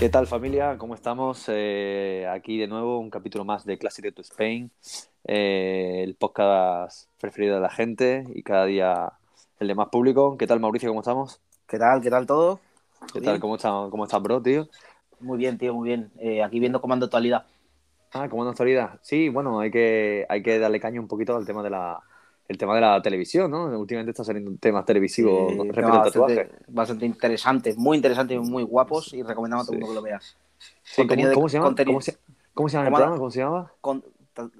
¿Qué tal familia? ¿Cómo estamos? Eh, aquí de nuevo un capítulo más de Classic to Spain, eh, el podcast preferido de la gente y cada día el de más público. ¿Qué tal Mauricio? ¿Cómo estamos? ¿Qué tal? ¿Qué tal todo? ¿Qué tal? ¿Cómo estás, cómo estás, bro, tío? Muy bien, tío, muy bien. Eh, aquí viendo Comando Actualidad. Ah, Comando Actualidad. Sí, bueno, hay que, hay que darle caña un poquito al tema de la, el tema de la televisión, ¿no? Últimamente está saliendo temas televisivos Eh, respecto no, al bastante, tatuaje. bastante interesante, muy interesante y muy guapos y recomendamos a todo el Sí. mundo que lo veas. Sí, ¿cómo, de- cómo se llama? ¿Cómo se, cómo se llama el ¿Cómo- programa? ¿Cómo se llama? Con,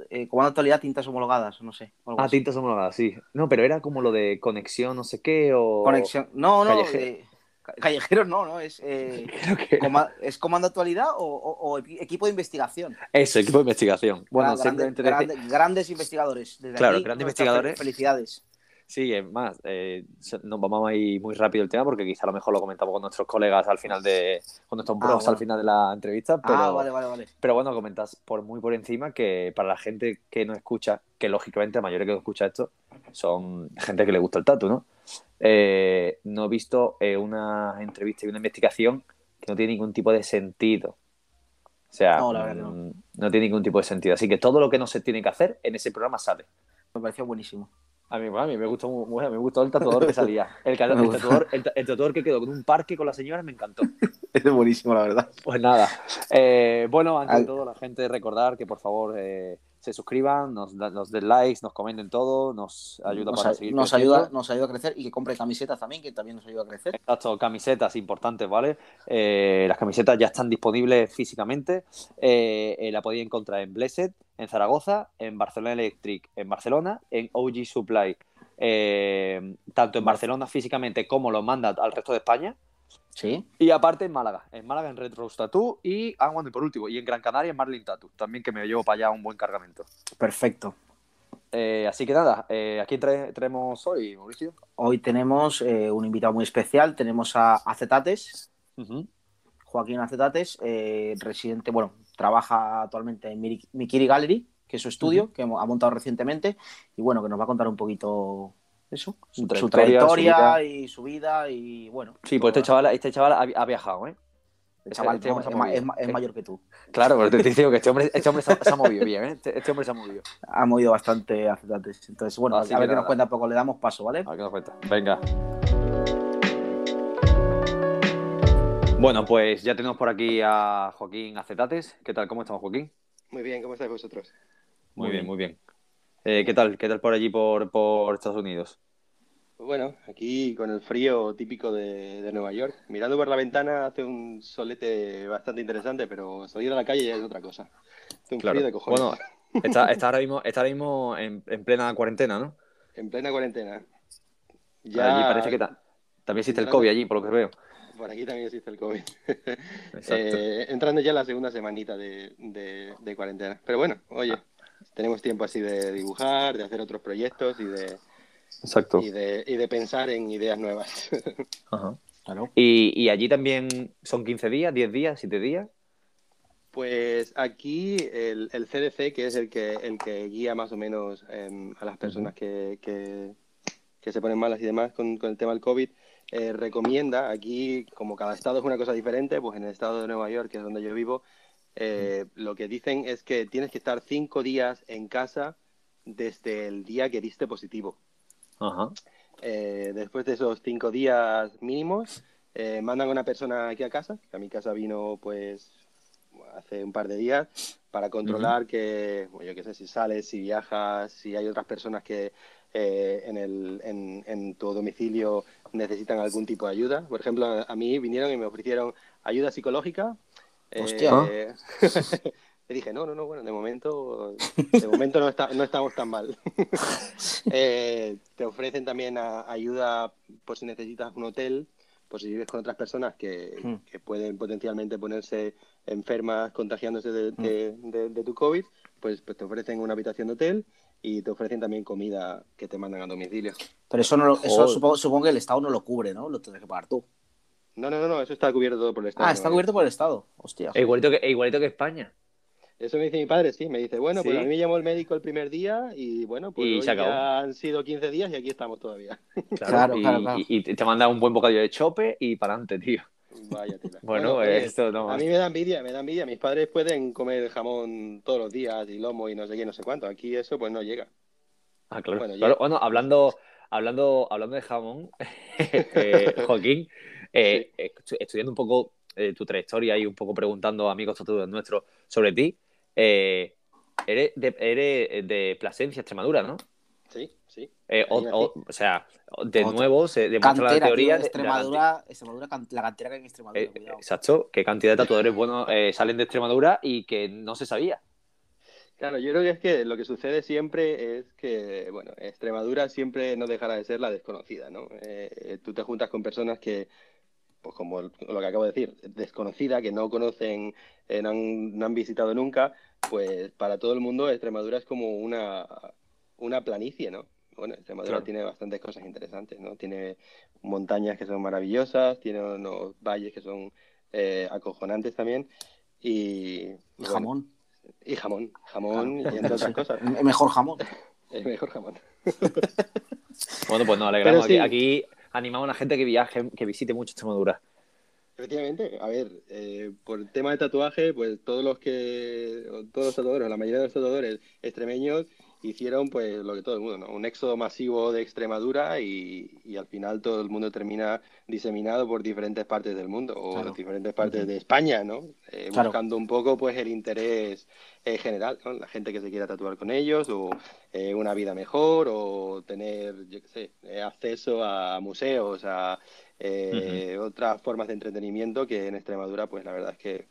eh, Comando Actualidad, tintas homologadas, no sé. Ah, así. tintas homologadas, sí. No, pero era como lo de conexión, no sé qué, o... Conexión. No, no. Ca- callejeros no, no, es, eh, que... coma- ¿es Comando Actualidad o, o- o equi- equipo de investigación? Eso, equipo de investigación. Bueno, Gra- grandes, investigadores. Desde Claro, aquí, grandes investigadores. fel- Felicidades. Sí, es más, eh, nos vamos a ir muy rápido el tema porque quizá a lo mejor lo comentamos con nuestros colegas al final de, con nuestros Ah, bros bueno. al final de la entrevista, pero, Ah, vale, vale, vale. pero bueno, comentas por muy por encima que para la gente que no escucha, que lógicamente la mayoría que no escucha esto son gente que le gusta el tatu, ¿no? Eh, no he visto eh, una entrevista y una investigación que no tiene ningún tipo de sentido. O sea, No, la verdad que no. mm, no tiene ningún tipo de sentido. Así que todo lo que no se tiene que hacer en ese programa sale. Me pareció buenísimo. A mí, a mí me gustó mu- me gustó el tatuador que salía. El, tatuador, el, ta- el tatuador que quedó con un parque con las señoras me encantó. Es buenísimo, la verdad. Pues nada. Eh, bueno, ante Al- todo, la gente recordar que por favor eh, se suscriban, nos, nos den likes, nos comenten todo, nos ayuda nos, para a- seguir nos creciendo. ayuda, nos ayuda a crecer y que compre camisetas también, que también nos ayuda a crecer. Exacto, camisetas importantes, ¿vale? Eh, las camisetas ya están disponibles físicamente. Eh, eh, la podéis encontrar en Blessed, en Zaragoza, en Barcelona Electric, en Barcelona, en OG Supply, eh, tanto en Barcelona físicamente como lo manda al resto de España. Sí. Y aparte en Málaga, en Málaga en Red Rose Tattoo y, ah, bueno, y por último, y en Gran Canaria en Marlin Tattoo, también que me llevo para allá un buen cargamento. Perfecto. Eh, así que nada, eh, ¿a quién trae- traemos hoy, Mauricio? Hoy tenemos eh, un invitado muy especial. Tenemos a Acetates. Joaquín Acetates, eh, residente, bueno, trabaja actualmente en Mikiri Gallery, que es su estudio, que ha montado recientemente, y bueno, que nos va a contar un poquito eso, Su su, trayectoria, y su vida, y bueno. Sí, pues este chaval, este chaval ha, ha viajado, ¿eh? El chaval este no, hombre se es, mayor que tú. Claro, pero te digo que este hombre, este hombre se, ha, se ha movido bien, ¿eh? Este, este hombre se ha movido. Ha movido bastante Acetates. Entonces, bueno, Así a ver qué nos cuenta poco. Le damos paso, ¿vale? A ver qué nos cuenta. Venga. Bueno, pues ya tenemos por aquí a Joaquín Acetates. ¿Qué tal? ¿Cómo estamos, Joaquín? Muy bien, ¿cómo estáis vosotros? Muy, Muy bien, bien. muy bien. Eh, ¿Qué tal? ¿Qué tal por allí, por, por Estados Unidos? Bueno, aquí con el frío típico de, de Nueva York. Mirando por la ventana hace un solete bastante interesante, pero salir a la calle ya es otra cosa. Hace un Claro. frío de cojones. Bueno, está, está ahora mismo, está ahora mismo en, en plena cuarentena, ¿no? En plena cuarentena. Allí parece que ta- también existe el COVID allí, por lo que veo. por aquí también existe el COVID. Eh, entrando ya en la segunda semanita de, de- de cuarentena. Pero bueno, oye, tenemos tiempo así de dibujar, de hacer otros proyectos y de, Exacto. y de, y de pensar en ideas nuevas. Ajá. Claro. Y, y allí también son 15 días, 10 días, 7 días. Pues aquí el, el CDC, que es el que, el que guía más o menos em, a las personas que, que- que se ponen malas y demás con, con el tema del COVID, eh, recomienda, aquí como cada estado es una cosa diferente, pues en el estado de Nueva York, que es donde yo vivo, eh, lo que dicen es que tienes que estar cinco días en casa desde el día que diste positivo. Ajá. Eh, después de esos cinco días mínimos, eh, mandan a una persona aquí a casa, que a mi casa vino pues hace un par de días, para controlar que, bueno, yo qué sé, si sales, si viajas, si hay otras personas que eh, en, el, en, en tu domicilio necesitan algún tipo de ayuda. Por ejemplo, a, a mí vinieron y me ofrecieron ayuda psicológica. Eh, Hostia. Le dije, no, no, no, bueno, de momento, de momento no, está, no estamos tan mal. Eh, te ofrecen también a- ayuda por si necesitas un hotel, por si vives con otras personas que, Hmm. que pueden potencialmente ponerse enfermas contagiándose de, de- de- de tu COVID, pues, pues te ofrecen una habitación de hotel y te ofrecen también comida que te mandan a domicilio. Pero eso, no lo- eso supongo, supongo que el Estado no lo cubre, ¿no? Lo tienes que pagar tú. No, no, no, no, eso está cubierto todo por el Estado. Ah, está ¿no? cubierto por el Estado. Hostia. E igualito que, e igualito que España. Eso me dice mi padre, sí, me dice, bueno, pues Sí. a mí me llamó el médico el primer día y bueno, pues Y hoy se acabó. ya han sido 15 días y aquí estamos todavía. Claro, y, claro, claro. y- te manda un buen bocadillo de chope y para adelante, tío. Vaya tela. Bueno, oye, esto no. A mí me da envidia, me da envidia. Mis padres pueden comer jamón todos los días y lomo y no sé qué, no sé cuánto. Aquí eso pues no llega. Ah, claro. Bueno, Claro, bueno, hablando, hablando, hablando de jamón, eh, Joaquín, eh, estu- estudiando un poco eh, tu trayectoria y un poco preguntando a amigos tatuadores nuestros sobre ti, eh, eres, de, eres de Plasencia, Extremadura, ¿no? Sí, sí. Eh, o, sea, de Otra. nuevo se demuestra la Cantera, teoría tío, de- de la Extremadura, Extremadura, can- la cantera que hay en Extremadura, Eh, exacto, qué cantidad de tatuadores buenos eh, salen de Extremadura y que no se sabía. Claro, yo creo que es que lo que sucede siempre es que, bueno, Extremadura siempre no dejará de ser la desconocida, ¿no? Eh, tú te juntas con personas que, pues como lo que acabo de decir, desconocida, que no conocen, eh, no han, no han visitado nunca, pues para todo el mundo Extremadura es como una, una planicie, ¿no? Bueno, Extremadura Claro. tiene bastantes cosas interesantes, ¿no? Tiene montañas que son maravillosas, tiene unos valles que son eh, acojonantes también y, Y bueno, jamón. y jamón, jamón Claro. y entre otras cosas. El mejor jamón. El mejor jamón. Bueno, pues nos alegramos. Sí. Aquí, aquí animamos a la gente que viaje, que visite mucho Extremadura. Efectivamente, a ver, eh, por el tema de tatuaje, pues todos los que, todos los tatuadores, la mayoría de los tatuadores extremeños hicieron pues lo que todo el mundo, ¿no? Un éxodo masivo de Extremadura y, y al final todo el mundo termina diseminado por diferentes partes del mundo o Claro. diferentes partes de España, ¿no? Eh, Claro. Buscando un poco pues el interés eh, general, ¿no? La gente que se quiera tatuar con ellos o eh, una vida mejor o tener, yo qué sé, eh, acceso a museos, a eh, otras formas de entretenimiento que en Extremadura, pues la verdad es que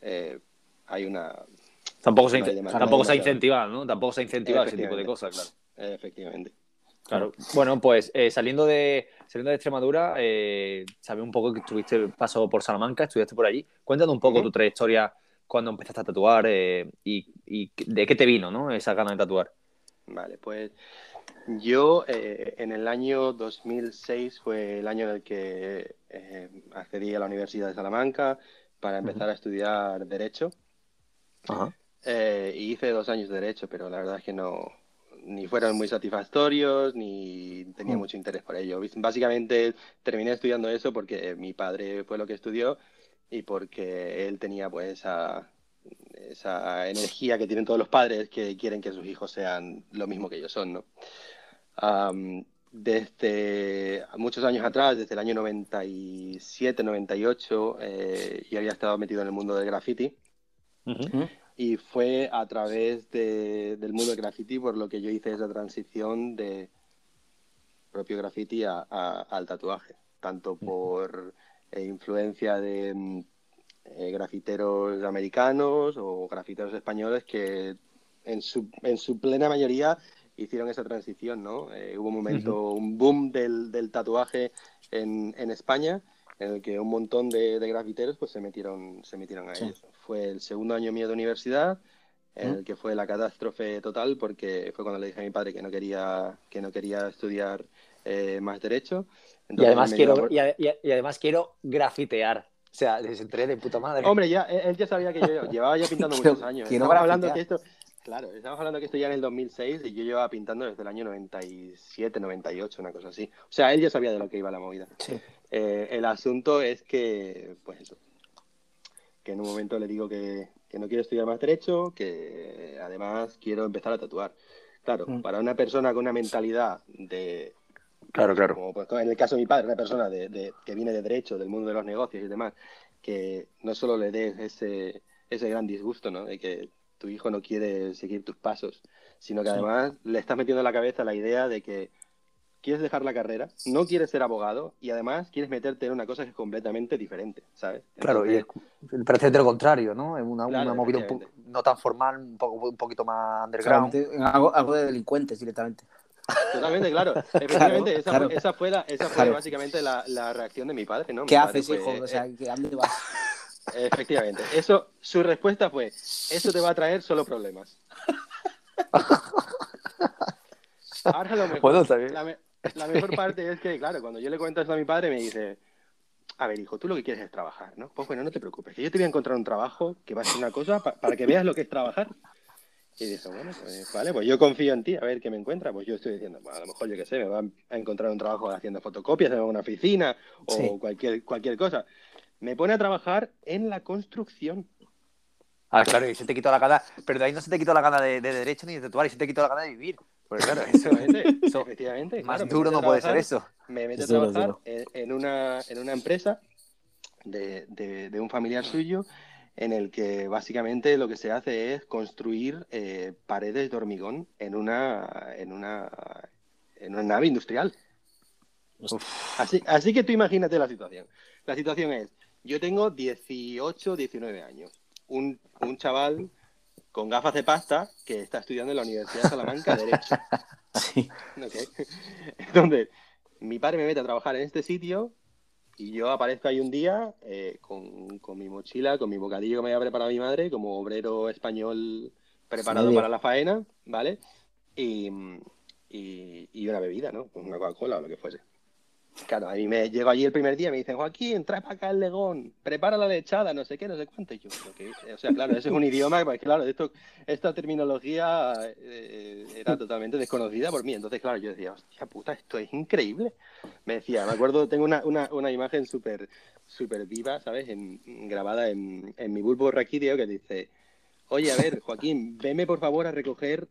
eh, hay una... Tampoco se, tampoco se ha incentivado, ¿no? Tampoco se ha incentivado ese tipo de cosas, claro. efectivamente. Claro. Bueno, pues eh, saliendo de saliendo de Extremadura, eh, sabes un poco que tuviste paso por Salamanca, estudiaste por allí. Cuéntanos un poco tu trayectoria cuando empezaste a tatuar eh, y, y de qué te vino, ¿no? Esa gana de tatuar. Vale, pues yo eh, en el año 2006 fue el año en el que eh, accedí a la Universidad de Salamanca para empezar a estudiar Derecho. Ajá. Eh, y hice dos años de Derecho, pero la verdad es que no, ni fueron muy satisfactorios, ni tenía Mm. mucho interés por ello. Básicamente terminé estudiando eso porque mi padre fue lo que estudió y porque él tenía pues esa, esa energía que tienen todos los padres que quieren que sus hijos sean lo mismo que ellos son, ¿no? Am, desde muchos años atrás, desde el año 97, 98, eh, yo había estado metido en el mundo del graffiti. Ujú. Y fue a través de- del mundo del graffiti por lo que yo hice esa transición de propio graffiti a- a- al tatuaje, tanto por eh, influencia de mm, eh, grafiteros americanos o grafiteros españoles que en su, en su plena mayoría hicieron esa transición, ¿no? Eh, hubo un momento, un boom del, del tatuaje en, en España en el que un montón de, de grafiteros pues se metieron, se metieron a Sí. ellos. Fue el segundo año mío de universidad, en el que fue la catástrofe total, porque fue cuando le dije a mi padre que no quería, que no quería estudiar eh, más derecho. Y además quiero y, a- y a- y además quiero grafitear. O sea, les entré de puta madre. Hombre, ya, él él ya sabía que yo llevaba ya pintando Quiero- muchos años. quiero Estamos hablando que esto, claro, estamos hablando que esto ya en el 2006 y yo llevaba pintando desde el año 97, 98, una cosa así. O sea, él ya sabía de lo que iba la movida. Sí. Eh, el asunto es que, pues eso, que en un momento le digo que, que no quiero estudiar más derecho, que además quiero empezar a tatuar. Claro, Mm. para una persona con una mentalidad de, Claro, claro. como pues, en el caso de mi padre, una persona de, de- que viene de derecho, del mundo de los negocios y demás, que no solo le des ese, ese gran disgusto, ¿no? De que tu hijo no quiere seguir tus pasos, sino que Sí. además le estás metiendo en la cabeza la idea de que quieres dejar la carrera, no quieres ser abogado y además quieres meterte en una cosa que es completamente diferente, ¿sabes? Claro, y Entonces, es, parece de lo contrario, ¿no? Es una, Claro, una movida un poco, no tan formal, un, poco, un poquito más underground. Algo, algo de delincuentes directamente. Totalmente, claro. Efectivamente, esa, claro. Fue, esa fue, la, esa fue Claro. básicamente la, la reacción de mi padre, ¿no? Mi ¿Qué padre haces, fue, hijo? O sea, ¿que ¿a dónde vas? Efectivamente. Eso, su respuesta fue, eso te va a traer solo problemas. Ahora lo mejor, Bueno, la, me- la mejor parte es que, claro, cuando yo le cuento esto a mi padre, me dice, a ver, hijo, tú lo que quieres es trabajar, ¿no? Pues bueno, no te preocupes, que yo te voy a encontrar un trabajo que va a ser una cosa pa- para que veas lo que es trabajar. Y dice, bueno, pues vale, pues yo confío en ti, a ver qué me encuentra. Pues yo estoy diciendo, bueno, a lo mejor yo qué sé, me va a encontrar un trabajo haciendo fotocopias en una oficina o Sí. cualquier, cualquier cosa. me pone a trabajar en la construcción. Ah, claro, y se te quitó la gana, pero de ahí no se te quitó la gana de, de derecho ni de tatuar, y se te quitó la gana de vivir. Pues claro, eso, eso- efectivamente, más claro, duro no puede ser eso. Me mete a trabajar en, en una, en una empresa de, de- de un familiar suyo en el que básicamente lo que se hace es construir eh, paredes de hormigón en una, en una, en una nave industrial. Así, así que tú imagínate la situación. La situación es, yo tengo 18, 19 años. Un, un chaval con gafas de pasta que está estudiando en la Universidad de Salamanca Derecho. Sí. Ok. Entonces, mi padre me mete a trabajar en este sitio y yo aparezco ahí un día eh, con, con mi mochila, con mi bocadillo que me había preparado mi madre, como obrero español preparado para la faena, ¿vale? Y, y, y una bebida, ¿no? Una Coca-Cola o lo que fuese. Claro, a mí me llego allí el primer día y me dicen, Joaquín, trae para acá el legón, prepara la lechada, no sé qué, no sé cuánto. Yo, "¿Pero qué?". o sea, claro, ese es un idioma, pues claro, esto, esta terminología eh, era totalmente desconocida por mí. Entonces, claro, yo decía, hostia puta, esto es increíble. Me decía, me acuerdo, tengo una, una, una imagen súper súper viva, ¿sabes? Grabada en, en mi bulbo raquídeo que dice, oye, a ver, Joaquín, veme por favor a recoger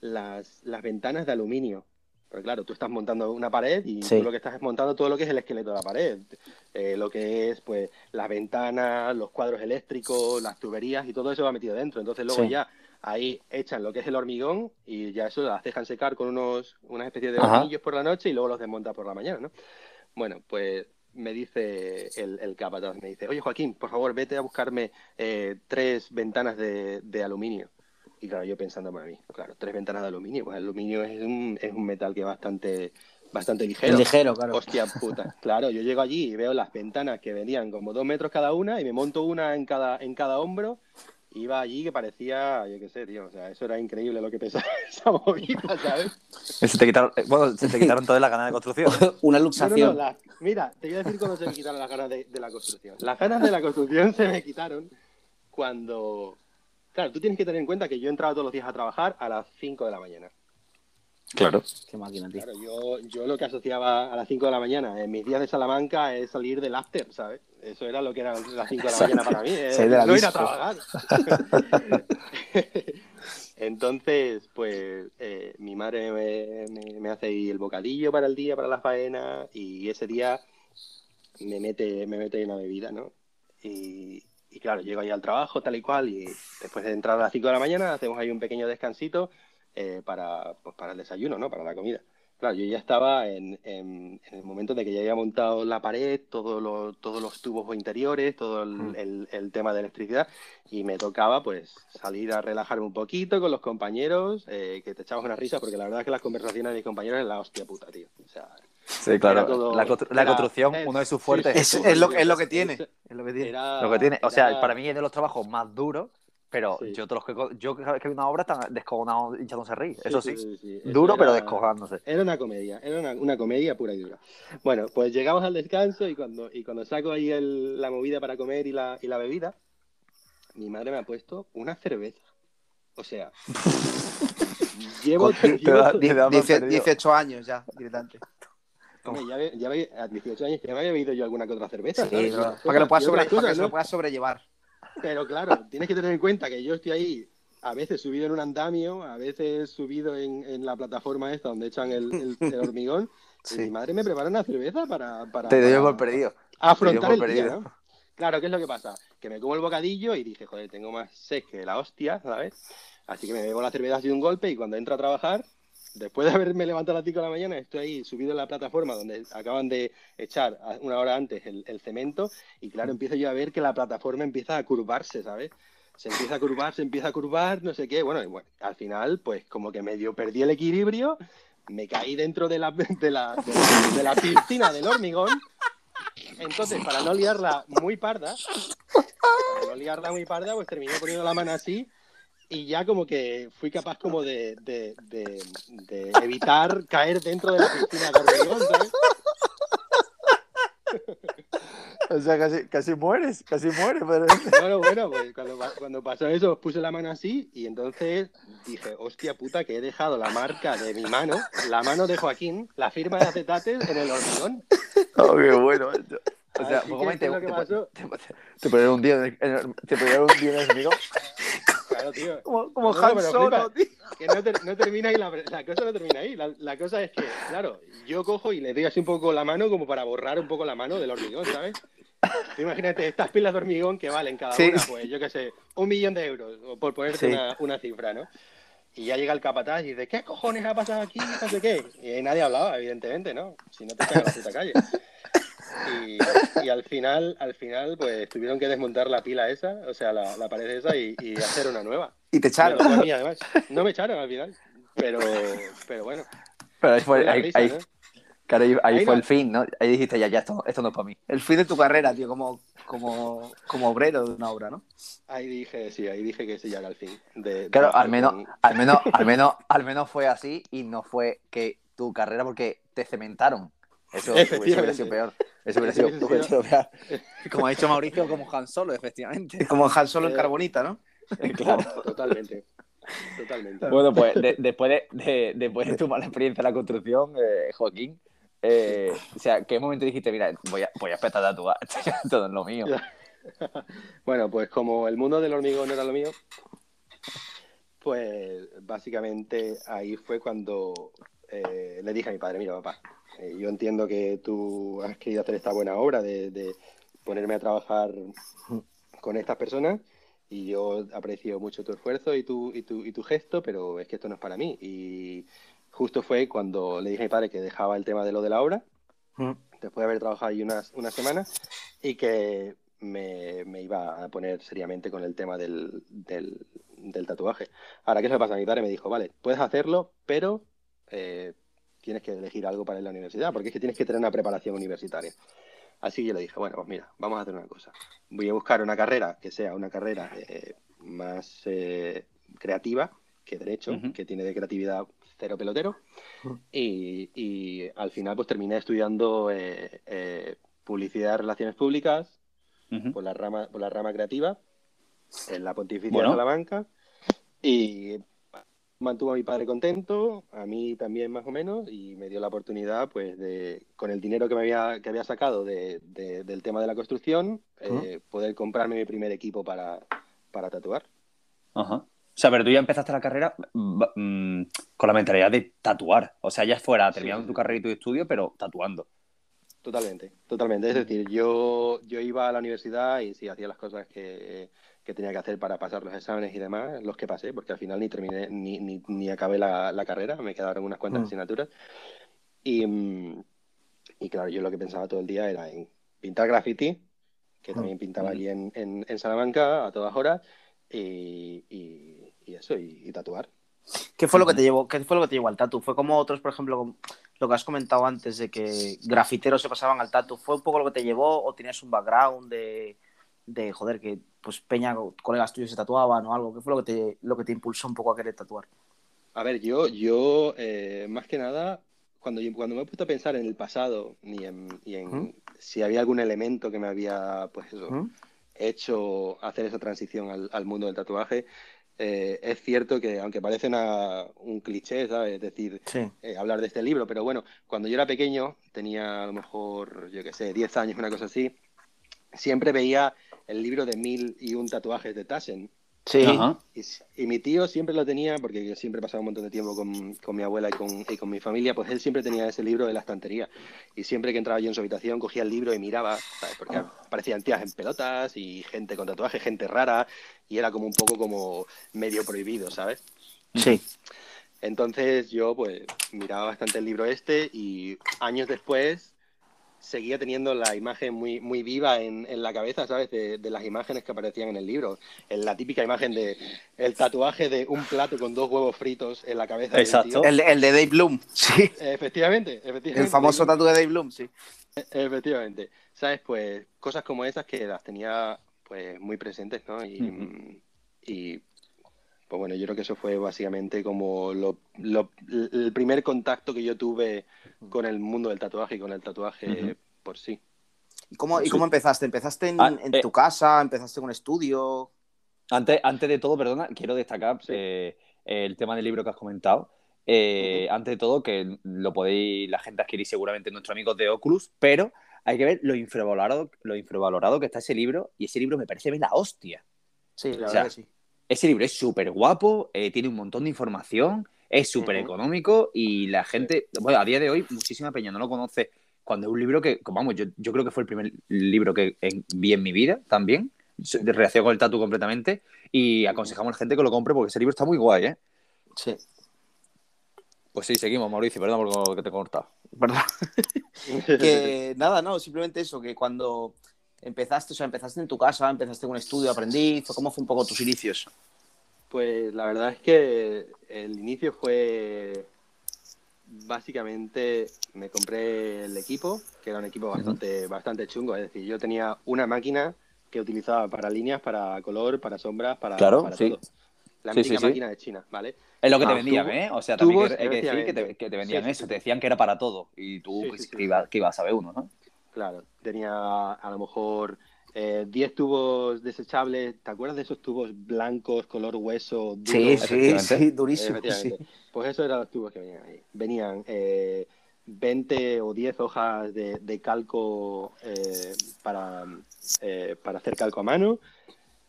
las, las ventanas de aluminio. Pero claro, tú estás montando una pared y Sí. tú lo que estás es montando todo lo que es el esqueleto de la pared. Eh, lo que es, pues, las ventanas, los cuadros eléctricos, las tuberías y todo eso va metido dentro. Entonces luego Sí. ya ahí echan lo que es el hormigón y ya eso las dejan secar con unos, una especie de hornillos por la noche y luego los desmontan por la mañana, ¿no? Bueno, pues me dice el, el capataz, me dice, oye Joaquín, por favor, vete a buscarme eh, tres ventanas de, de aluminio. Y claro, yo pensando para mí, claro, tres ventanas de aluminio, pues el aluminio es un, es un metal que es bastante, bastante ligero. Es ligero, claro. Hostia puta. Claro, yo llego allí y veo las ventanas que venían como dos metros cada una y me monto una en cada, en cada hombro. Iba allí que parecía, yo qué sé, tío, o sea, eso era increíble lo que pesaba esa movida, ¿sabes? Se te quitaron, eh, bueno, se te quitaron todas las ganas de construcción. Una No, no, no, luxación. la- mira, te voy a decir cuando se me quitaron las ganas de, de la construcción. Las ganas de la construcción se me quitaron cuando... Claro, tú tienes que tener en cuenta que yo entraba todos los días a trabajar a las 5 de la mañana. Claro. Qué máquina, tío. Claro, yo, yo lo que asociaba a las 5 de la mañana en mis días de Salamanca es salir del after, ¿sabes? Eso era lo que eran las 5 de la mañana para mí, eh, Salir de la no ir a trabajar. Entonces, pues eh, mi madre me, me- me hace ahí el bocadillo para el día, para la faena, y ese día me mete, me mete una bebida, ¿no? Y, y claro, llego ahí al trabajo, tal y cual, y después de entrar a las 5 de la mañana hacemos ahí un pequeño descansito eh, para, pues, para el desayuno, ¿no? Para la comida. Claro, yo ya estaba en, en- en el momento de que ya había montado la pared, todo lo- todos los tubos interiores, todo el, Mm. el- el tema de electricidad, y me tocaba pues salir a relajarme un poquito con los compañeros, eh, que te echabas una risa, porque la verdad es que las conversaciones de mis compañeros es la hostia puta, tío. O sea, Sí, claro. Todo- la, constru- la era- construcción, es- uno de sus fuertes sí, es Es, eso. es lo, es lo que tiene. Es lo que tiene. era- Lo que tiene. O sea, era- para mí es de los trabajos más duros, pero Sí. yo todos los que yo cada vez que veo una obra están descojonados hinchándose a reír. Eso sí. Duro, pero descojonándose. Era una comedia, era una, una comedia pura y dura. Bueno, pues llegamos al descanso y cuando, y cuando saco ahí el- la movida para comer y la, y la bebida, mi madre me ha puesto una cerveza. O sea, llevo, llevo- da- te da mal Dice- perdido. 18 años ya, directamente. Hombre, ya, ya ve- a 18 años ya me había bebido yo alguna que otra cerveza. Sí, para que lo puedas sobre- para que lo puedas sobrellevar. Pero claro, tienes que tener en cuenta que yo estoy ahí a veces subido en un andamio, a veces subido en, en la plataforma esta donde echan el, el- el hormigón. Sí. Y mi madre me prepara una cerveza para, para, Te doy por perdido. afrontar el por día, perdido. ¿no? Claro, ¿qué es lo que pasa? Que me como el bocadillo y dije, joder, tengo más sed que la hostia, ¿sabes? Así que me bebo la cerveza así de un golpe y cuando entro a trabajar, después de haberme levantado a las 5 de la mañana, estoy ahí subido en la plataforma donde acaban de echar una hora antes el, el cemento y claro, empiezo yo a ver que la plataforma empieza a curvarse, ¿sabes? Se empieza a curvar, se empieza a curvar, no sé qué. Bueno, y bueno, al final, pues como que medio perdí el equilibrio, me caí dentro de la, de la, de la, de la piscina del hormigón. Entonces, para no liarla muy parda, para no liarla muy parda, pues terminé poniendo la mano así y ya como que fui capaz como de, de, de- de evitar caer dentro de la piscina de hormigón, ¿sabes? O sea, casi, casi mueres, casi mueres. Pero... Bueno, bueno, pues cuando, cuando pasó eso puse la mano así y entonces dije, hostia puta, que he dejado la marca de mi mano, la mano de Joaquín, la firma de acetates en el hormigón. Oh, qué bueno. O sea, Así poco que, más ¿qué te, te, te, te, un día en el hormigón. Claro, tío. Como, como No, Han Solo, tío. Que no, ter- no termina ahí, la, la cosa no termina ahí. La, la cosa es que, claro, yo cojo y le doy así un poco la mano como para borrar un poco la mano del hormigón, ¿sabes? Tú imagínate estas pilas de hormigón que valen cada Sí. una, pues yo qué sé, un millón de euros, por ponerte Sí. una, una cifra, ¿no? Y ya llega el capataz y dice, ¿qué cojones ha pasado aquí? No sé qué. Y nadie hablaba, evidentemente, ¿no? Si no te echan a la puta calle. Y, y al final, al final, pues tuvieron que desmontar la pila esa, o sea, la, la pared esa y, y hacer una nueva. Y te echaron. mí, además. No me echaron al final, pero, pero bueno. Pero ahí fue, ahí, risa, ahí- ¿no? claro, ahí- ahí Ahí fue no- el fin, ¿no? Ahí dijiste, ya, ya, esto, esto no es para mí. El fin de tu carrera, tío, como, como, como obrero de una obra, ¿no? Ahí dije, sí, ahí dije que ese ya era el fin. De, de Claro, al menos, al menos, al menos, al menos fue así y no fue que tu carrera porque te cementaron. Eso hubiese Efectivamente. sido peor. Eso hubiera sido, hubiera sido peor. Como ha dicho Mauricio, como Han Solo, efectivamente. Como Han Solo en Eh, Carbonita, ¿no? Claro. Totalmente. Totalmente. Bueno, pues de- después, de, de- después de tu mala experiencia en la construcción, eh, Joaquín, eh, o sea, ¿qué momento dijiste, mira, voy a, voy a empezar a tatuar, todo es lo mío? Bueno, pues como el mundo del hormigón no era lo mío, pues básicamente ahí fue cuando eh, le dije a mi padre, mira papá, eh, yo entiendo que tú has querido hacer esta buena obra de, ponerme a trabajar con estas personas y yo aprecio mucho tu esfuerzo y tu, y, tu, y tu gesto, pero es que esto no es para mí. Y justo fue cuando le dije a mi padre que dejaba el tema de lo de la obra después de haber trabajado ahí unas, unas semanas y que me, iba a poner seriamente con el tema del, del, del tatuaje. Ahora, ¿qué se pasa? Mi padre me dijo, vale, puedes hacerlo, pero eh, tienes que elegir algo para ir a la universidad, porque es que tienes que tener una preparación universitaria. Así que yo le dije, bueno, pues mira, vamos a hacer una cosa. Voy a buscar una carrera que sea una carrera eh, más eh, creativa que derecho, que tiene de creatividad cero pelotero. Y, y al final pues terminé estudiando eh, eh, publicidad relaciones públicas por la rama, por la rama creativa en la Pontificia Bueno. de Salamanca y mantuvo a mi padre contento, a mí también más o menos, y me dio la oportunidad, pues, de, con el dinero que me había, que había sacado de- de- del tema de la construcción, eh, poder comprarme mi primer equipo para, para tatuar. Ajá. O sea, pero tú ya empezaste la carrera mm, mm, con la mentalidad de tatuar. O sea, ya fuera terminando Sí. tu carrera y tu estudio, pero tatuando. Totalmente, totalmente. Es decir, yo, yo iba a la universidad y sí hacía las cosas que, que tenía que hacer para pasar los exámenes y demás, los que pasé, porque al final ni terminé, ni, ni, ni acabé la, la carrera, me quedaron unas cuantas Mm. asignaturas. Y, y claro, yo lo que pensaba todo el día era en pintar graffiti, que Mm. también pintaba Mm. allí en, en, en Salamanca a todas horas, y, y, y eso, y, tatuar. ¿Qué fue lo que te llevó? ¿Qué fue lo que te llevó al tatu? ¿Fue como otros, por ejemplo, lo que has comentado antes de que grafiteros se pasaban al tatu? ¿Fue un poco lo que te llevó o tenías un background de, de joder, que pues Peña, colegas tuyos se tatuaban o algo? ¿Qué fue lo que te, lo que te impulsó un poco a querer tatuar? A ver, yo, yo eh, más que nada, cuando, yo- cuando me he puesto a pensar en el pasado y en, y en ¿Mm? si había algún elemento que me había, pues eso, ¿Mm? hecho hacer esa transición al, al mundo del tatuaje, eh, es cierto que, aunque parece una- un cliché, ¿sabes? Es decir, Sí. eh, hablar de este libro, pero bueno, cuando yo era pequeño, tenía a lo mejor, yo qué sé, 10 años, una cosa así, siempre veía el libro de mil y un tatuajes de Taschen. Sí. Ajá. Y, y mi tío siempre lo tenía, porque yo siempre pasaba un montón de tiempo con, con mi abuela y con, y con mi familia, pues él siempre tenía ese libro de la estantería. Y siempre que entraba yo en su habitación, cogía el libro y miraba, ¿sabes? Porque aparecían tías en pelotas y gente con tatuajes, gente rara, y era como un poco como medio prohibido, ¿sabes? Sí. Entonces yo pues miraba bastante el libro este y años después seguía teniendo la imagen muy, muy viva en, en la cabeza, ¿sabes? De, de las imágenes que aparecían en el libro. En la típica imagen de el tatuaje de un plato con dos huevos fritos en la cabeza. del Exacto. tío. El, el de Dave Bloom. Sí. Efectivamente, efectivamente. El famoso tatu de Dave Bloom, sí. Efectivamente. ¿Sabes? Pues cosas como esas que las tenía pues muy presentes, ¿no? Y, y pues bueno, yo creo que eso fue básicamente como lo, lo- el primer contacto que yo tuve con el mundo del tatuaje y con el tatuaje por sí. ¿Y cómo, ¿Y cómo empezaste? ¿Empezaste en, Ah, en eh. tu casa? ¿Empezaste en un estudio? Antes, antes de todo, perdona, quiero destacar Sí. eh, el tema del libro que has comentado. Eh, Antes de todo, que lo podéis la gente adquirir seguramente en nuestros amigos de Oculus, pero hay que ver lo infravalorado, lo infravalorado que está ese libro, y ese libro me parece la hostia. Sí, la O sea, verdad que sí. Ese libro es súper guapo, eh, tiene un montón de información, es súper económico y la gente, bueno, a día de hoy muchísima peña no lo conoce cuando es un libro que, vamos, yo, yo creo que fue el primer libro que en- vi en mi vida también, de relación con el tatu completamente y aconsejamos a la gente que lo compre porque ese libro está muy guay, ¿eh? Sí, Pues sí, seguimos, Mauricio, perdón por lo que te he cortado. que nada, no, simplemente eso, que cuando empezaste, o sea, empezaste en tu casa, empezaste en un estudio, aprendiz, cómo fue un poco tus inicios. Pues la verdad es que el inicio fue básicamente me compré el equipo, que era un equipo bastante, bastante chungo. Es decir, yo tenía una máquina que utilizaba para líneas, para color, para sombras, para, Claro, para sí. todo. La Sí, sí, máquina de China, ¿vale? Es lo que te Ah, vendían, tubo- ¿eh? O sea, también tubos, hay que decir que te, efectivamente. que te vendían eso, te decían que era para todo y tú que, ibas a saber uno, ¿no? Claro, tenía a lo mejor eh, 10 tubos desechables. ¿Te acuerdas de esos tubos blancos, color hueso? Sí, duros? sí, sí, durísimo. Sí. Efectivamente. Pues esos eran los tubos que venían ahí. Venían eh, 20 o 10 hojas de, de calco eh, para, eh, para hacer calco a mano,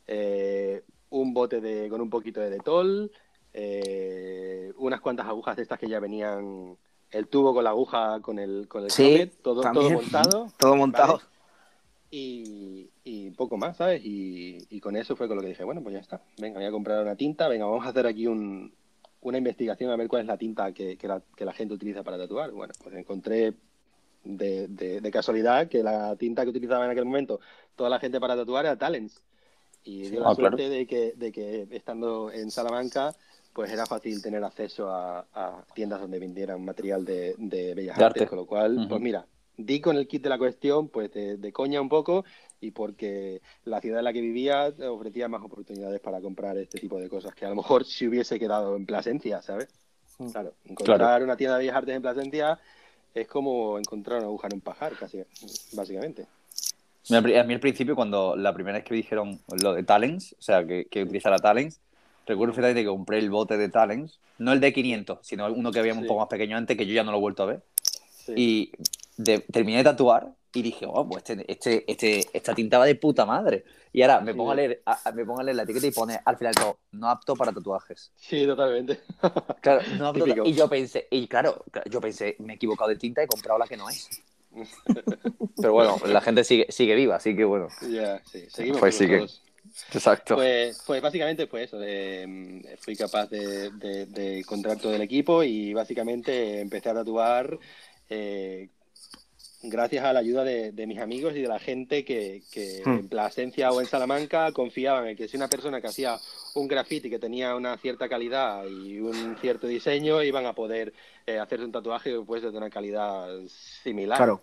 eh, un bote de, con un poquito de detol, eh, unas cuantas agujas de estas que ya venían, el tubo con la aguja, con el, con el Sí, croquet, todo, todo montado. Todo montado. Vale. Y, y poco más, ¿sabes? Y, y con eso fue con lo que dije, bueno, pues ya está. Venga, voy a comprar una tinta, venga, vamos a hacer aquí un, una investigación a ver cuál es la tinta que, que la, que la gente utiliza para tatuar. Bueno, pues encontré de, de- de casualidad que la tinta que utilizaba en aquel momento toda la gente para tatuar era Talents. Y dio la Ah, claro. suerte de, que, de que estando en Salamanca, pues era fácil tener acceso a, a tiendas donde vendieran material de, de bellas De artes, arte. con lo cual, Ujú. pues mira, di con el kit de la cuestión, pues de, de coña un poco, y porque la ciudad en la que vivía ofrecía más oportunidades para comprar este tipo de cosas, que a lo mejor si hubiese quedado en Plasencia, ¿sabes? Claro, encontrar Claro. una tienda de bellas artes en Plasencia es como encontrar una aguja en un pajar, casi, básicamente. A mí al principio, cuando la primera vez que me dijeron lo de Talents, o sea, que, que utilizara Talents, recuerdo perfectamente que compré el bote de Talents, no el de 500, sino uno que había un Sí. poco más pequeño antes, que yo ya no lo he vuelto a ver. Sí. Y de- terminé de tatuar y dije, oh, pues este, este, este, esta tinta va de puta madre. Y ahora me Sí. pongo a leer, a- me pongo a leer la etiqueta y pone al final todo, no apto para tatuajes. Sí, totalmente. Claro, no apto y yo pensé, y claro, yo pensé, me he equivocado de tinta y he comprado la que no es. Pero bueno, la gente sigue, sigue viva, así que bueno. Ya, sí, seguimos Pues Exacto. Pues, pues básicamente fue eso. eh, fui capaz de, de, de encontrar todo el equipo y básicamente empecé a tatuar eh, gracias a la ayuda de, de mis amigos y de la gente que, que Hmm. en Plasencia o en Salamanca confiaban en que si una persona que hacía un graffiti que tenía una cierta calidad y un cierto diseño iban a poder eh, hacerse un tatuaje pues, de una calidad similar. Claro.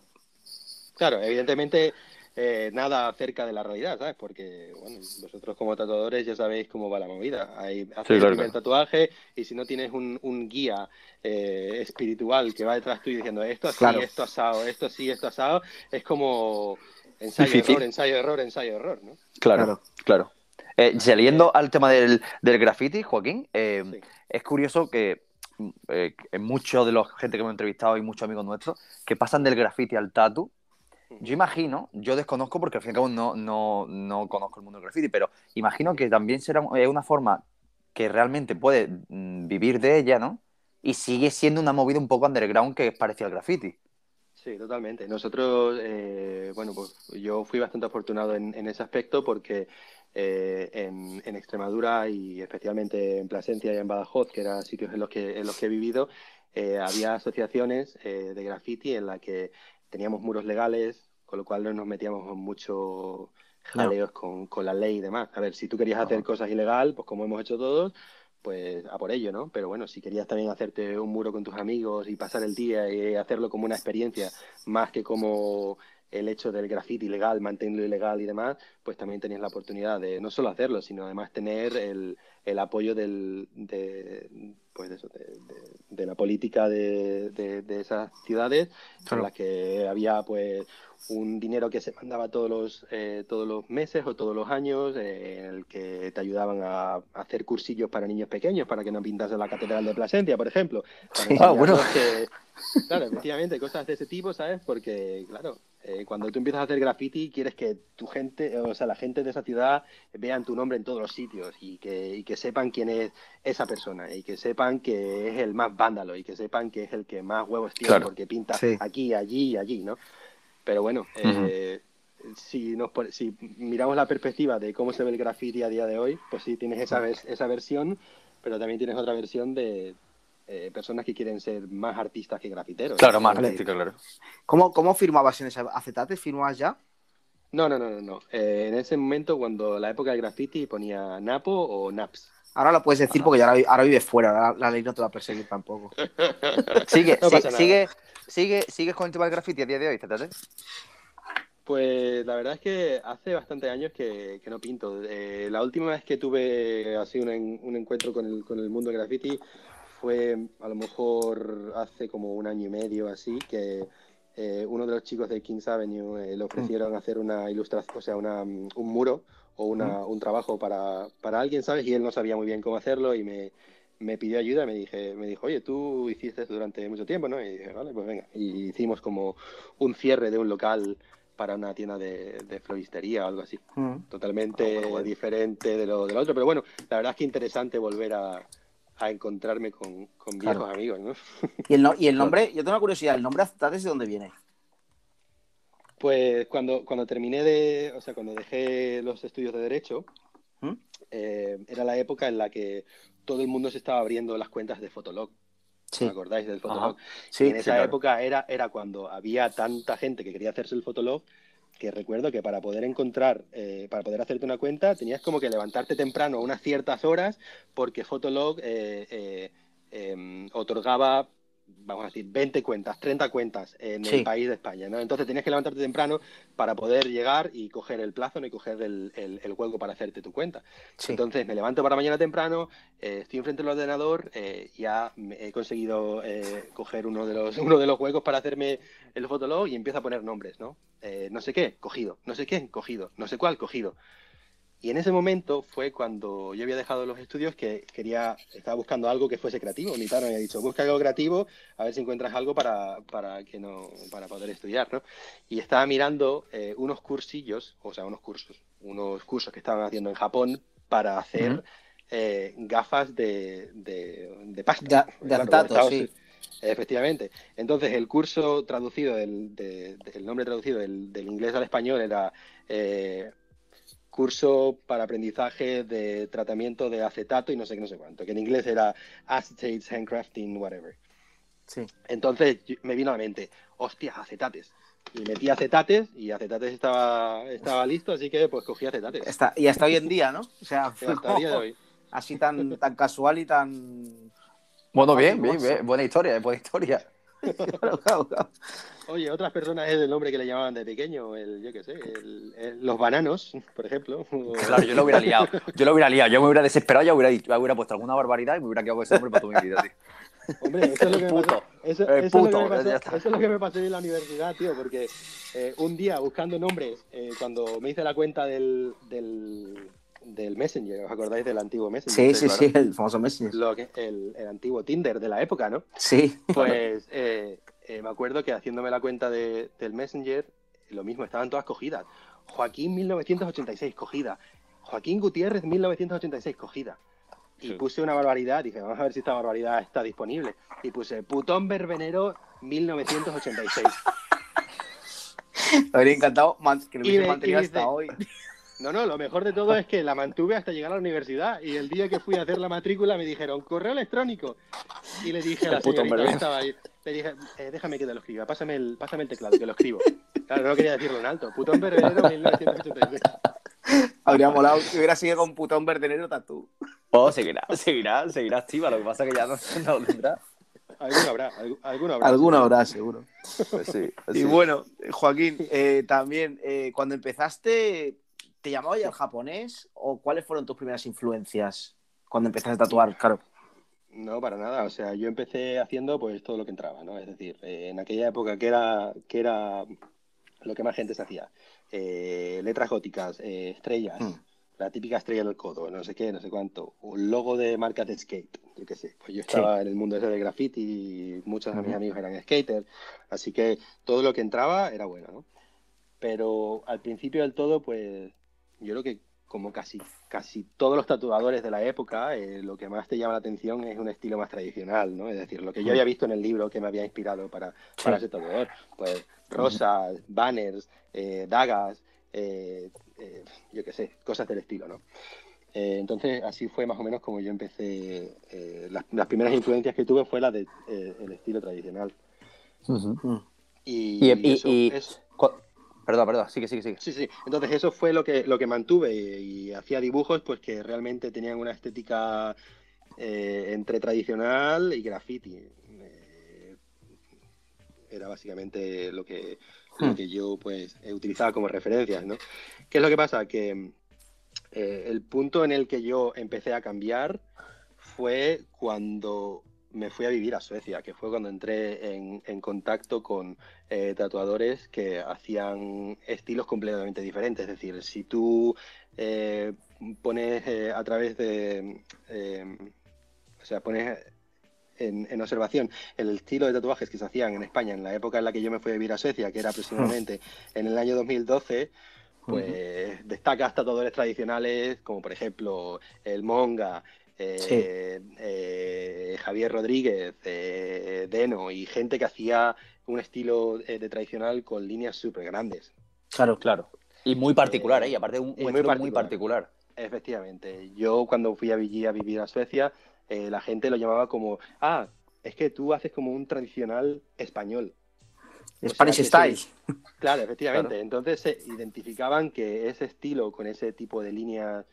Claro, evidentemente eh, nada cerca de la realidad, ¿sabes? Porque, bueno, vosotros como tatuadores ya sabéis cómo va la movida. Hay, haces Sí, el claro, primer claro. tatuaje y si no tienes un, un guía eh, espiritual que va detrás tuyo diciendo esto así, Claro. esto asado, esto sí, esto asado, es como ensayo, Difícil. error, ensayo, error, ensayo, error, ¿no? Claro, claro. Eh, saliendo al tema del, del graffiti, Joaquín, eh, Sí. es curioso que eh, que muchos de los gente que hemos entrevistado y muchos amigos nuestros que pasan del graffiti al tatu, yo imagino, yo desconozco porque al fin y al cabo no, no, no conozco el mundo del graffiti, pero imagino que también será eh, una forma que realmente puede mm, vivir de ella, ¿no? Y sigue siendo una movida un poco underground que es parecida al graffiti. Sí, totalmente. Nosotros, eh, bueno, pues yo fui bastante afortunado en, en ese aspecto porque eh, en, en Extremadura y especialmente en Plasencia y en Badajoz, que eran sitios en los que, en los que he vivido, eh, había asociaciones de graffiti en la que teníamos muros legales, con lo cual no nos metíamos en mucho jaleos con, con la ley y demás. A ver, si tú querías hacer cosas ilegal, pues como hemos hecho todos, pues a por ello, ¿no? Pero bueno, si querías también hacerte un muro con tus amigos y pasar el día y hacerlo como una experiencia, más que como el hecho del graffiti ilegal, mantenerlo ilegal y demás, pues también tenías la oportunidad de no solo hacerlo, sino además tener el, el apoyo del, de, pues de, eso, de, de- de la política de, de- esas ciudades, Claro. en las que había pues un dinero que se mandaba todos los, eh, todos los meses o todos los años, eh, en el que te ayudaban a, a hacer cursillos para niños pequeños, para que no pintasen la Catedral de Plasencia, por ejemplo. Ah, bueno. que- claro, efectivamente, cosas de ese tipo, ¿sabes? Porque, claro, Eh, cuando tú empiezas a hacer graffiti, quieres que tu gente, o sea, la gente de esa ciudad vean tu nombre en todos los sitios y que, y que sepan quién es esa persona y que sepan que es el más vándalo y que sepan que es el que más huevos tiene Claro. porque pinta Sí. aquí, allí y allí, ¿no? Pero bueno, eh, si, nos, si miramos la perspectiva de cómo se ve el graffiti a día de hoy, pues sí, tienes esa, esa versión, pero también tienes otra versión de eh, personas que quieren ser más artistas que grafiteros. Claro, más artístico, claro. ¿Cómo, ¿Cómo firmabas en esa acetate? ¿Firmabas ya? No, no, no, no. no. Eh, en ese momento, cuando la época del graffiti ponía Napo o Naps. Ahora lo puedes decir porque ya ahora, ahora vives fuera, ahora la ley no te va a perseguir tampoco. Sigue, No nada. sigue, sigue, sigues con el tema del graffiti a día de hoy, ZT. Pues la verdad es que hace bastante años que, que no pinto. Eh, la última vez que tuve así un, un encuentro con el, con el mundo del graffiti fue a lo mejor hace como un año y medio así, que eh, uno de los chicos de Kings Avenue eh, le ofrecieron hacer una ilustración, o sea, una, mm, un muro o una, un trabajo para, para alguien, ¿sabes? Y él no sabía muy bien cómo hacerlo y me, me pidió ayuda, me, dije, me dijo, oye, tú hiciste esto durante mucho tiempo, ¿no? Y dije, vale, pues venga. Y hicimos como un cierre de un local para una tienda de, de floristería o algo así. Mm. Totalmente Ah, bueno, bueno. diferente de lo del otro. Pero bueno, la verdad es que interesante volver a, a encontrarme con, con viejos Claro. amigos, ¿no? Y el, no- y el nombre, yo tengo una curiosidad, ¿el nombre acetate de dónde viene? Pues cuando, cuando terminé de, o sea, cuando dejé los estudios de Derecho, ¿Mm? eh, era la época en la que todo el mundo se estaba abriendo las cuentas de Fotolog. Sí, ¿Os acordáis del Fotolog? sí, y en esa sí, claro. época era, era cuando había tanta gente que quería hacerse el Fotolog que recuerdo que para poder encontrar, eh, para poder hacerte una cuenta, tenías como que levantarte temprano a unas ciertas horas porque Fotolog eh, eh, em, otorgaba, vamos a decir, 20 cuentas, 30 cuentas en Sí. el país de España, ¿no? Entonces tenías que levantarte temprano para poder llegar y coger el plazo, ¿no? Y coger el, el, el hueco para hacerte tu cuenta. sí. Entonces me levanto para mañana temprano, eh, estoy enfrente del ordenador, eh, ya he conseguido eh, coger uno de, los, uno de los huecos para hacerme el fotolog y empiezo a poner nombres, ¿no? Eh, no sé qué, cogido, no sé qué, cogido, no sé cuál, cogido. Y en ese momento fue cuando yo había dejado los estudios que quería, estaba buscando algo que fuese creativo. Mi padre me había dicho, busca algo creativo, a ver si encuentras algo para, para que no, para poder estudiar, ¿no? Y estaba mirando eh, unos cursillos, o sea, unos cursos, unos cursos que estaban haciendo en Japón para hacer eh, gafas de, de, de pasta. De- de Claro, Estados- sí. Efectivamente. Entonces, el curso traducido, del, de- de- el nombre traducido del, del inglés al español era eh, curso para aprendizaje de tratamiento de acetato y no sé qué, no sé cuánto, que en inglés era acetates, handcrafting, whatever. sí. Entonces me vino a la mente, hostias, acetates. Y metí acetates y acetates estaba, estaba listo, así que pues cogí acetates. Está, y hasta hoy en día, ¿no? O sea, Hasta el día de como hoy. así tan, tan casual y tan... Bueno, bien, bien, bien. Buena historia, buena historia. Claro, claro, claro. Oye, otras personas es el nombre que le llamaban de pequeño, el, yo qué sé, el- el- los bananos, por ejemplo. o- Claro, yo lo hubiera liado. Yo lo hubiera liado. Yo me hubiera desesperado, ya hubiera, ya hubiera puesto alguna barbaridad y me hubiera quedado con ese nombre para toda mi vida, tío. Hombre, eso es lo que me pasó. Eso, es lo que puto, me pasó- ya está. eso es lo que me pasó en la universidad, tío, porque eh, un día buscando nombres, eh, cuando me hice la cuenta del, del, del Messenger, ¿os acordáis del antiguo Messenger? Sí, sí, sí, el famoso Messenger. Lo que, el, el antiguo Tinder de la época, ¿no? Sí. Pues eh, eh, me acuerdo que haciéndome la cuenta de- del Messenger, lo mismo, estaban todas cogidas. Joaquín 1986, cogida. Joaquín Gutiérrez 1986, cogida. Y Sí. puse una barbaridad, dije, vamos a ver si esta barbaridad está disponible. Y puse Putón Verbenero 1986. Me habría encantado que lo hubiese mantenido hasta dice- hoy. No, no, lo mejor de todo es que la mantuve hasta llegar a la universidad. Y el día que fui a hacer la matrícula me dijeron, correo electrónico. Y le dije a la señorita que estaba ahí, le dije, "Eh, déjame que te lo escriba, pásame el, pásame el teclado, que lo escribo. Claro, no quería decirlo en alto. Putón Verbenero 1986. Habría molado que hubiera sido con putón verdenero tatú. Oh, seguirá, seguirá, seguirá activa. Lo que pasa es que ya no, no lo tendrá. Alguno habrá, algu- alguno habrá. Alguno habrá, seguro. Pues sí. pues Y sí. bueno, Joaquín, eh, también, eh, cuando empezaste, ¿te llamaba ya el japonés? ¿O cuáles fueron tus primeras influencias cuando empezaste a tatuar? Claro. No, para nada. O sea, yo empecé haciendo pues todo lo que entraba, ¿no? Es decir, eh, en aquella época que era, que era lo que más gente se hacía. Eh, letras góticas, eh, estrellas, Hmm. la típica estrella del codo, no sé qué, no sé cuánto. Un logo de marca de skate, yo qué sé. Pues yo estaba en el mundo ese de graffiti y muchos de mis amigos eran skaters. Así que todo lo que entraba era bueno, ¿no? Pero al principio del todo, pues yo creo que como casi, casi todos los tatuadores de la época, eh, lo que más te llama la atención es un estilo más tradicional, ¿no? Es decir, lo que yo había visto en el libro que me había inspirado para, para ser tatuador, pues rosas, banners, eh, dagas, eh, eh, yo qué sé, cosas del estilo, ¿no? Eh, entonces, así fue más o menos como yo empecé. eh, las, las primeras influencias que tuve fue la del de, el estilo tradicional. Y, Y, y- eso- y- eso- Perdón, perdón, sigue, sigue, sigue. Sí, sí. Entonces eso fue lo que, lo que mantuve y, y hacía dibujos pues que realmente tenían una estética eh, entre tradicional y graffiti. Eh, era básicamente lo que, lo Hmm. que yo pues utilizaba como referencias, ¿no? ¿Qué es lo que pasa? Que eh, el punto en el que yo empecé a cambiar fue cuando me fui a vivir a Suecia, que fue cuando entré en, en contacto con eh, tatuadores que hacían estilos completamente diferentes. Es decir, si tú eh, pones eh, a través de, eh, o sea, pones en, en observación el estilo de tatuajes que se hacían en España en la época en la que yo me fui a vivir a Suecia, que era aproximadamente en el año 2012, pues destacas tatuadores tradicionales como por ejemplo el Monga, eh, eh, Javier Rodríguez, eh, Deno y gente que hacía un estilo eh, de tradicional con líneas súper grandes. Claro, Claro. Y muy particular, ¿eh? Y aparte un, un muy estilo muy particular. particular. Efectivamente, yo cuando fui a allí a vivir a Suecia, eh, la gente lo llamaba como, ah, es que tú haces como un tradicional español. O sea, Spanish Style. sí. Claro, efectivamente. Claro. Entonces se identificaban que ese estilo con ese tipo de líneas,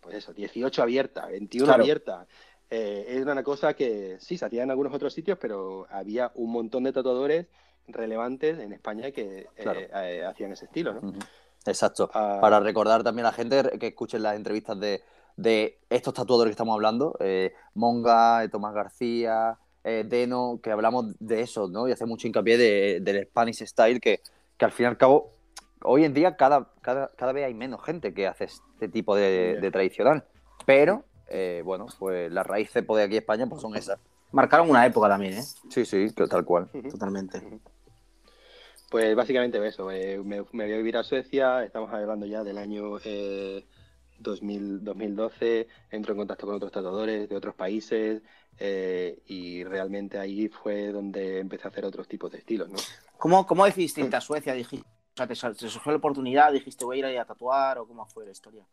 pues eso, 18 abierta, 21 Claro. abierta, eh, era una cosa que sí se hacía en algunos otros sitios, pero había un montón de tatuadores relevantes en España que eh, Claro. eh, hacían ese estilo, ¿no? Exacto. Ah, Para recordar también a la gente que escuchen las entrevistas de, de estos tatuadores que estamos hablando, eh, Monga, Tomás García, Deno, que hablamos de eso, ¿no? Y hace mucho hincapié de- del Spanish Style, que, que al fin y al cabo, hoy en día cada, cada, cada vez hay menos gente que hace este tipo de, tradicional. Pero, eh, bueno, pues las raíces pues, de aquí en España pues, son esas. Marcaron una época también, ¿eh? Sí, sí, tal cual. Totalmente. Pues básicamente eso, eh, me, me voy a vivir a Suecia, estamos hablando ya del año eh, 2000, 2012, entro en contacto con otros tatuadores de otros países eh, y realmente ahí fue donde empecé a hacer otros tipos de estilos, ¿no? ¿Cómo, cómo decidiste irte a Suecia? Dijiste, sea, te, te surgió la oportunidad, dijiste voy a ir ahí a tatuar o cómo fue la historia.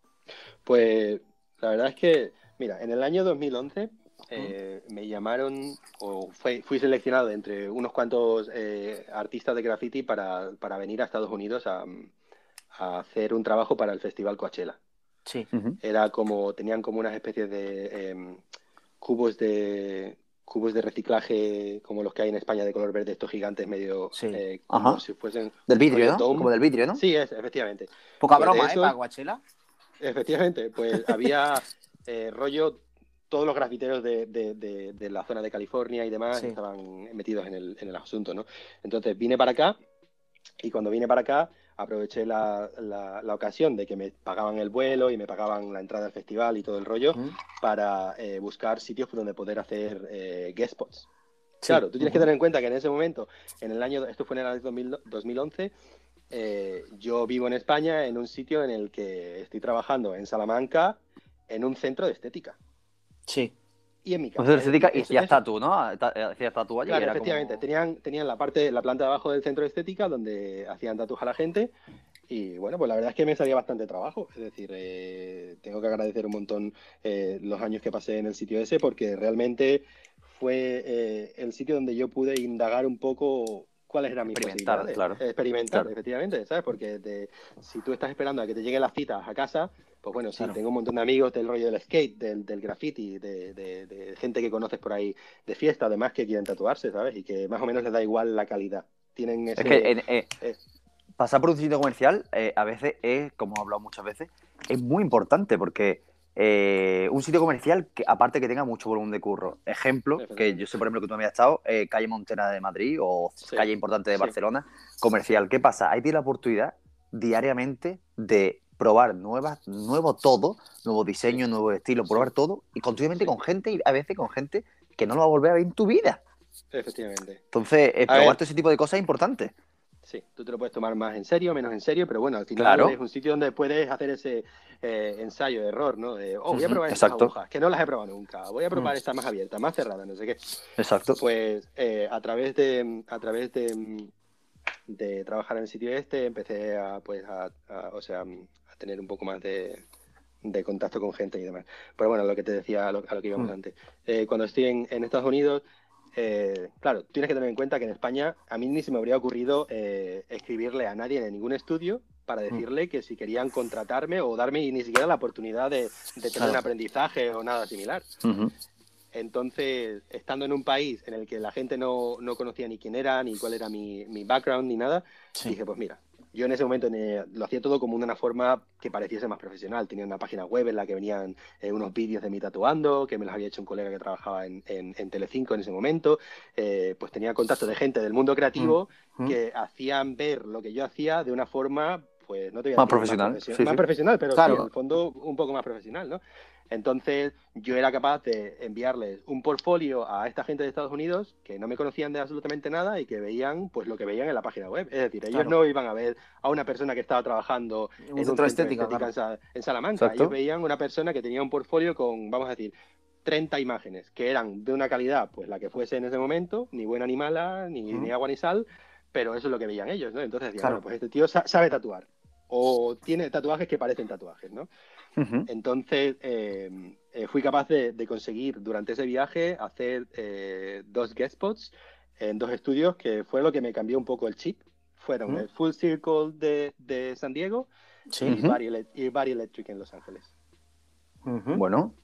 Pues la verdad es que, mira, en el año 2011 eh, me llamaron o fue- fui seleccionado entre unos cuantos eh, artistas de graffiti para, para venir a Estados Unidos a, a hacer un trabajo para el Festival Coachella. Sí. Era como tenían como unas especies de em, cubos de cubos de reciclaje como los que hay en España de color verde estos gigantes medio Sí. eh, Ajá. como si fuesen Del vidrio, rollo ¿no? dome. Como del vidrio, ¿no? sí es efectivamente Poca Pues broma, ¿eh? eso- Para Coachella. efectivamente pues había eh, rollo todos los grafiteros de, de- de- de la zona de California y demás Sí. estaban metidos en el, en el asunto no entonces vine para acá y cuando vine para acá aproveché la, la- la ocasión de que me pagaban el vuelo y me pagaban la entrada al festival y todo el rollo para eh, buscar sitios donde poder hacer eh, guest spots. Sí. Claro, tú tienes que tener en cuenta que en ese momento, en el año, esto fue en el año 2000 2011, eh, yo vivo en España en un sitio en el que estoy trabajando en Salamanca en un centro de estética. Sí. Y en mi casa. Entonces, estética, y Eso- hacías tatu, ¿no? Ta- Hacías tatu allí. Claro, era efectivamente. como- Tenían, tenían la parte, la planta de abajo del centro de estética donde hacían tatuajes a la gente. Y bueno, pues la verdad es que me salía bastante trabajo. Es decir, eh, tengo que agradecer un montón eh, los años que pasé en el sitio ese porque realmente fue eh, el sitio donde yo pude indagar un poco cuáles eran mis Experimentar, claro. Experimentar, Claro. efectivamente, ¿sabes? Porque si tú estás esperando a que te lleguen las citas a casa, pues bueno, sí, Claro. tengo un montón de amigos del rollo del skate, del, del graffiti, de, de- de gente que conoces por ahí de fiesta, además que quieren tatuarse, ¿sabes? Y que más o menos les da igual la calidad. Tienen ese... Es que eh, eh. pasar por un sitio comercial eh, a veces es, como he hablado muchas veces, es muy importante porque eh, un sitio comercial que aparte que tenga mucho volumen de curro. Ejemplo, que yo sé por ejemplo que tú habías estado, eh, calle Montena de Madrid o Sí, calle importante de sí. Barcelona, comercial. ¿Qué pasa? Ahí tienes la oportunidad diariamente de probar nuevas, nuevo todo, nuevo diseño, nuevo estilo, probar todo y continuamente con gente y a veces con gente que no lo va a volver a ver en tu vida. Efectivamente. Entonces, eh, ver. probar todo ese tipo de cosas es importante. Sí, tú te lo puedes tomar más en serio, menos en serio, pero bueno, al final Claro. es un sitio donde puedes hacer ese eh, ensayo de error, ¿no? De, oh, voy a probar estas exacto. agujas, que no las he probado nunca, voy a probar Mm. esta más abierta, más cerrada, no sé qué. Exacto. Pues eh, a través de a través de, de trabajar en el sitio este empecé a pues a, a- o sea a tener un poco más de, de contacto con gente y demás. Pero bueno, lo que te decía, a lo, a lo que íbamos Mm. antes. Eh, cuando estoy en, en Estados Unidos, eh, claro, tienes que tener en cuenta que en España a mí ni se me habría ocurrido eh, escribirle a nadie en ningún estudio para decirle que si querían contratarme o darme ni siquiera la oportunidad de, de tener Claro. un aprendizaje o nada similar. Entonces, estando en un país en el que la gente no, no conocía ni quién era, ni cuál era mi, mi background, ni nada, Sí. dije, pues mira, yo en ese momento lo hacía todo como de una forma que pareciese más profesional. Tenía una página web en la que venían eh, unos vídeos de mí tatuando, que me los había hecho un colega que trabajaba en, en, en Telecinco en ese momento. Eh, pues tenía contacto de gente del mundo creativo Mm. que hacían ver lo que yo hacía de una forma, pues no te voy a Más decir profesional, sí, más sí. profesional, pero Claro. sí, en el fondo un poco más profesional, ¿no? Entonces yo era capaz de enviarles un portfolio a esta gente de Estados Unidos que no me conocían de absolutamente nada y que veían pues lo que veían en la página web. Es decir, ellos Claro. no iban a ver a una persona que estaba trabajando Un en un estética, claro. en, Sa- en Salamanca. Exacto. Ellos veían una persona que tenía un portfolio con, vamos a decir, 30 imágenes que eran de una calidad, pues la que fuese en ese momento, ni buena ni mala, ni, ni agua ni sal, pero eso es lo que veían ellos, ¿no? Entonces decían, Claro. bueno, pues este tío sa- sabe tatuar. O tiene tatuajes que parecen tatuajes, ¿no? Entonces eh, eh, fui capaz de, de conseguir durante ese viaje hacer eh, dos guest spots en dos estudios que fue lo que me cambió un poco el chip. Fueron el Full Circle de, de San Diego Sí. y, Ele- y Bari Electric en Los Ángeles. Bueno,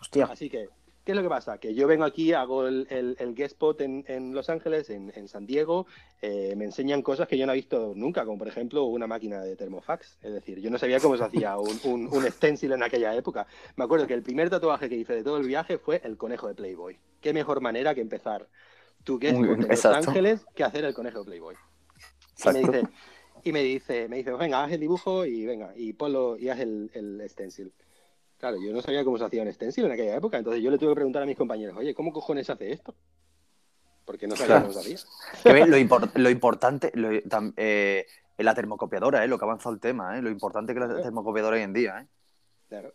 Hostia. Así que, ¿qué es lo que pasa? Que yo vengo aquí, hago el, el- el guest spot en, en Los Ángeles, en, en San Diego, eh, me enseñan cosas que yo no he visto nunca, como por ejemplo una máquina de termofax. Es decir, yo no sabía cómo se hacía un, un, un stencil en aquella época. Me acuerdo que el primer tatuaje que hice de todo el viaje fue el conejo de Playboy. ¿Qué mejor manera que empezar tu guest spot en Los. Ángeles que hacer el conejo de Playboy? Y me dice, y me dice, me dice, venga, haz el dibujo y venga, y ponlo y haz el, el stencil. Claro, yo no sabía cómo se hacía un stencil en aquella época, entonces yo le tuve que preguntar a mis compañeros, oye, ¿cómo cojones se hace esto? Porque no sabía cómo se hacía. Lo, impor- lo importante, lo- eh, la termocopiadora, eh, lo que ha avanzado el tema, eh, lo importante que la termocopiadora hoy en día. Eh. Claro.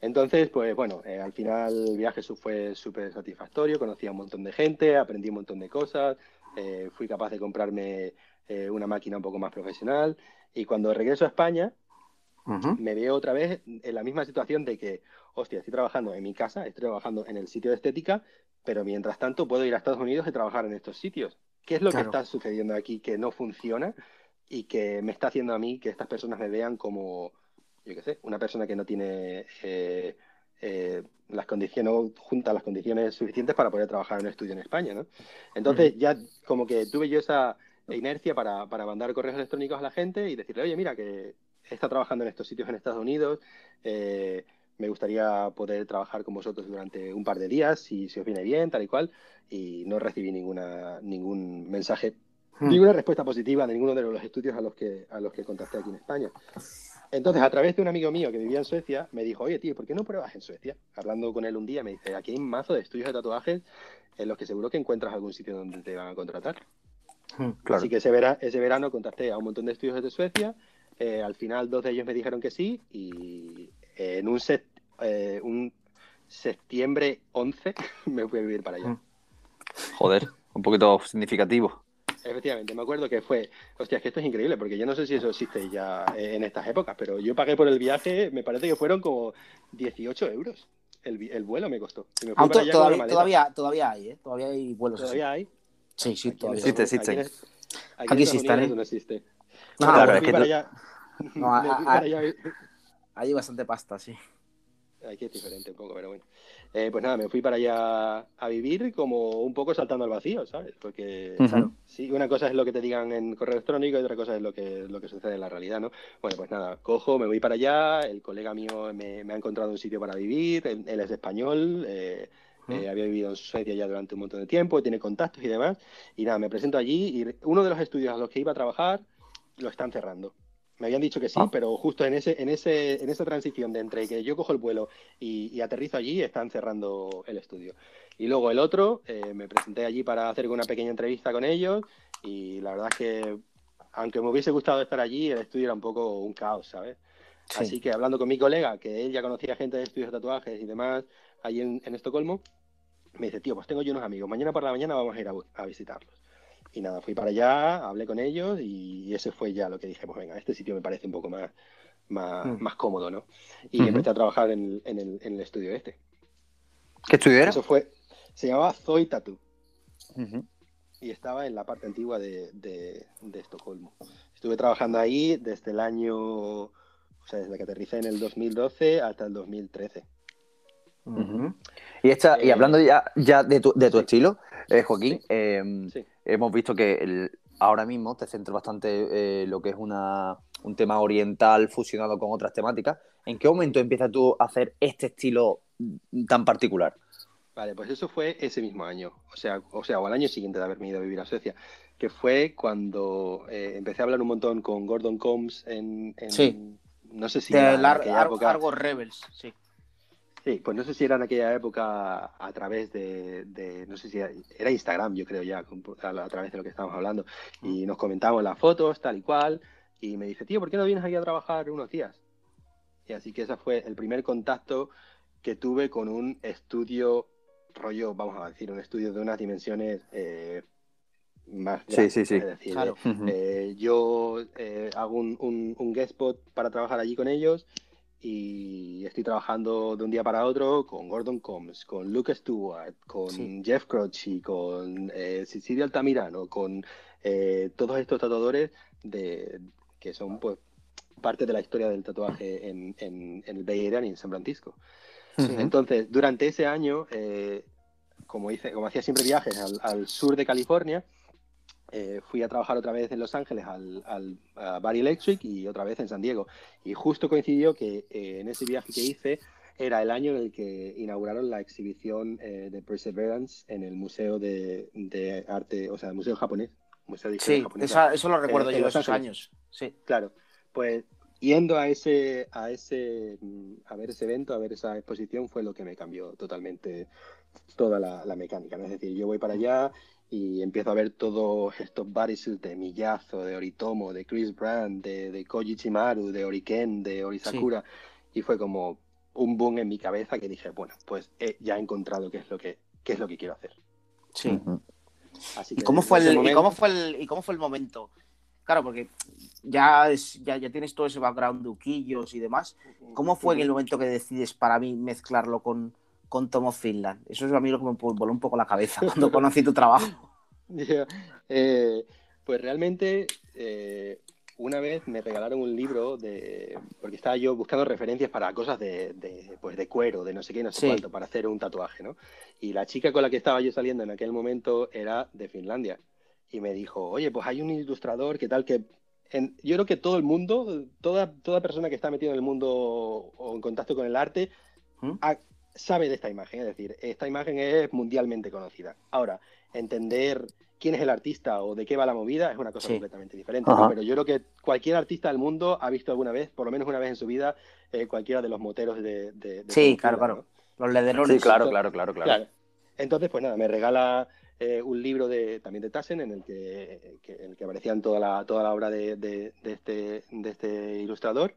Entonces, pues bueno, eh, al final el viaje fue súper satisfactorio, conocí a un montón de gente, aprendí un montón de cosas, eh, fui capaz de comprarme eh, una máquina un poco más profesional y cuando regreso a España Me veo otra vez en la misma situación de que, hostia, estoy trabajando en mi casa, estoy trabajando en el sitio de estética, pero mientras tanto puedo ir a Estados Unidos y trabajar en estos sitios. ¿Qué es lo Claro. que está sucediendo aquí que no funciona y que me está haciendo a mí que estas personas me vean como, yo qué sé, una persona que no tiene eh, eh, las condiciones, no junta las condiciones suficientes para poder trabajar en un estudio en España, ¿no? Entonces ya como que tuve yo esa inercia para, para mandar correos electrónicos a la gente y decirle, oye, mira, que está trabajando en estos sitios en Estados Unidos, eh, me gustaría poder trabajar con vosotros durante un par de días, si, si os viene bien, tal y cual, y no recibí ninguna, ningún mensaje, Hmm. ninguna respuesta positiva de ninguno de los estudios a los que, a los que contacté aquí en España. Entonces, a través de un amigo mío que vivía en Suecia, me dijo, oye, tío, ¿por qué no pruebas en Suecia? Hablando con él un día, me dice, aquí hay un mazo de estudios de tatuajes en los que seguro que encuentras algún sitio donde te van a contratar. Hmm. Claro. Así que ese, vera- ese verano contacté a un montón de estudios de Suecia. Eh, al final, dos de ellos me dijeron que sí. Y eh, en un, set, eh, un septiembre 11 me fui a vivir para allá. Mm. Joder, un poquito significativo. Efectivamente, me acuerdo que fue. Hostia, es que esto es increíble, porque yo no sé si eso existe ya en estas épocas, pero yo pagué por el viaje, me parece que fueron como 18 euros. El, el vuelo me costó. Me una todavía, todavía, todavía hay, ¿eh? Todavía hay vuelos así. Todavía hay. Sí, sí, Aquí todavía. Existe, aquí existe. aquí Aquí existen, Unidos ¿eh? eso no existe. No, claro, es que tú- allá. No, a- a- allá. Hay bastante pasta, sí. Aquí es diferente un poco, pero bueno. Eh, pues nada, me fui para allá a vivir como un poco saltando al vacío, ¿sabes? Porque Ujú. Claro. sí, una cosa es lo que te digan en correo electrónico y otra cosa es lo que, lo que sucede en la realidad, ¿no? Bueno, pues nada, cojo, me voy para allá, el colega mío me, me ha encontrado un sitio para vivir, él, él es español, eh, ¿Mm? eh, había vivido en Suecia ya durante un montón de tiempo, tiene contactos y demás, y nada, me presento allí y uno de los estudios a los que iba a trabajar lo están cerrando. Me habían dicho que sí, Ah. pero justo en ese, en ese, en esa transición de entre que yo cojo el vuelo y, y aterrizo allí, están cerrando el estudio. Y luego el otro, eh, me presenté allí para hacer una pequeña entrevista con ellos y la verdad es que aunque me hubiese gustado estar allí, el estudio era un poco un caos, ¿sabes? Sí. Así que hablando con mi colega, que él ya conocía gente de estudios de tatuajes y demás, allí en, en Estocolmo, me dice, tío, pues tengo yo unos amigos, mañana por la mañana vamos a ir a, a visitarlos. Y nada, fui para allá, hablé con ellos y ese fue ya lo que dije, pues venga, este sitio me parece un poco más, más, Mm. más cómodo, ¿no? Y empecé a trabajar en, en el, en el estudio este. ¿Qué estudio era? Eso fue, se llamaba Zoe Tattoo y estaba en la parte antigua de, de, de Estocolmo. Estuve trabajando ahí desde el año, o sea, desde que aterricé en el 2012 hasta el 2013. Ujú. Y, esta, y Eh, hablando ya, ya de tu, de tu sí. estilo, eh, Joaquín, eh, Sí. Hemos visto que el- ahora mismo te centras bastante eh, lo que es una, un tema oriental fusionado con otras temáticas. ¿En qué momento empiezas tú a hacer este estilo tan particular? Vale, pues eso fue ese mismo año, o sea, o sea, o al año siguiente de haberme ido a vivir a Suecia, que fue cuando eh, empecé a hablar un montón con Gordon Combs en, en- Sí. no sé si De era Ar- Rebels, sí. Sí, pues no sé si era en aquella época a través de, de- no sé si era, era Instagram, yo creo ya, a, través de lo que estábamos hablando, y nos comentamos las fotos, tal y cual, y me dice, tío, ¿por qué no vienes aquí a trabajar unos días? Y así que ese fue el primer contacto que tuve con un estudio rollo, vamos a decir, un estudio de unas dimensiones eh, más Sí, grandes, sí, sí. Es decir, Claro. eh, yo eh, hago un, un, un guest spot para trabajar allí con ellos y estoy trabajando de un día para otro con Gordon Combs, con Luke Stewart, con Sí. Jeff Croce, con eh, Cecilia Altamirano, con eh, todos estos tatuadores de, que son pues parte de la historia del tatuaje en, en, en el Bay Area y en San Francisco. Entonces, durante ese año, eh, como, hice, como hacía siempre viajes al, al sur de California, eh, fui a trabajar otra vez en Los Ángeles al, al a Bari Electric y otra vez en San Diego. Y justo coincidió que eh, en ese viaje que hice era el año en el que inauguraron la exhibición eh, de Perseverance en el Museo de, de Arte, o sea, el Museo Japonés. Museo de Sí, esa- eso lo recuerdo yo esos años. Sí. Claro, pues yendo a ese, a ese, mm, a ver ese evento, a ver esa exposición, fue lo que me cambió totalmente toda la, la mecánica. ¿no? Es decir, yo voy para allá y empiezo a ver todos estos bodysuits de Miyazo, de Oritomo, de Chris Brand, de, de Koji Chimaru, de Oriken, de Orisakura, y fue como un boom en mi cabeza que dije, bueno, pues he- ya he encontrado qué es lo que, qué es lo que quiero hacer. Sí. Así ¿Y cómo, fue el, ¿Y momento- cómo fue el, y cómo fue el momento? Claro, porque ya, es- ya, ya tienes todo ese background de uquillos y demás. ¿Cómo fue en el momento que decides para mí mezclarlo con, con Tom of Finland? Eso es a mí lo que me voló un poco la cabeza cuando conocí tu trabajo. Ya, eh, pues realmente eh, una vez me regalaron un libro de porque estaba yo buscando referencias para cosas de, de, pues de cuero, de no sé qué, no sé Sí. cuánto, para hacer un tatuaje, ¿no? Y la chica con la que estaba yo saliendo en aquel momento era de Finlandia y me dijo, oye, pues hay un ilustrador que tal que en- yo creo que todo el mundo, toda, toda persona que está metido en el mundo o en contacto con el arte, ¿Mm? ha- sabe de esta imagen. Es decir, esta imagen es mundialmente conocida. Ahora, entender quién es el artista o de qué va la movida es una cosa Sí. completamente diferente. Pero yo creo que cualquier artista del mundo ha visto alguna vez, por lo menos una vez en su vida, eh, cualquiera de los moteros de... de- de Sí, claro, claro. ¿no? Los lederones. Sí, claro, claro, claro, claro. Claro. Entonces, pues nada, me regala eh, un libro de, también de Tassen en el que, que- en el que aparecían toda la, toda la obra de, de- de este, de este ilustrador,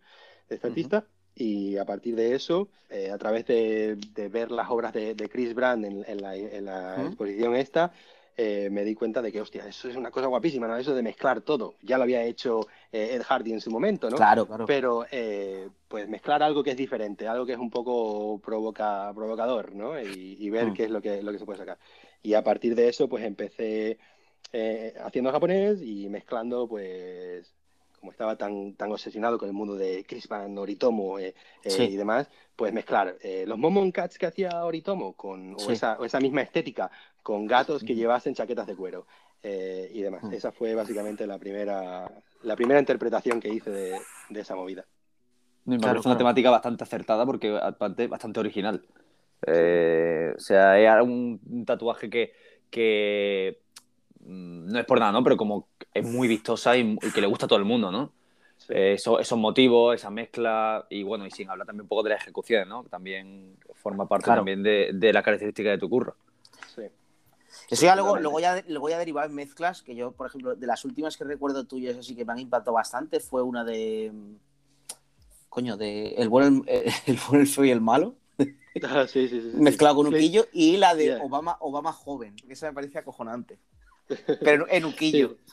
de este artista. Y a partir de eso, eh, a través de, de ver las obras de, de Chris Brand en, en la, en la Ujú. exposición esta, eh, me di cuenta de que, hostia, eso es una cosa guapísima, ¿no? Eso de mezclar todo. Ya lo había hecho eh, Ed Hardy en su momento, ¿no? Claro, claro. Pero pues mezclar algo que es diferente, algo que es un poco provoca, provocador, ¿no? Y, y ver Mm. qué es lo que, lo que se puede sacar. Y a partir de eso, pues empecé haciendo japonés y mezclando, pues, como estaba tan, tan obsesionado con el mundo de Crispin, Oritomo eh, eh, Sí. y demás, pues mezclar eh, los Momon Cats que hacía Oritomo con, o, Sí. esa, o esa misma estética con gatos que llevasen chaquetas de cuero eh, y demás. Mm. Esa fue básicamente la primera, la primera interpretación que hice de, de esa movida. Me Claro, parece una claro. temática bastante acertada porque aparte bastante original. Eh, o sea, es un, un tatuaje que, que no es por nada, ¿no? Pero como es muy vistosa y, y que le gusta a todo el mundo, ¿no? Sí. Eh, eso- esos motivos, esa mezcla y bueno, y sin hablar también un poco de la ejecución, ¿no? Que también forma parte Claro. también de, de la característica de tu curro. Sí. Eso ya luego, luego, ya, luego ya derivaba en mezclas, que yo, por ejemplo, de las últimas que recuerdo tuyas así que me han impactado bastante, fue una de. Coño, de El bueno, el, el, bueno, el feo y el malo. Ah, sí, sí, sí, sí. Mezclado con Sí. Uquillo. Y la de Yeah. Obama, Obama joven, que esa me parece acojonante. Pero en Uquillo.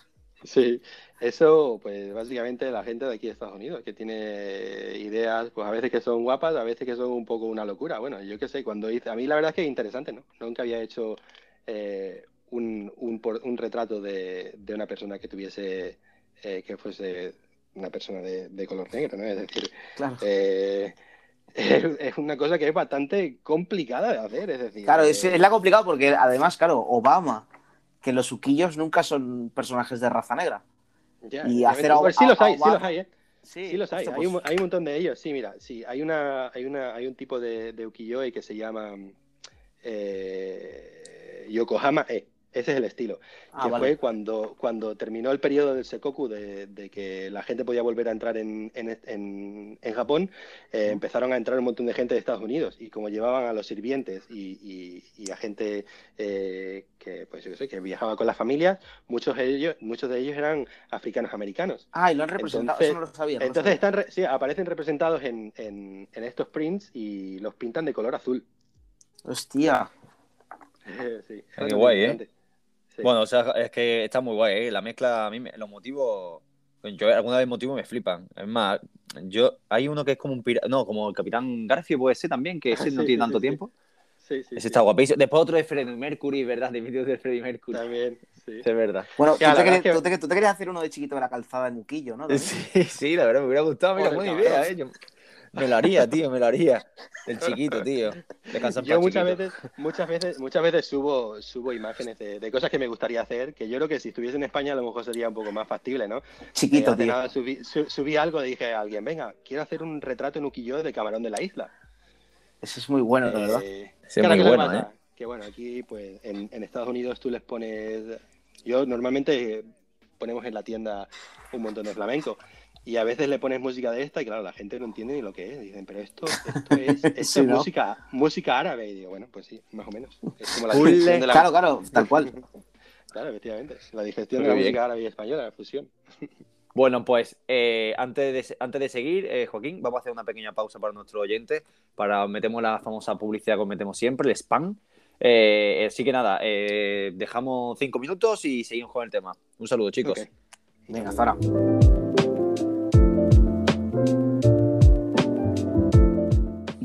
Sí, eso, pues básicamente la gente de aquí de Estados Unidos, que tiene ideas, pues a veces que son guapas, a veces que son un poco una locura. Bueno, yo qué sé, cuando hice, a mí la verdad es que es interesante, ¿no? Nunca había hecho eh, un, un, retrato de, de una persona que tuviese, eh, que fuese una persona de, de color negro, ¿no? Es decir, Claro. eh, es, una cosa que es bastante complicada de hacer, es decir, Claro, es, es la complicado porque además, claro, Obama, que los Uquillos nunca son personajes de raza negra. ya, y hacer a- sí los hay, sí los hay, ¿eh? Sí, Sí los hay, hay un, pues, hay un montón de ellos. Sí, mira, sí, hay una, hay una, hay un tipo de, de ukiyo-e que se llama eh, Yokohama E. Ese es el estilo. ah, que vale. fue cuando, cuando terminó el periodo del Sekoku de, de que la gente podía volver a entrar en, en, en- en Japón, eh, empezaron a entrar un montón de gente de Estados Unidos y como llevaban a los sirvientes y, y- y a gente eh, que, pues, yo sé, que viajaba con las familias, muchos de ellos, muchos de ellos eran africanos americanos. Ah, y lo han representado, Entonces- eso no lo sabía. no lo Entonces sabía. están re- sí, aparecen representados en, en- en estos prints y los pintan de color azul. Hostia. sí, Qué guay, ¿eh? Sí. Bueno, o sea, es que está muy guay, ¿eh? La mezcla, a mí, me- los motivos, yo alguna vez motivos me flipan. Es más, yo, hay uno que es como un pirata, no, como el Capitán Garfio puede ser también, que ese Sí, no sí, tiene sí, tanto sí. tiempo. Sí, sí, Ese sí. está guapísimo. Después otro de Freddie Mercury, ¿verdad? De vídeos de Freddie Mercury. También, sí. Es verdad. Bueno, tú, te querías, que- tú te- tú te querías hacer uno de chiquito de la calzada en Uquillo, ¿no? También. Sí, sí, la verdad me hubiera gustado. Mira, buena idea, ¿eh? Yo- me lo haría, tío, me lo haría. El chiquito, tío. Descansa en Yo muchas chiquito. veces, muchas veces, muchas veces subo, subo imágenes de, de cosas que me gustaría hacer, que yo creo que si estuviese en España a lo mejor sería un poco más factible, ¿no? Chiquito, Eh, tío. nada subí, su- subí algo y dije a alguien, venga, quiero hacer un retrato en ukiyo de camarón de la isla. Ese es muy bueno, verdad. Eh, Sí, claro, muy ¿qué le bueno, pasa? Que bueno, aquí pues en, en Estados Unidos tú les pones, yo normalmente ponemos en la tienda un montón de flamenco y a veces le pones música de esta y claro, la gente no entiende ni lo que es. Dicen, pero esto, esto es, esto Sí, es ¿no? música, música árabe. Y digo, bueno, pues sí, más o menos. Es como la de la... Claro, claro, tal cual. Claro, efectivamente. La digestión Muy de la bien. música árabe y española, la fusión. Bueno, pues eh, antes, de, antes de seguir, eh, Joaquín, vamos a hacer una pequeña pausa para nuestro oyente, para metemos la famosa publicidad que metemos siempre, el spam. Eh, así que nada, eh, dejamos cinco minutos y seguimos con el tema. Un saludo, chicos. Venga, hasta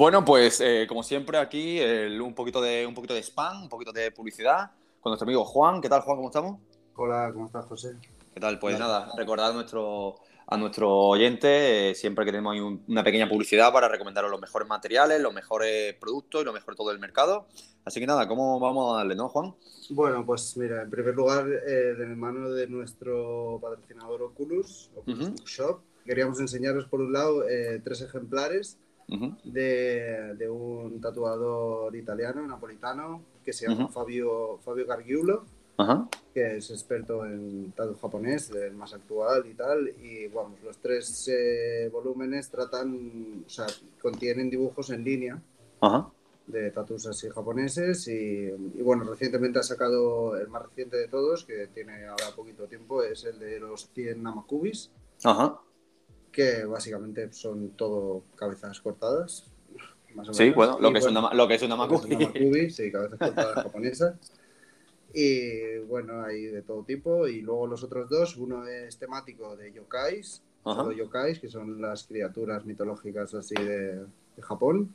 Bueno, pues eh, como siempre aquí el- un, poquito de, un poquito de spam, un poquito de publicidad con nuestro amigo Juan. ¿Qué tal, Juan? ¿Cómo estamos? Hola, ¿cómo estás, José? ¿Qué tal? Pues nada, recordar a nuestro, a nuestro oyente eh, siempre que tenemos ahí un- una pequeña publicidad para recomendaros los mejores materiales, los mejores productos y lo mejor todo el mercado. Así que nada, ¿cómo vamos a darle, no, Juan? Bueno, pues mira, en primer lugar, eh, de mano de nuestro patrocinador Oculus, Oculus Ujú. Bookshop, queríamos enseñaros por un lado eh, tres ejemplares De, de un tatuador italiano, napolitano, que se llama. Fabio, Fabio Gargiulo, que es experto en tatu japonés, el más actual y tal. Y vamos, los tres eh, volúmenes tratan, o sea, contienen dibujos en línea de tatus así japoneses y, y, bueno, recientemente ha sacado el más reciente de todos, que tiene ahora poquito tiempo, es el de los 100 Namakubis, Ajá. Que básicamente son todo cabezas cortadas. Más o Sí, menos. bueno, lo que es una, lo que es una lo que es Makubi. una Makubi, sí, cabezas cortadas japonesas. Y bueno, hay de todo tipo. Y luego los otros dos, uno es temático de yokais, yokais, que son las criaturas mitológicas así de, de Japón.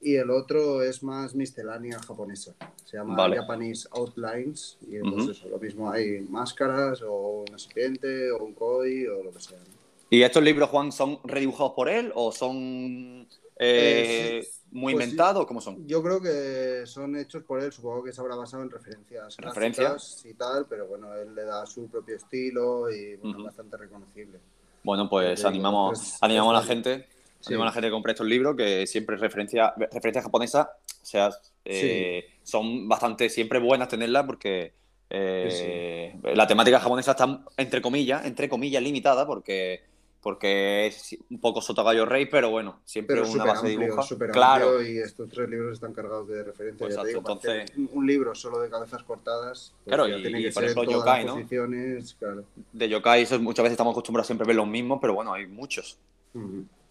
Y el otro es más miscelánea japonesa. Se llama Vale. Japanese Outlines. Y eso, lo mismo hay máscaras o una serpiente o un koi o lo que sea. ¿no? ¿Y estos libros, Juan, son redibujados por él o son eh, Eh, sí. muy Pues sí. inventados? ¿Cómo son? Yo creo que son hechos por él, supongo que se habrá basado en referencias ¿Referencias? y tal, pero bueno, él le da su propio estilo y bueno, Ujú. bastante reconocible. Bueno, pues animamos, pues, animamos a la gente, animamos a la gente que compre estos libros, que siempre referencia, referencias japonesas, o sea, eh, son bastante siempre buenas tenerlas porque la temática japonesa está entre comillas, entre comillas limitada, porque porque es un poco sotogallo rey, pero bueno, siempre Pero una base de dibujo. Claro, y estos tres libros están cargados de referencias. Pues ya te digo, exacto, para hacer un libro solo de cabezas cortadas, pues Claro, y- tiene y que por ser todas yokai, ¿no? claro. de yokai eso muchas veces estamos acostumbrados siempre a ver los mismos, pero bueno, hay muchos.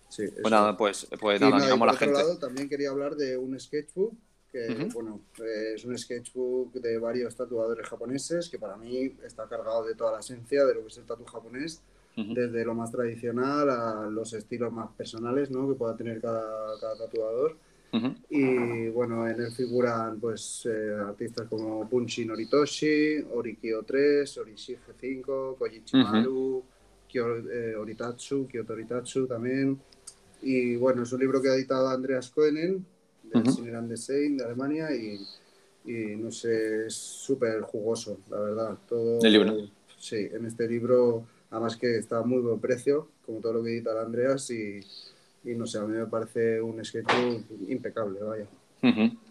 Sí, eso Pues nada, pues, pues nada, y a por la otro gente. lado, también quería hablar de un sketchbook que, bueno, eh, es un sketchbook de varios tatuadores japoneses que para mí está cargado de toda la esencia de lo que es el tatu japonés, Desde lo más tradicional a los estilos más personales ¿no? que pueda tener cada, cada tatuador. Ujú. Y bueno, en él figuran pues eh, artistas como Bunshi Noritoshi, Orikyo 3, Orishige 5, Koichi Maru, Kyo- eh, Oritatsu, Kyoto Oritatsu también. Y bueno, es un libro que ha editado Andreas Koenen, del Ujú. Sinner and the Saint de Alemania, y, y no sé, es súper jugoso, la verdad. Todo, El libro. Sí, en este libro, además que está a muy buen precio, como todo lo que edita el Andreas, y, y no sé, a mí me parece un sketchbook impecable, vaya.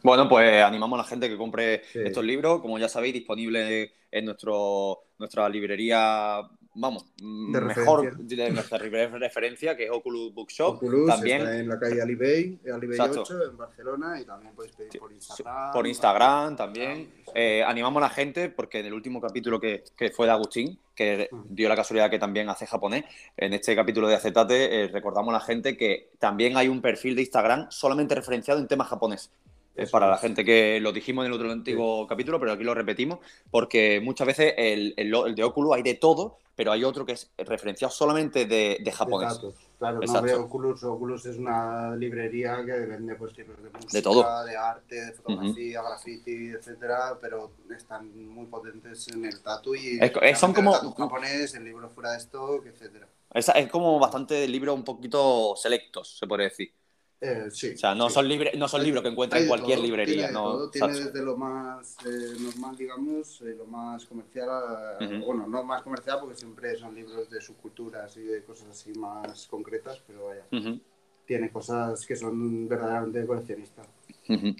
Bueno, pues animamos a la gente que compre Sí. estos libros, como ya sabéis, disponible en nuestro, nuestra librería, vamos, mm, De mejor referencia. de nuestra referencia, que es Oculus Bookshop. Oculus también está en la calle Alibey, Alibey Exacto. 8, en Barcelona, y también podéis pedir por Instagram. por Instagram también. Sí. Eh, animamos a la gente porque en el último capítulo que, que fue de Agustín, que dio la casualidad que también hace japonés, en este capítulo de Acetate eh, recordamos a la gente que también hay un perfil de Instagram solamente referenciado en temas japonés. Es Eso para la es. gente que lo dijimos en el otro antiguo capítulo, pero aquí lo repetimos, porque muchas veces el, el- el de Oculus hay de todo, pero hay otro que es referenciado solamente de, de japonés. Claro, Exacto. no veo Oculus. Oculus es una librería que vende pues libros de música, De todo. de arte, de fotografía, graffiti, etcétera, pero están muy potentes en el tatu y Es- es- son el como- tatu japonés, el libro fuera de stock, etcétera. Es, es como bastante libros un poquito selectos, se puede decir. Eh, sí, O sea, no sí. son, libres no son libros que encuentras en cualquier todo, librería. Tiene, ¿no? todo, tiene desde lo más eh, normal, digamos, eh, lo más comercial, a- Ujú. bueno, no más comercial porque siempre son libros de subculturas y de cosas así más concretas, pero vaya, Ujú, tiene cosas que son verdaderamente coleccionistas.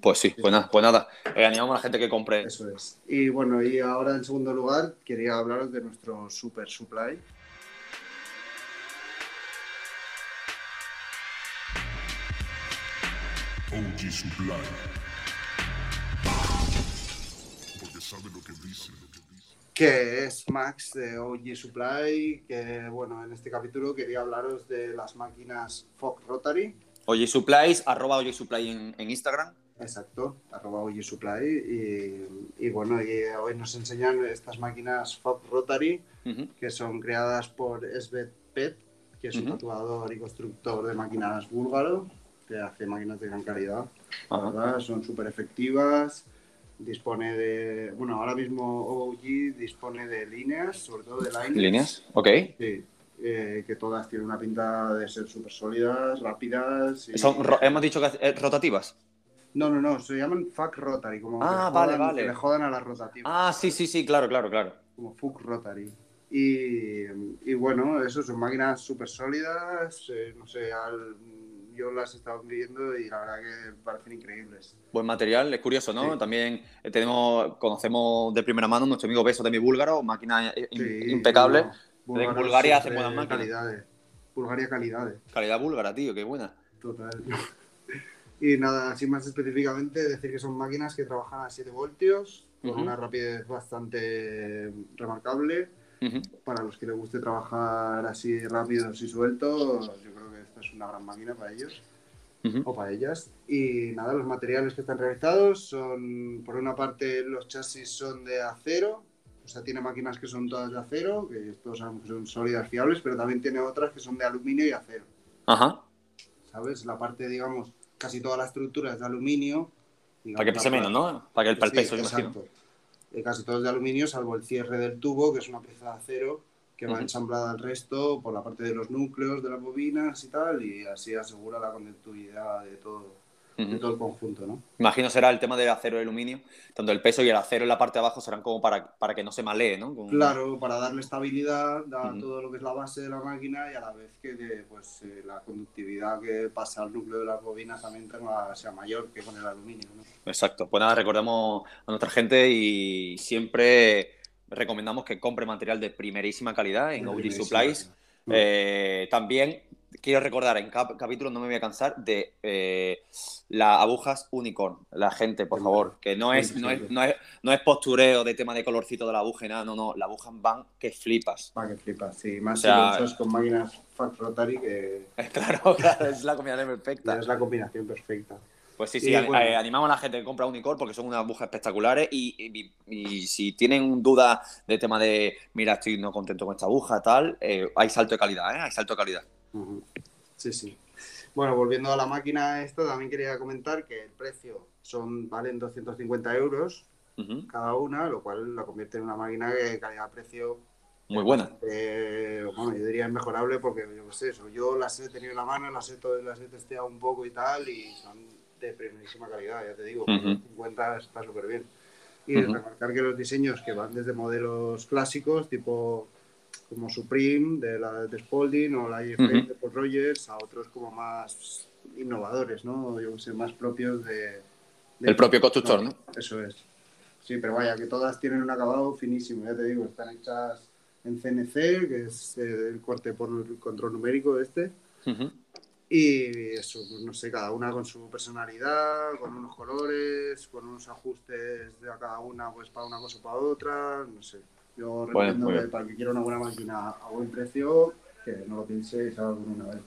Pues sí, pues nada, pues nada. Eh, animamos a la gente que compre. Eso es. Y bueno, y ahora en segundo lugar quería hablaros de nuestro Super Supply. OG Supply. Porque sabe lo que dice. que es Max de OG Supply, que bueno, en este capítulo quería hablaros de las máquinas Fog Rotary, Oye Supplies, arroba Oye Supply en, en Instagram. exacto, arroba OG Supply, y, y bueno, y hoy nos enseñan estas máquinas Fog Rotary, que son creadas por Svet Pet, que es un tatuador y constructor de máquinas búlgaro, que hace máquinas de gran calidad. Verdad, son súper efectivas. Dispone de. Bueno, ahora mismo OG dispone de líneas, sobre todo de líneas. ¿Líneas? Ok. Sí. eh, que todas tienen una pinta de ser súper sólidas, rápidas. y- Son, hemos dicho que eh, rotativas. No, no, no, se llaman fuck rotary, como Ah, vale, jodan- vale. que le jodan a las rotativas, Ah, sí, sí, sí, claro, claro, claro. como fuck rotary. Y, y bueno, eso son máquinas súper sólidas, eh, no sé, al- yo las he estado viendo y la verdad que parecen increíbles. Buen material, es curioso, ¿no? Sí. También eh, tenemos, conocemos de primera mano nuestro amigo Beso también búlgaro, máquina eh, in- Sí, impecable. no, Bulgaria siempre buenas máquinas. Calidades. Bulgaria calidades. Calidad búlgara, tío, qué buena. Total. Y nada, así más específicamente, decir que son máquinas que trabajan a 7 voltios, con una rapidez bastante remarcable. Para los que les guste trabajar así rápidos y sueltos, yo esta es una gran máquina para ellos Ujú. o para ellas. Y nada, los materiales que están realizados son, por una parte, los chasis son de acero, o sea, tiene máquinas que son todas de acero, que todos sabemos que son sólidas, fiables, pero también tiene otras que son de aluminio y acero. Ajá. ¿sabes? La parte, digamos, casi toda la estructura es de aluminio. digamos, Para que pese menos, ¿no? Para que el, para el Sí, peso, imagino. exacto. Eh, casi todo es de aluminio, salvo el cierre del tubo, que es una pieza de acero que va Ujú. ensamblada al resto por la parte de los núcleos de las bobinas y tal, y así asegura la conductividad de todo, de Ujú. todo el conjunto, ¿no? Imagino será el tema del acero y aluminio. Tanto el peso y el acero en la parte de abajo serán como para, para que no se malee, ¿no? Como- Claro, para darle estabilidad, da Ujú. todo lo que es la base de la máquina y a la vez que de, pues, eh, la conductividad que pasa al núcleo de las bobinas también tenga, sea mayor que con el aluminio, ¿no? Exacto. Pues nada, recordamos a nuestra gente y siempre recomendamos que compre material de primerísima calidad en OG. Supplies. Eh, también quiero recordar en cap capítulo, no me voy a cansar, de eh, las agujas unicorn. La gente, por favor, que no es, no, es, no, es, no es postureo de tema de colorcito de la aguja y nada, no, no, la aguja van que flipas. Para que flipas, sí. Más O sea- si con máquinas Rotary, que Claro, claro, es la combinación perfecta. es la combinación perfecta. Pues sí, sí, bueno. eh, animamos a la gente que compra Unicorn porque son unas agujas espectaculares y, y- y si tienen duda de tema de, mira, estoy no contento con esta aguja, tal, eh, hay salto de calidad, ¿eh? Hay salto de calidad. Sí, sí. Bueno, volviendo a la máquina esta, también quería comentar que el precio son, valen 250 euros cada una, lo cual la convierte en una máquina de calidad-precio Muy buena. Eh, bueno, yo diría mejorable porque yo qué sé, eso, yo las he tenido en la mano, las he, las he testeado un poco y tal y son de primerísima calidad, ya te digo, por Ujú. 50 está súper bien. Y Ujú. remarcar que los diseños que van desde modelos clásicos, tipo como Supreme de, la, de Spalding o la IFA Ujú. de Paul Rogers, a otros como más innovadores, ¿no? Yo sé, más propios de... de- El propio constructor, ¿no? Eso es. Sí, pero vaya, que todas tienen un acabado finísimo, ya te digo, están hechas en CNC, que es eh, el corte por el control numérico este, Ujú. Y eso, pues no sé, cada una con su personalidad, con unos colores, con unos ajustes de a cada una, pues para una cosa o para otra, no sé. Yo recomiendo que para el que quiera una buena máquina a buen precio, que no lo piense y salga con una vez.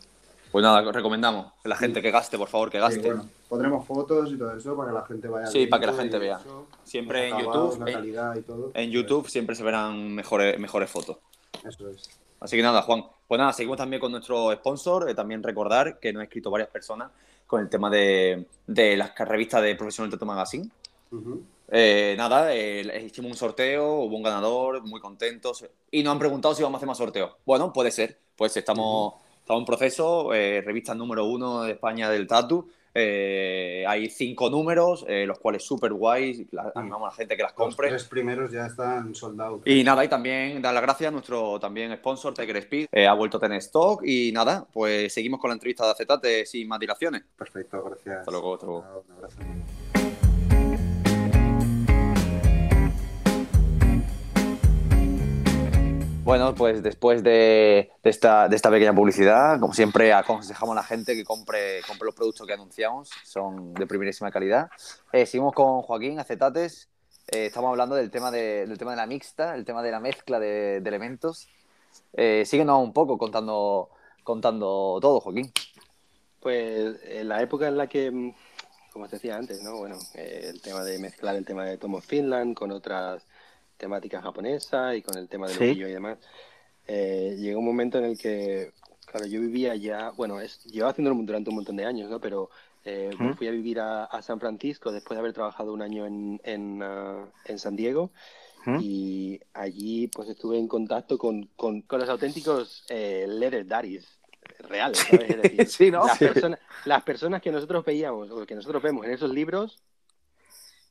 Pues nada, recomendamos que la gente que gaste, por favor, que Sí, gaste. bueno, pondremos fotos y todo eso para que la gente vaya Sí, para que la gente vea. eso, Siempre los en YouTube, La en- y todo. En YouTube siempre se verán mejores, mejores fotos. Eso es. Así que nada, Juan. Pues nada, seguimos también con nuestro sponsor. eh, también recordar que nos han escrito varias personas con el tema de, de las revistas de Professional Tattoo Magazine. Ujú. Eh, nada, eh, hicimos un sorteo, hubo un ganador, muy contentos. Y nos han preguntado si vamos a hacer más sorteos. Bueno, puede ser. Pues estamos, estamos en proceso. eh, revista número uno de España del Tatu. Eh, hay cinco números, eh, los cuales súper guays. la- Animamos a la gente que las Los compre. tres primeros ya están soldados. Y nada, y también dar las gracias a nuestro también sponsor, Tiger Speed. eh, ha vuelto a tener stock. Y nada, pues seguimos con la entrevista de Acetate sin más dilaciones. Perfecto, gracias. Hasta luego, Un abrazo. Bueno, pues después de, esta, de esta pequeña publicidad, como siempre, aconsejamos a la gente que compre, compre los productos que anunciamos, son de primerísima calidad. Eh, seguimos con Joaquín Acetates. Eh, estamos hablando del tema de, del tema de la mixta, el tema de la mezcla de, elementos. Eh, síguenos un poco contando, contando todo, Joaquín. Pues en la época en la que, como te decía antes, ¿no? Bueno, el tema de mezclar el tema de Tom of Finland con otras temáticas japonesas y con el tema del Sí. y demás, eh, llegó un momento en el que, claro, yo vivía ya, bueno, es, llevaba haciéndolo durante un montón de años, ¿no? Pero eh, Ujú. fui a vivir a, a San Francisco después de haber trabajado un año en, en, ah, en San Diego Ujú. y allí pues estuve en contacto con, con, con los auténticos eh, leather daddies reales, ¿sabes? Es decir, Sí, ¿no? las, personas, las personas que nosotros veíamos o que nosotros vemos en esos libros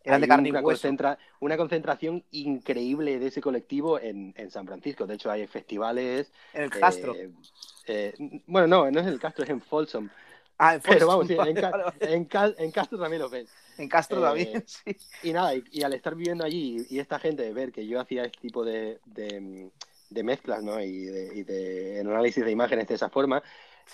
Eran de carne y una, hueso. concentra- una concentración increíble de ese colectivo en, en San Francisco. De hecho, hay festivales. En el eh, Castro. eh, bueno, no, no es en el Castro, es en Folsom. Ah, en Pero Folsom, vamos, sí, en, Ca- en Ca- en Castro también los ves. En Castro eh, también, sí. Y nada, y, y al estar viviendo allí y, esta gente ver que yo hacía este tipo de, de, de mezclas, ¿no? Y de, y de análisis de imágenes de esa forma,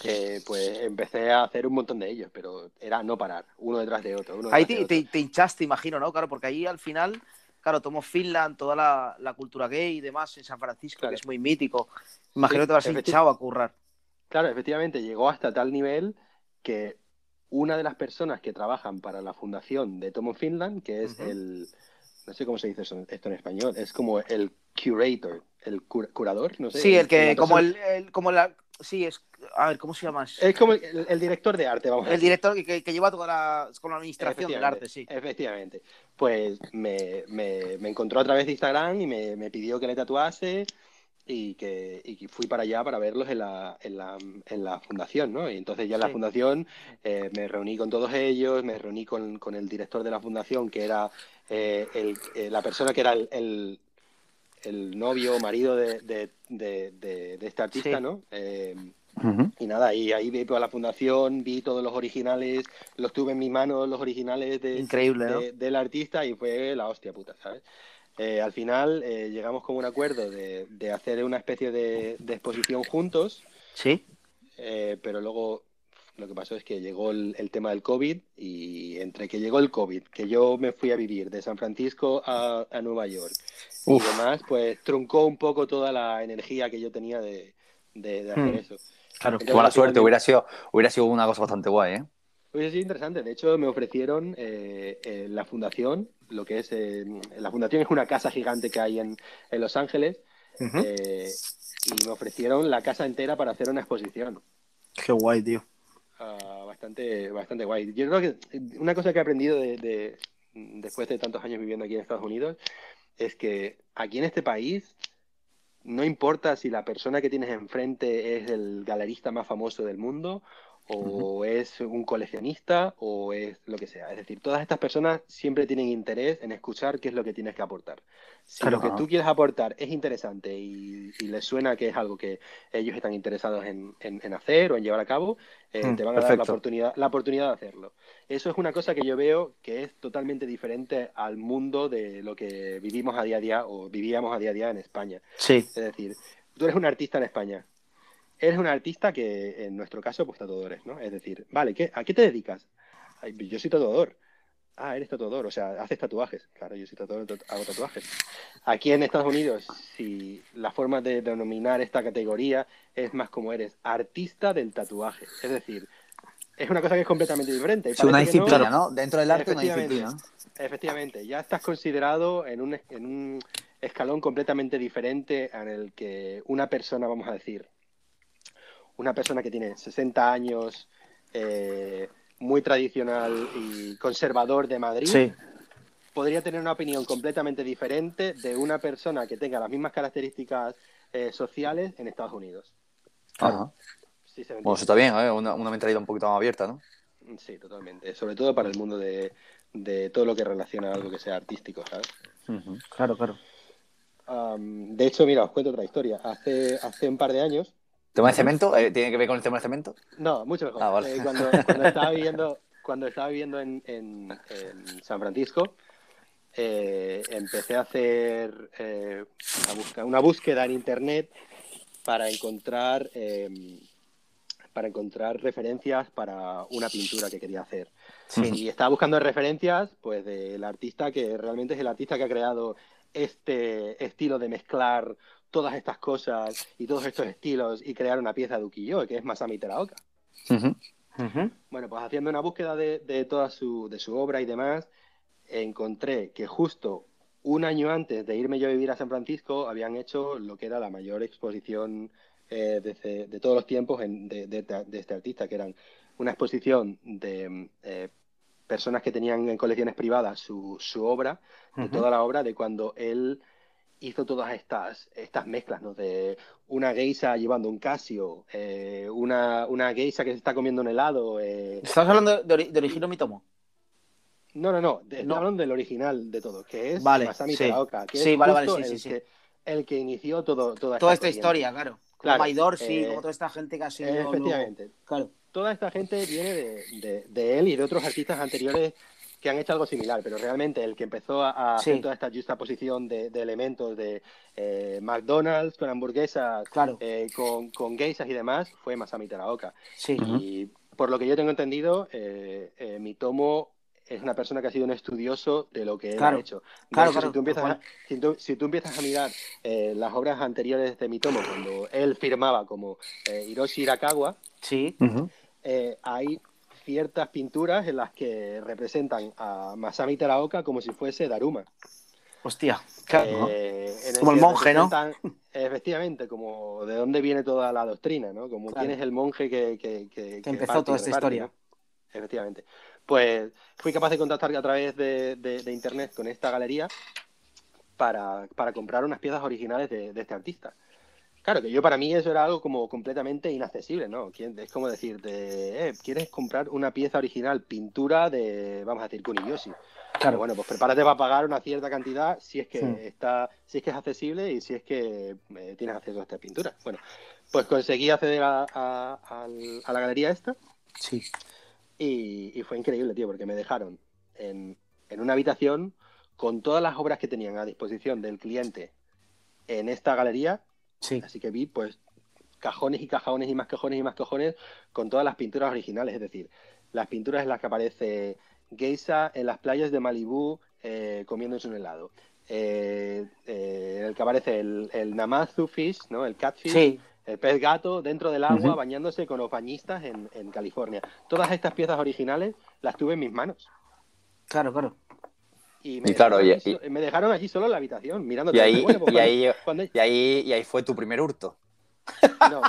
eh, pues empecé a hacer un montón de ellos, pero era no parar, uno detrás de otro. Uno Ahí te, te, te hinchaste, imagino, ¿no? Claro, porque ahí al final, claro, tomó Finland, toda la, la cultura gay y demás en San Francisco, Claro. que es muy mítico. Imagino que te vas hinchado a currar. Claro, efectivamente, llegó hasta tal nivel que una de las personas que trabajan para la fundación de Tomo Finland, que es el, no sé cómo se dice eso- esto en español, es como el curator, el cur- curador, no sé. Sí, el que, la como el, el- como la, sí, es, a ver, ¿cómo se llama? Es como el, director de arte, vamos a El director que, que lleva toda la, con la administración del arte, sí. Efectivamente. Pues me, me- me encontró a través de Instagram y me, me pidió que le tatuase y que, y fui para allá para verlos en la, en la, en la fundación, ¿no? Y entonces ya en la fundación eh, me reuní con todos ellos, me reuní con, con el director de la fundación, que era eh, el- eh, la persona que era el, el, el novio o marido de, de, de- de- de este artista, Sí. ¿no? Eh, y nada, y ahí vi a la fundación, vi todos los originales, los tuve en mis manos, los originales de, Increíble, ¿no? de- del artista y fue la hostia puta, ¿sabes? Eh, al final eh, llegamos con un acuerdo de, de hacer una especie de, de exposición juntos, Sí. eh, pero luego lo que pasó es que llegó el, el tema del COVID y entre que llegó el COVID, que yo me fui a vivir de San Francisco a, a Nueva York y demás, pues truncó un poco toda la energía que yo tenía de, de- de hacer Hmm. eso. Claro. Qué mala al suerte, hubiera sido, hubiera sido una cosa bastante guay, ¿eh? Hubiese sido interesante. De hecho, me ofrecieron eh, eh, la fundación, lo que es. eh, la fundación es una casa gigante que hay en, en Los Ángeles. Y me ofrecieron la casa entera para hacer una exposición. Qué guay, tío. Ah, bastante, bastante guay. Yo creo que una cosa que he aprendido de, de- después de tantos años viviendo aquí en Estados Unidos es que aquí en este país no importa si la persona que tienes enfrente es el galerista más famoso del mundo o es un coleccionista o es lo que sea. Es decir, todas estas personas siempre tienen interés en escuchar qué es lo que tienes que aportar. Si Claro. lo que tú quieres aportar es interesante y, y les suena que es algo que ellos están interesados en, en- en hacer o en llevar a cabo, eh, Mm, te van a dar la oportunidad, la oportunidad de hacerlo. Eso es una cosa que yo veo que es totalmente diferente al mundo de lo que vivimos a día a día o vivíamos a día a día en España. Sí. Es decir, tú eres un artista en España. Eres un artista que, en nuestro caso, pues tatuadores, ¿no? Es decir, vale, ¿qué, ¿a qué te dedicas? Yo soy tatuador. Ah, eres tatuador, o sea, haces tatuajes. Claro, yo soy tatuador, tatu- hago tatuajes. Aquí en Estados Unidos, si la forma de denominar esta categoría es más como eres artista del tatuaje. Es decir, es una cosa que es completamente diferente. Es una no- disciplina, ¿no? Dentro del arte, una Efectivamente. disciplina. Efectivamente, ya estás considerado en un, en un escalón completamente diferente en el que una persona, vamos a decir, una persona que tiene 60 años, eh, muy tradicional y conservador de Madrid, Sí. podría tener una opinión completamente diferente de una persona que tenga las mismas características eh, sociales en Estados Unidos. Ajá. Sí, se Bueno, eso está bien, ¿eh? Una, una mentalidad un poquito más abierta, ¿no? entiende. Sí, totalmente. Sobre todo para el mundo de, de todo lo que relaciona a algo que sea artístico, ¿sabes? Claro, claro. Am, de hecho, mira, os cuento otra historia. Hace, hace un par de años, ¿Tema de cemento? Eh, ¿Tiene que ver con el tema de cemento? no, mucho mejor. Ah, vale. Eh, cuando, cuando estaba viviendo, cuando estaba viviendo en, en- en San Francisco, eh, empecé a hacer eh, una, busca- una búsqueda en internet para encontrar em, para encontrar referencias para una pintura que quería hacer. Y estaba buscando referencias pues del artista que realmente es el artista que ha creado este estilo de mezclar todas estas cosas y todos estos estilos y crear una pieza de ukiyo, que es Masami Teraoka. Ujú. Ujú. Bueno, pues haciendo una búsqueda de, de toda su, de su obra y demás, encontré que justo un año antes de irme yo a vivir a San Francisco habían hecho lo que era la mayor exposición eh, de, todos los tiempos en- de, de- de este artista, que eran una exposición de eh, personas que tenían en colecciones privadas su, su obra, de toda la obra, de cuando él hizo todas estas, estas mezclas, ¿no? De una geisha llevando un Casio, eh, una, una geisha que se está comiendo un helado. eh, ¿Estás hablando de, ori- de Mitomo? No, no, no, de- No. hablando del original de todo, que es Vale, Masami sí. Que Sí, es vale, vale, sí, el, sí. Que, el que inició todo, toda, Toda esta historia, claro. Claro, Maidor, sí, eh, como toda esta gente que ha sido. Luego- efectivamente. Claro. Toda esta gente viene de, de- de él y de otros artistas anteriores que han hecho algo similar, pero realmente el que empezó a, a Sí. hacer toda esta justaposición de, de elementos de eh, McDonald's con hamburguesas, Claro. eh, con, con geishas y demás, fue Masami Teraoka. Sí. Y por lo que yo tengo entendido, eh, eh, Mitomo es una persona que ha sido un estudioso de lo que él Claro. ha hecho. Claro, hecho, claro, si, tú empiezas a, si, tú, si tú empiezas a mirar eh, las obras anteriores de Mitomo, cuando él firmaba como eh, Hiroshi Hirakawa, Sí. Eh, hay ciertas pinturas en las que representan a Masami Teraoka como si fuese Daruma. Hostia. Claro. Eh, Como el monje, ¿no? Efectivamente, como de dónde viene toda la doctrina, ¿no? Como Claro. quién es el monje que, que, que- que empezó toda esta reparte, historia. ¿no? Efectivamente. Pues fui capaz de contactar a través de, de- de internet con esta galería para, para comprar unas piezas originales de, de este artista. Claro, que yo para mí eso era algo como completamente inaccesible, ¿no? ¿Quién- Es como decirte, eh, ¿quieres comprar una pieza original, pintura de, vamos a decir, Kuniyoshi? Claro. Bueno, pues prepárate para pagar una cierta cantidad si es que Sí. está, si es que es accesible y si es que eh, tienes acceso a esta pintura. Bueno, pues conseguí acceder a, a- al- a la galería esta Sí. y, y fue increíble, tío, porque me dejaron en, en una habitación con todas las obras que tenían a disposición del cliente en esta galería, Sí. así que vi pues cajones y cajones y más cajones y más cajones con todas las pinturas originales, es decir, las pinturas en las que aparece Geisa en las playas de Malibú eh, comiéndose un helado. Eh, eh, en el que aparece el, el Namazu Fish, ¿no? El catfish, Sí, el pez gato dentro del agua bañándose con los bañistas en, en California. Todas estas piezas originales las tuve en mis manos. claro, claro. Y me, Y claro, dejaron, y- allí, so- me dejaron allí solo en la habitación, mirando. Y ahí, Bueno, pues y, ahí, cuando- y, ahí, y ahí fue tu primer hurto. No,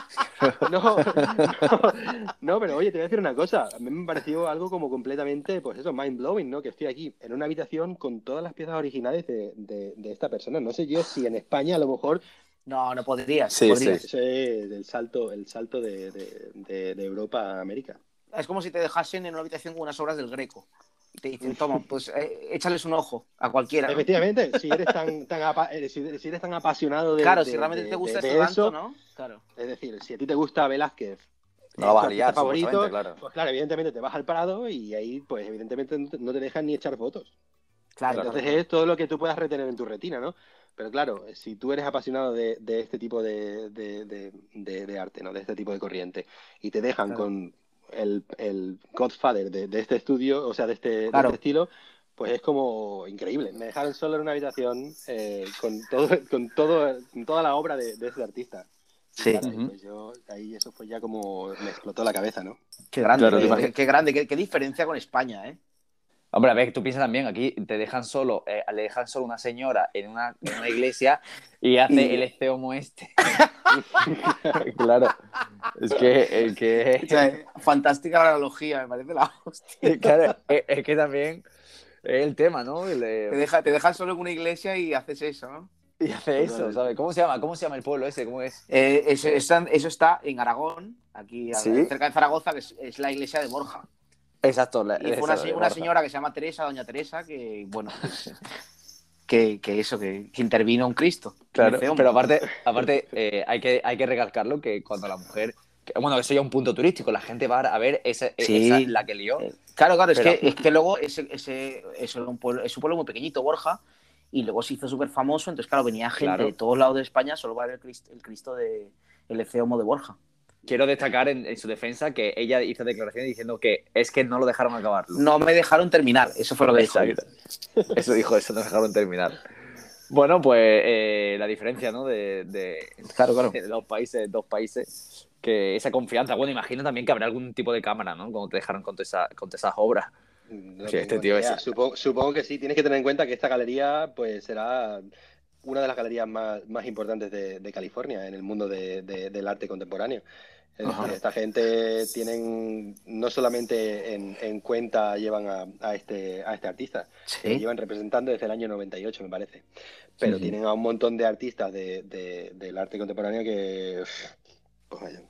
no, no, no, pero oye, te voy a decir una cosa. A mí me pareció algo como completamente, pues eso, mind blowing, ¿no? Que estoy aquí en una habitación con todas las piezas originales de, de- de esta persona. No sé yo si en España a lo mejor No, no podrías. Sí, podrías. es el salto, el salto de, de- de- de Europa a América. Es como si te dejasen en una habitación con unas obras del Greco. Y te dicen, toma, pues eh, échales un ojo a cualquiera. ¿no? Efectivamente, si eres tan, tan apa- eh, si, si eres tan apasionado de, Claro, de- si realmente de- te gusta de- esto de tanto, eso, ¿no? Claro. es decir, si a ti te gusta Velázquez, No vas a liar, artista favorito, claro. pues claro, evidentemente te vas al Prado y ahí, pues evidentemente no te- no te dejan ni echar fotos. Claro, Entonces claro. es todo lo que tú puedas retener en tu retina, ¿no? Pero claro, si tú eres apasionado de, de este tipo de, de- de- de- de arte, ¿no? De este tipo de corriente, y te dejan Claro. con el, el Godfather de, de este estudio, o sea, de este, de este estilo, pues es como increíble. Me dejaron solo en una habitación eh, con todo, con todo, con toda la obra de, de ese artista. Sí. claro, pues yo, ahí eso fue ya como me explotó la cabeza, ¿no? Qué grande, Claro, qué, qué grande, qué, qué diferencia con España, ¿eh? Hombre, a ver, tú piensas también, aquí te dejan solo, eh, le dejan solo una señora en una, en una iglesia y hace Y- el esteomo este. claro. Es que, es que, O sea, fantástica la analogía, me parece la hostia. claro, es, es que también es el tema, ¿no? El de- Te, deja, te dejan solo en una iglesia y haces eso, ¿no? y hace eso, ¿sabes? ¿Cómo se llama? ¿Cómo se llama el pueblo ese? ¿Cómo es? Eh, eso, está, eso está en Aragón, aquí Sí. cerca de Zaragoza, que es, es la iglesia de Borja. Exacto. la- Y fue una, una señora que se llama Teresa, doña Teresa, que, bueno, pues, que, que eso, que, que intervino un Cristo. Claro, pero aparte, aparte eh, hay, que, hay que recalcarlo que cuando la mujer. bueno, eso ya es un punto turístico. La gente va a ver esa, Sí. esa- la que lió. Eh, Claro, claro, es, que, es que luego ese, ese, era un pueblo, es un pueblo muy pequeñito, Borja, y luego se hizo súper famoso, entonces claro, venía gente Claro. de todos lados de España solo para ver el Cristo, el Cristo de el Eceomo de Borja. Quiero destacar en, en su defensa que ella hizo declaraciones diciendo que es que no lo dejaron acabarlo. No me dejaron terminar, eso fue lo que dijo. Eso dijo, eso no dejaron terminar. Bueno, pues eh, la diferencia, ¿no? De, de, Claro, claro. de dos países, dos países, que esa confianza. Bueno, imagino también que habrá algún tipo de cámara, ¿no? Cuando te dejaron con, esa- con esas obras. No Sí, este tío es- Supongo, supongo que sí. Tienes que tener en cuenta que esta galería pues será una de las galerías más, más importantes de, de California en el mundo de- de- del arte contemporáneo. Es Ajá. decir, esta gente tienen no solamente en, en cuenta llevan a, a este, a este artista, que Sí, llevan representando desde el año 98, me parece. Pero tienen a un montón de artistas de- de- del arte contemporáneo que, pues vaya,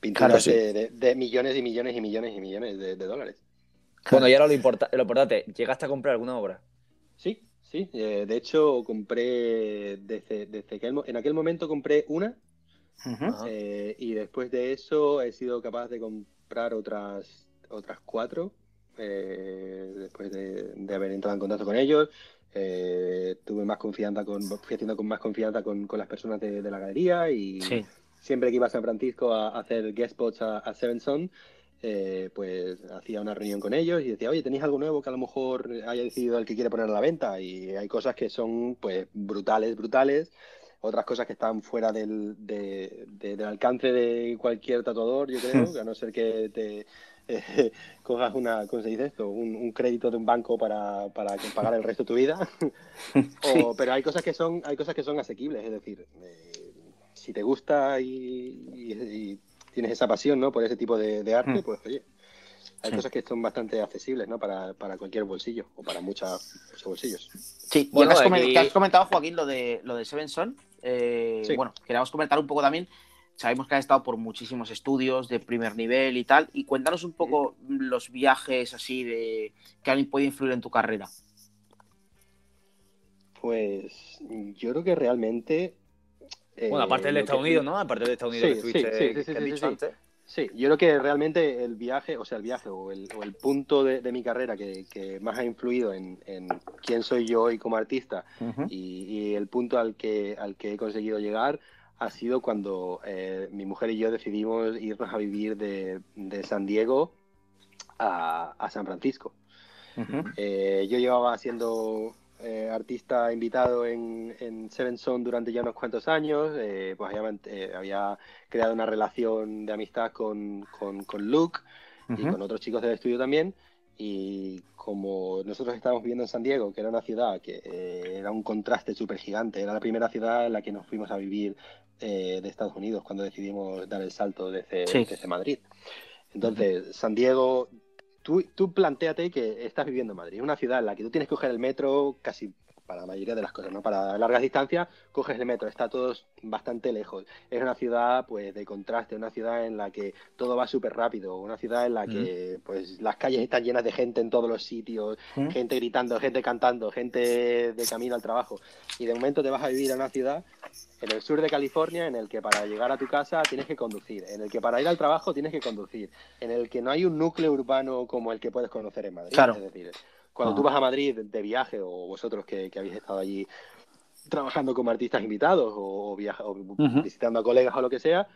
pinturas Claro, sí. de, de- de millones y millones y millones y millones de, dólares. Bueno, y ahora lo, importa- lo importante, ¿llegaste a comprar alguna obra? Sí, sí. eh, de hecho, compré desde, desde mo- en aquel momento compré una Ujú. Ajá. eh, y después de eso he sido capaz de comprar otras otras cuatro eh, después de, de haber entrado en contacto con ellos. Eh, tuve más confianza con, fui haciendo con más confianza con, con las personas de, de la galería y sí. siempre que iba a San Francisco a, a hacer guest spots a, a Seven Son, eh, pues hacía una reunión con ellos y decía, oye, ¿tenéis algo nuevo que a lo mejor haya decidido el que quiere poner a la venta? Y hay cosas que son pues brutales, brutales. Otras cosas que están fuera del, de- de- del alcance de cualquier tatuador, yo creo, a no ser que te eh, cojas una, ¿cómo se dice esto? Un, un crédito de un banco para, para que pagar el resto de tu vida. O- pero hay cosas que son, hay cosas que son asequibles, es decir, eh, si te gusta y, y- y tienes esa pasión, ¿no? Por ese tipo de, de arte, Hmm. pues oye, hay Sí. cosas que son bastante accesibles, ¿no? Para, para cualquier bolsillo o para muchas, muchos bolsillos. Sí, Bueno, aquí- has comentado, Joaquín, lo de, lo de Seven Son. Eh, Sí. Bueno, queríamos comentar un poco también. Sabemos que has estado por muchísimos estudios de primer nivel y tal. Y cuéntanos un poco los viajes así de que han podido influir en tu carrera. Pues yo creo que realmente... eh, Bueno, aparte del lo Estados que- Unidos, ¿no? Aparte del Estados Unidos Sí, que sí, estuviste, sí, sí, sí, que has sí, dicho sí. antes. Sí, yo creo que realmente el viaje, o sea, el viaje o el, o el punto de, de mi carrera que, que más ha influido en, en quién soy yo hoy como artista y, y el punto al que, al que he conseguido llegar ha sido cuando eh, mi mujer y yo decidimos irnos a vivir de, de San Diego a, a San Francisco. Eh, yo llevaba siendo eh, artista invitado en, en Seven Son durante ya unos cuantos años, eh, pues había, eh, había creado una relación de amistad con, con, con Luke y con otros chicos del estudio también. Y como nosotros estábamos viviendo en San Diego, que era una ciudad que era un contraste súper gigante, era la primera ciudad en la que nos fuimos a vivir de Estados Unidos cuando decidimos dar el salto desde, Sí. desde Madrid. Entonces, San Diego, tú, tú planteate que estás viviendo en Madrid, una ciudad en la que tú tienes que coger el metro casi para la mayoría de las cosas, ¿no? Para largas distancias, coges el metro, está todo bastante lejos. Es una ciudad, pues, de contraste, una ciudad en la que todo va súper rápido, una ciudad en la que, pues, las calles están llenas de gente en todos los sitios, Ujú. gente gritando, gente cantando, gente de camino al trabajo. Y de momento te vas a vivir a una ciudad en el sur de California en el que para llegar a tu casa tienes que conducir, en el que para ir al trabajo tienes que conducir, en el que no hay un núcleo urbano como el que puedes conocer en Madrid. Claro. Es decir, cuando tú vas a Madrid de viaje o vosotros que, que habéis estado allí trabajando como artistas invitados o, o viaja- o visitando a colegas o lo que sea,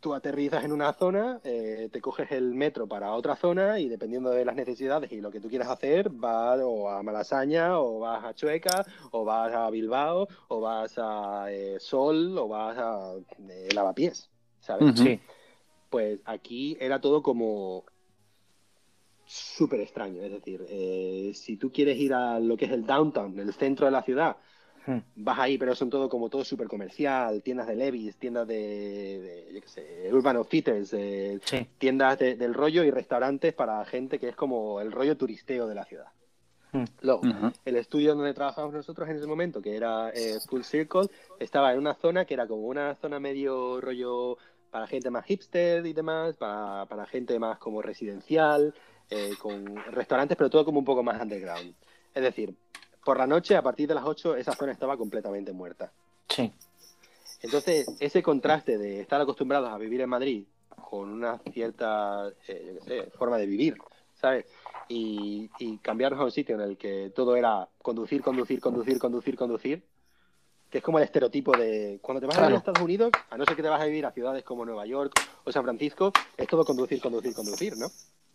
tú aterrizas en una zona, eh, te coges el metro para otra zona y dependiendo de las necesidades y lo que tú quieras hacer, vas o a Malasaña, o vas a Chueca, o vas a Bilbao, o vas a eh, Sol, o vas a eh, Lavapiés, ¿sabes? Sí. Pues aquí era todo como súper extraño, es decir, eh, si tú quieres ir a lo que es el downtown, el centro de la ciudad, Ujú. vas ahí, pero son todo como todo súper comercial, tiendas de Levi's, tiendas de, de, yo qué sé, Urban Outfitters, eh, Sí. tiendas de- del rollo y restaurantes para gente que es como el rollo turisteo de la ciudad. Mm. Luego, el estudio donde trabajábamos nosotros en ese momento, que era eh, Full Circle, estaba en una zona que era como una zona medio rollo para gente más hipster y demás, para, para gente más como residencial, eh, con restaurantes, pero todo como un poco más underground. Es decir, por la noche, a partir de las 8, esa zona estaba completamente muerta. Sí. Entonces, ese contraste de estar acostumbrados a vivir en Madrid con una cierta, eh, yo qué sé, forma de vivir, ¿sabes? Y, y cambiarnos a un sitio en el que todo era conducir, conducir, conducir, conducir, conducir, que es como el estereotipo de cuando te vas a vivir a. Estados Unidos, a no ser que te vas a vivir a ciudades como Nueva York o San Francisco, es todo conducir, conducir, conducir, ¿no?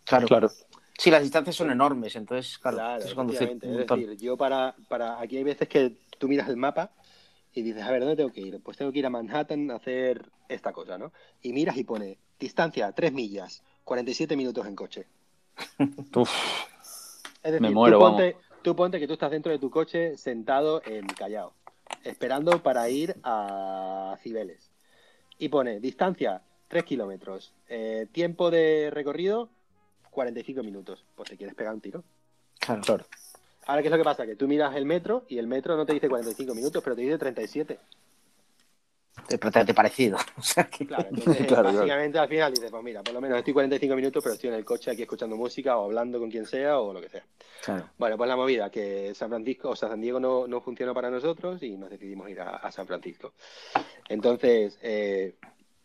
Claro. Claro. Sí, las distancias son enormes, entonces, claro, Claro, tienes que conducir Es decir, yo para, para. Aquí hay veces que tú miras el mapa y dices, a ver, ¿dónde tengo que ir? Pues tengo que ir a Manhattan a hacer esta cosa, ¿no? Y miras y pone distancia 3 millas, 47 minutos en coche. Uf. Es decir, Me muero, tú, ponte, tú ponte que tú estás dentro de tu coche sentado en Callao, esperando para ir a Cibeles. Y pone distancia 3 kilómetros, eh, tiempo de recorrido 45 minutos. Pues te quieres pegar un tiro. Claro. Claro. Ahora, ¿qué es lo que pasa? Que tú miras el metro y el metro no te dice 45 minutos, pero te dice 37. Es prácticamente parecido. O sea que- Claro, entonces Claro, claro. básicamente al final dices, pues mira, por lo menos estoy 45 minutos, pero estoy en el coche aquí escuchando música o hablando con quien sea o lo que sea. Claro. Bueno, pues la movida, que San Francisco, o sea, San Diego no, no funcionó para nosotros y nos decidimos ir a, a San Francisco. Entonces, eh,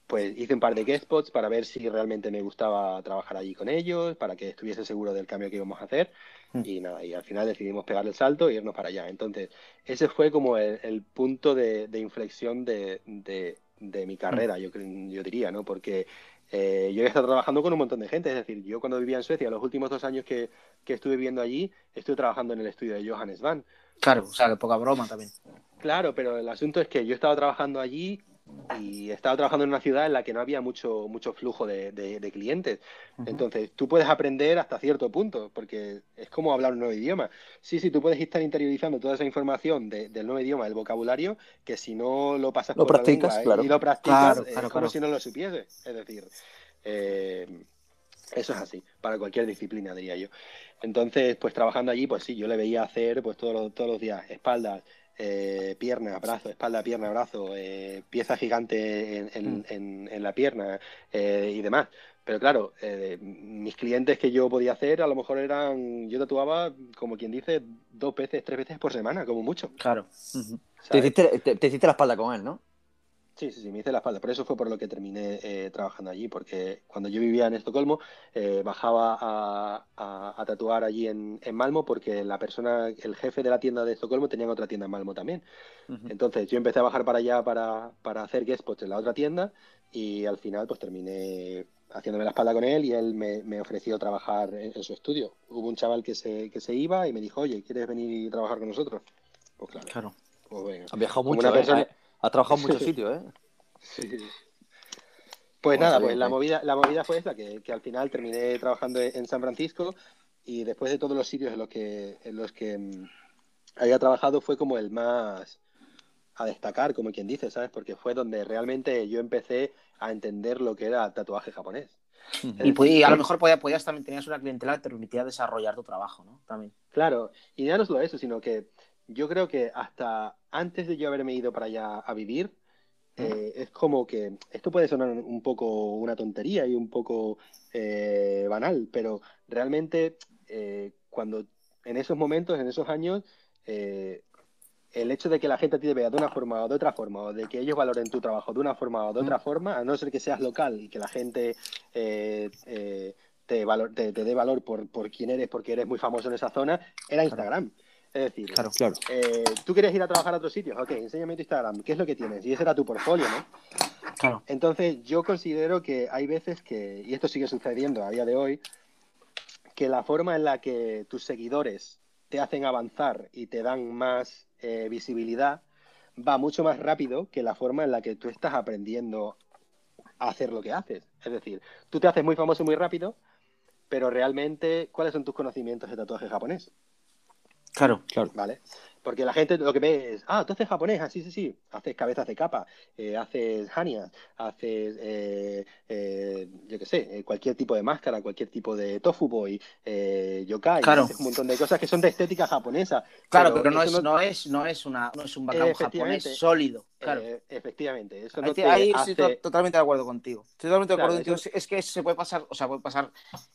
pues hice un par de guest spots para ver si realmente me gustaba trabajar allí con ellos, para que estuviese seguro del cambio que íbamos a hacer. Mm. Y nada, y al final decidimos pegar el salto e irnos para allá. Entonces, ese fue como el, el punto de, de inflexión de, de- de mi carrera, yo, cre- yo diría, ¿no? Porque eh, yo he estado trabajando con un montón de gente, es decir, yo cuando vivía en Suecia, los últimos dos años que, que estuve viviendo allí, estuve trabajando en el estudio de Johannes Van. Claro, o sea, que poca broma también. Claro, pero el asunto es que yo estaba trabajando allí y estaba trabajando en una ciudad en la que no había mucho, mucho flujo de, de- de clientes. Entonces, tú puedes aprender hasta cierto punto, porque es como hablar un nuevo idioma. Sí, sí, tú puedes estar interiorizando toda esa información de- del nuevo idioma, del vocabulario, que si no lo pasas Lo por la practicas, lengua claro. y lo practicas, Claro, es claro, como claro. si no lo supiese. Es decir, eh, eso es así, para cualquier disciplina, diría yo. Entonces, pues trabajando allí, pues sí, yo le veía hacer pues todos los, todos los días espaldas, eh, piernas, brazo, espalda, pierna, brazo, eh, pieza gigante en, en- Mm. en- en la pierna eh, y demás. Pero claro, eh, mis clientes que yo podía hacer a lo mejor eran, yo tatuaba, como quien dice, dos veces, tres veces por semana, como mucho. Claro. Te hiciste, te, te hiciste la espalda con él, ¿no? Sí, sí, sí, me hice la espalda. Por eso fue por lo que terminé eh, trabajando allí, porque cuando yo vivía en Estocolmo, eh, bajaba a, a- a tatuar allí en, en Malmo, porque la persona, el jefe de la tienda de Estocolmo tenía otra tienda en Malmo también. Entonces yo empecé a bajar para allá para, para hacer guest spots en la otra tienda y al final pues terminé haciéndome la espalda con él y él me, me ofreció trabajar en, en su estudio. Hubo un chaval que se, que se iba y me dijo, oye, ¿quieres venir y trabajar con nosotros? Pues claro, Claro. pues venga. Has viajado mucho, una ¿eh? Has trabajado en muchos sitios, ¿eh? Sí. Pues nada, pues la movida, la movida fue esta, que, que al final terminé trabajando en San Francisco y después de todos los sitios en los que, en los que mm, había trabajado fue como el más a destacar, como quien dice, ¿sabes? Porque fue donde realmente yo empecé a entender lo que era tatuaje japonés. Y, a lo mejor podías, podías también tenías una clientela que te permitía desarrollar tu trabajo, ¿no? También. Claro, y ya no solo eso, sino que yo creo que hasta antes de yo haberme ido para allá a vivir, eh, es como que esto puede sonar un poco una tontería y un poco eh, banal, pero realmente eh, cuando en esos momentos, en esos años, eh, el hecho de que la gente te vea de una forma o de otra forma, o de que ellos valoren tu trabajo de una forma o de otra forma, a no ser que seas local y que la gente eh, te, valor- te, te dé valor por, por quién eres, porque eres muy famoso en esa zona, era Instagram. Es decir, Claro. Claro. eh, tú quieres ir a trabajar a otros sitios, ok, enséñame tu Instagram, ¿qué es lo que tienes? Y ese era tu portfolio, ¿no? Claro. Entonces, yo considero que hay veces que, y esto sigue sucediendo a día de hoy, que la forma en la que tus seguidores te hacen avanzar y te dan más eh, visibilidad va mucho más rápido que la forma en la que tú estás aprendiendo a hacer lo que haces. Es decir, tú te haces muy famoso muy rápido, pero realmente, ¿cuáles son tus conocimientos de tatuaje japonés? Claro. ¿Vale? Porque la gente lo que ve es, ah, tú haces japonés, ah, sí, sí, haces cabezas de capa, eh, haces hanias, haces, eh, eh, yo qué sé, eh, cualquier tipo de máscara, cualquier tipo de tofu boy, eh, yokai, Claro. haces un montón de cosas que son de estética japonesa. Claro, pero, no, es, no, es, no, es una, no es un Efectivamente. japonés sólido. Claro. efectivamente, eso Ahí, no te- te ahí hace... estoy to- totalmente de acuerdo contigo. Estoy totalmente de Claro, acuerdo contigo. eso- Es que se puede pasar, o sea, puede pasar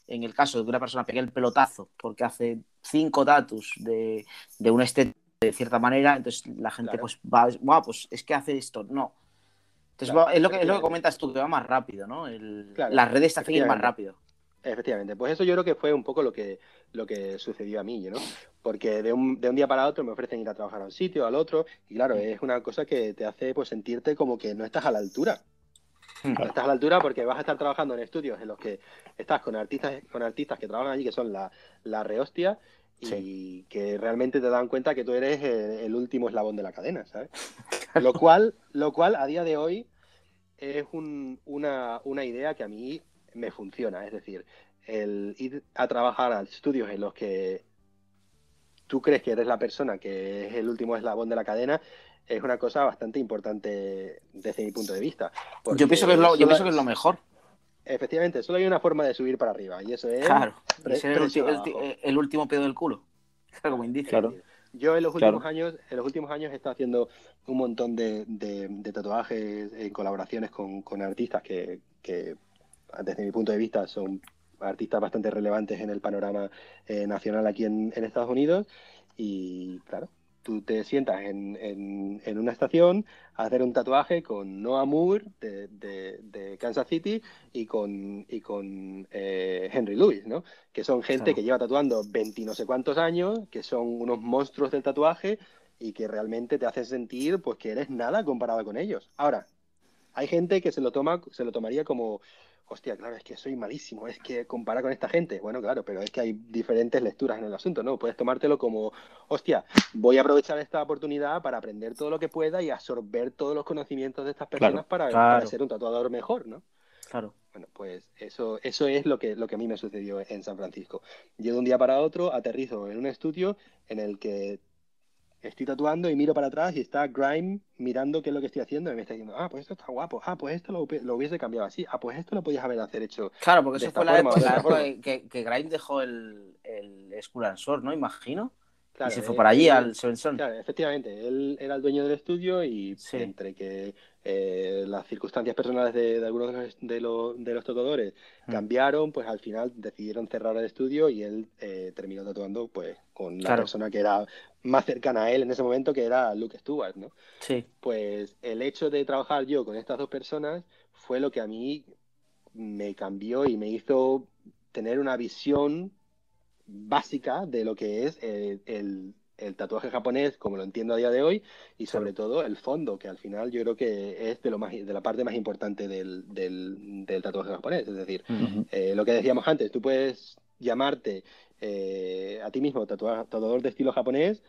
en el caso de que una persona pegue el pelotazo porque hace cinco tatus de, de una estética de cierta manera, entonces la gente Claro. pues va, "Buah, pues es que hace esto. No. Entonces Claro, va- es, lo que, es lo que comentas tú, que va más rápido, ¿no? El- Claro, las redes te hacen más rápido. Efectivamente, pues eso yo creo que fue un poco lo que, lo que sucedió a mí, ¿no? Porque de un, de un día para otro me ofrecen ir a trabajar a un sitio, al otro, y claro, es una cosa que te hace pues sentirte como que no estás a la altura. No estás a la altura porque vas a estar trabajando en estudios en los que estás con artistas, con artistas que trabajan allí que son la, la rehostia y que realmente te dan cuenta que tú eres el, el último eslabón de la cadena, ¿sabes? Lo cual, lo cual a día de hoy es un- una, una idea que a mí me funciona. Es decir, el ir a trabajar a estudios en los que tú crees que eres la persona que es el último eslabón de la cadena es una cosa bastante importante desde mi punto de vista. Yo pienso, que es lo, yo pienso que es lo mejor. Efectivamente, solo hay una forma de subir para arriba y eso es Claro. ser el, último pedo del culo. Claro, como indica. Claro. Yo en los Claro. últimos años, en los últimos años he estado haciendo un montón de, de- de tatuajes en colaboraciones con, con artistas que, que, desde mi punto de vista, son artistas bastante relevantes en el panorama eh, nacional aquí en, en Estados Unidos. Y claro, tú te sientas en, en- en una estación a hacer un tatuaje con Noah Moore de, de- de Kansas City y con, y con eh, Henry Lewis, ¿no? Que son gente Claro. que lleva tatuando 20 y no sé cuántos años, que son unos monstruos del tatuaje y que realmente te hacen sentir pues que eres nada comparado con ellos. Ahora, hay gente que se lo toma, se lo tomaría como, hostia, claro, es que soy malísimo, es que compara con esta gente. Bueno, claro, pero es que hay diferentes lecturas en el asunto, ¿no? Puedes tomártelo como, hostia, voy a aprovechar esta oportunidad para aprender todo lo que pueda y absorber todos los conocimientos de estas personas para, claro. para ser un tatuador mejor, ¿no? Claro. Bueno, pues eso, eso es lo que, lo que a mí me sucedió en San Francisco. Yo de un día para otro aterrizo en un estudio en el que estoy tatuando y miro para atrás y está Grime mirando qué es lo que estoy haciendo y me está diciendo, ah, pues esto está guapo, ah, pues esto lo, lo hubiese cambiado así, ah, pues esto lo podías haber hacer hecho. Claro, porque eso fue la forma época, que, que Grime dejó el, el Skull and Sword, ¿no? Imagino. Claro, y se fue eh, para allí, él- al Seven Son. Claro, efectivamente, él era el dueño del estudio y Sí. entre que eh, las circunstancias personales de, de algunos de los, de los, de los tatuadores Mm. cambiaron, pues al final decidieron cerrar el estudio y él eh, terminó tatuando pues con la Claro. persona que era más cercana a él en ese momento, que era Luke Stewart, ¿no? Sí. Pues el hecho de trabajar yo con estas dos personas fue lo que a mí me cambió y me hizo tener una visión básica de lo que es eh, el, el tatuaje japonés como lo entiendo a día de hoy y sobre todo el fondo, que al final yo creo que es de lo más de la parte más importante del, del, del tatuaje japonés. Es decir, eh, lo que decíamos antes, tú puedes llamarte eh, a ti mismo tatua- tatuador de estilo japonés,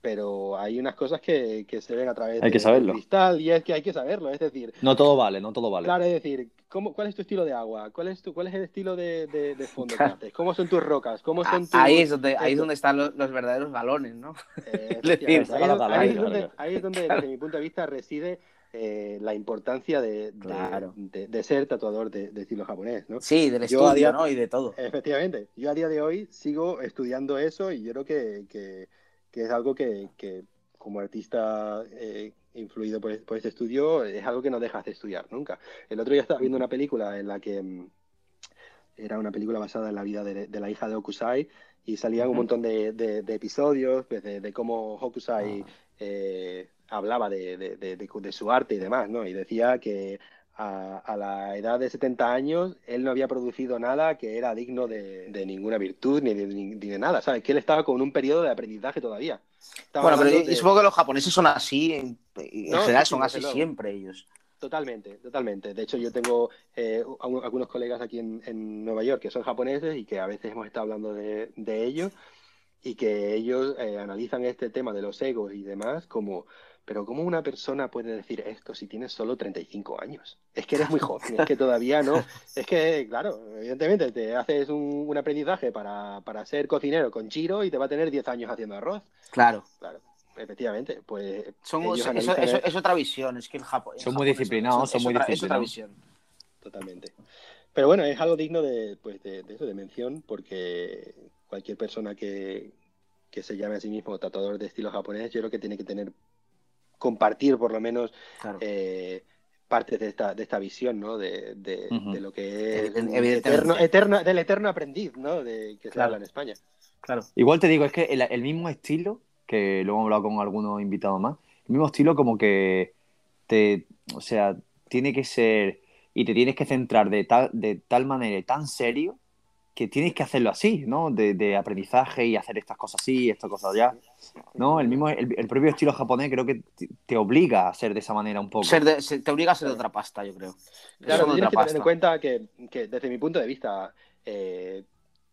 pero hay unas cosas que, que se ven a través Hay que de- saberlo. del cristal y es que hay que saberlo. Es decir, No todo vale, no todo vale. Claro, es decir, ¿cómo, ¿cuál es tu estilo de agua? ¿Cuál es, tu, cuál es el estilo de, de- de fondo que haces? ¿Cómo son tus rocas? ¿Cómo Ah, son tus... Ahí es donde, ahí es donde están los, los verdaderos galones, ¿no? Eh, Es decir, ahí, es donde- ahí es donde, ahí es donde, desde mi punto de vista, reside eh, la importancia de, de- Claro. de- de ser tatuador de, de estilo japonés, ¿no? Sí, del estudio, día- ¿no? Y de todo. Efectivamente, yo a día de hoy sigo estudiando eso y yo creo que, que- que es algo que, que como artista eh, influido por, por este estudio es algo que no dejas de estudiar nunca. El otro día estaba viendo una película en la que mm, era una película basada en la vida de, de la hija de Hokusai y salían un montón de, de- de episodios pues, de, de cómo Hokusai eh, hablaba de su arte y demás, ¿no? Y decía que a, a la edad de 70 años él no había producido nada que era digno de, de ninguna virtud ni de, ni de nada, ¿sabes? Que él estaba con un periodo de aprendizaje todavía. Estaba Bueno, pero de- supongo que los japoneses son así, en, en No, general sí, sí, son así siempre ellos. Totalmente, totalmente. De hecho, yo tengo eh, algunos colegas aquí en, en Nueva York que son japoneses y que a veces hemos estado hablando de, de ellos y que ellos eh, analizan este tema de los egos y demás como, pero ¿cómo una persona puede decir esto si tienes solo 35 años? Es que eres muy joven, es que todavía no. Es que, claro, evidentemente te haces un, un aprendizaje para, para ser cocinero con Chiro y te va a tener 10 años haciendo arroz. Claro. Claro, efectivamente, pues Son, eso, eso- es otra visión, es que el Japón. el Son muy disciplinados, son es muy otra- Es otra disciplinados. visión. Totalmente. Pero bueno, es algo digno de, pues de, de eso, de mención, porque cualquier persona que, que se llame a sí mismo tatuador de estilo japonés, yo creo que tiene que tener, compartir por lo menos Claro. eh, partes de esta, de esta visión, ¿no? De, de, lo que es eterno, eterno- del eterno aprendiz, ¿no? De, que se Claro. habla en España. claro. Igual te digo, es que el, el mismo estilo, que lo hemos hablado con algunos invitados más, el mismo estilo como que te, o sea, tiene que ser y te tienes que centrar de tal, de tal manera y tan serio que tienes que hacerlo así, ¿no? De, de aprendizaje y hacer estas cosas así, estas cosas allá, ¿no? El mismo, el, el propio estilo japonés creo que te, te obliga a ser de esa manera un poco. Ser de- se- te obliga a ser de otra pasta, yo creo. Claro, tienes otra que tener en cuenta que, que desde mi punto de vista, eh,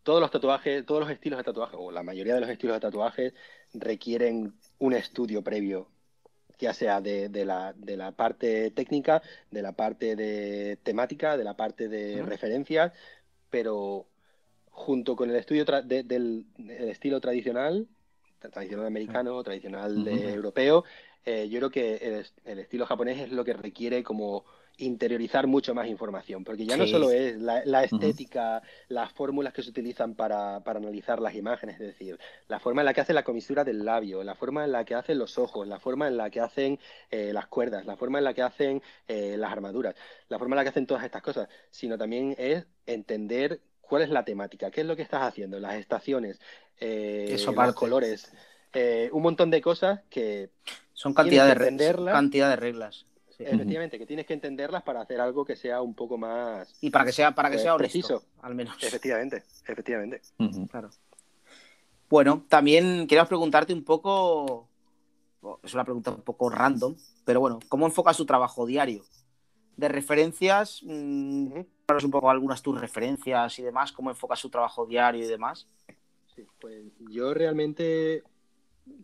todos los tatuajes, todos los estilos de tatuaje, o la mayoría de los estilos de tatuajes, requieren un estudio previo, ya sea de, de la, de la parte técnica, de la parte de temática, de la parte de referencias, pero junto con el estudio tra- de- del el estilo tradicional, tra- tradicional americano, tradicional de- europeo, eh, yo creo que el, es- el estilo japonés es lo que requiere como interiorizar mucho más información, porque ya no solo es la, la estética, las fórmulas que se utilizan para, para analizar las imágenes, es decir, la forma en la que hace la comisura del labio, la forma en la que hacen los ojos, la forma en la que hacen eh, las cuerdas, la forma en la que hacen eh, las armaduras, la forma en la que hacen todas estas cosas, sino también es entender cuál es la temática, qué es lo que estás haciendo, las estaciones, eh, Eso los colores, eh, un montón de cosas que Son cantidad de, Tienes que re- entenderla. cantidad de reglas. sí. efectivamente que tienes que entenderlas para hacer algo que sea un poco más Y para que sea, para que Eh, sea honesto, preciso. al menos. efectivamente, efectivamente. Claro. Bueno, también quería preguntarte un poco, bueno, es una pregunta un poco random, pero bueno, ¿cómo enfocas tu trabajo diario? De referencias, mm, un poco algunas tus referencias y demás, cómo enfocas tu trabajo diario y demás. Sí, pues yo realmente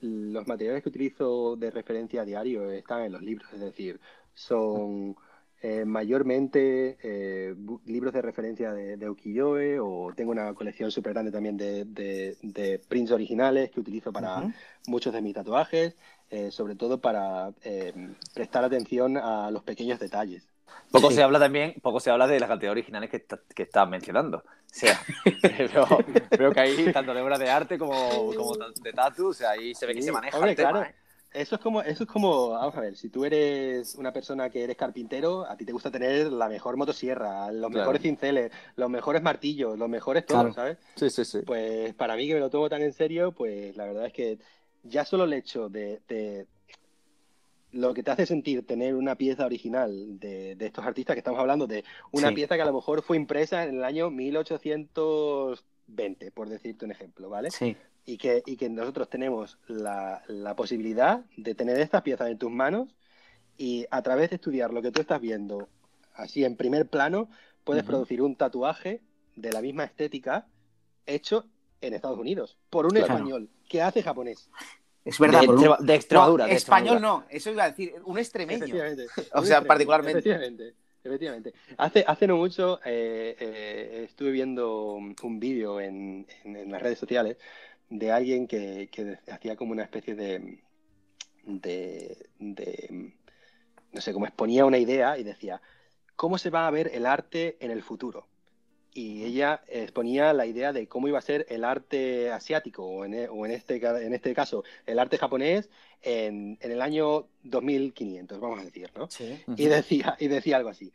los materiales que utilizo de referencia a diario están en los libros, es decir, son eh, mayormente eh, libros de referencia de, de ukiyo-e o tengo una colección súper grande también de, de, de prints originales que utilizo para Ujú. muchos de mis tatuajes, eh, sobre todo para eh, prestar atención a los pequeños detalles. Poco Sí. se habla también, poco se habla de la cantidad de originales que, está- que estás mencionando. O sea, veo, veo que hay tanto de obras de arte como, como de tatu, o sea, ahí se ve que Sí, se maneja hombre, el tema, claro. ¿eh? Eso es como, eso es como, vamos a ver, si tú eres una persona que eres carpintero, a ti te gusta tener la mejor motosierra, los Claro. mejores cinceles, los mejores martillos, los mejores todo, Claro. ¿sabes? Sí, sí, sí. Pues para mí que me lo tomo tan en serio, pues la verdad es que ya solo el hecho de, de lo que te hace sentir tener una pieza original de, de estos artistas que estamos hablando, de una Sí. pieza que a lo mejor fue impresa en el año 1820, por decirte un ejemplo, ¿vale? Sí. y que, y que nosotros tenemos la, la posibilidad de tener estas piezas en tus manos y a través de estudiar lo que tú estás viendo así en primer plano, puedes producir un tatuaje de la misma estética hecho en Estados Unidos por un Claro. español que hace japonés. Es verdad. de, un- Extremadura. No, de español Extremadura. no, eso iba a decir, un extremeño. Efectivamente. O sea, particularmente. Efectivamente. Efectivamente. Hace, hace no mucho eh, eh, estuve viendo un vídeo en, en- en las redes sociales de alguien que, que hacía como una especie de, de, de- no sé, como exponía una idea y decía, ¿cómo se va a ver el arte en el futuro? Y ella exponía la idea de cómo iba a ser el arte asiático, o en, e- o en, este, en este caso el arte japonés, en, en el año 2500, vamos a decir, ¿no? Sí. Y decía, y decía algo así.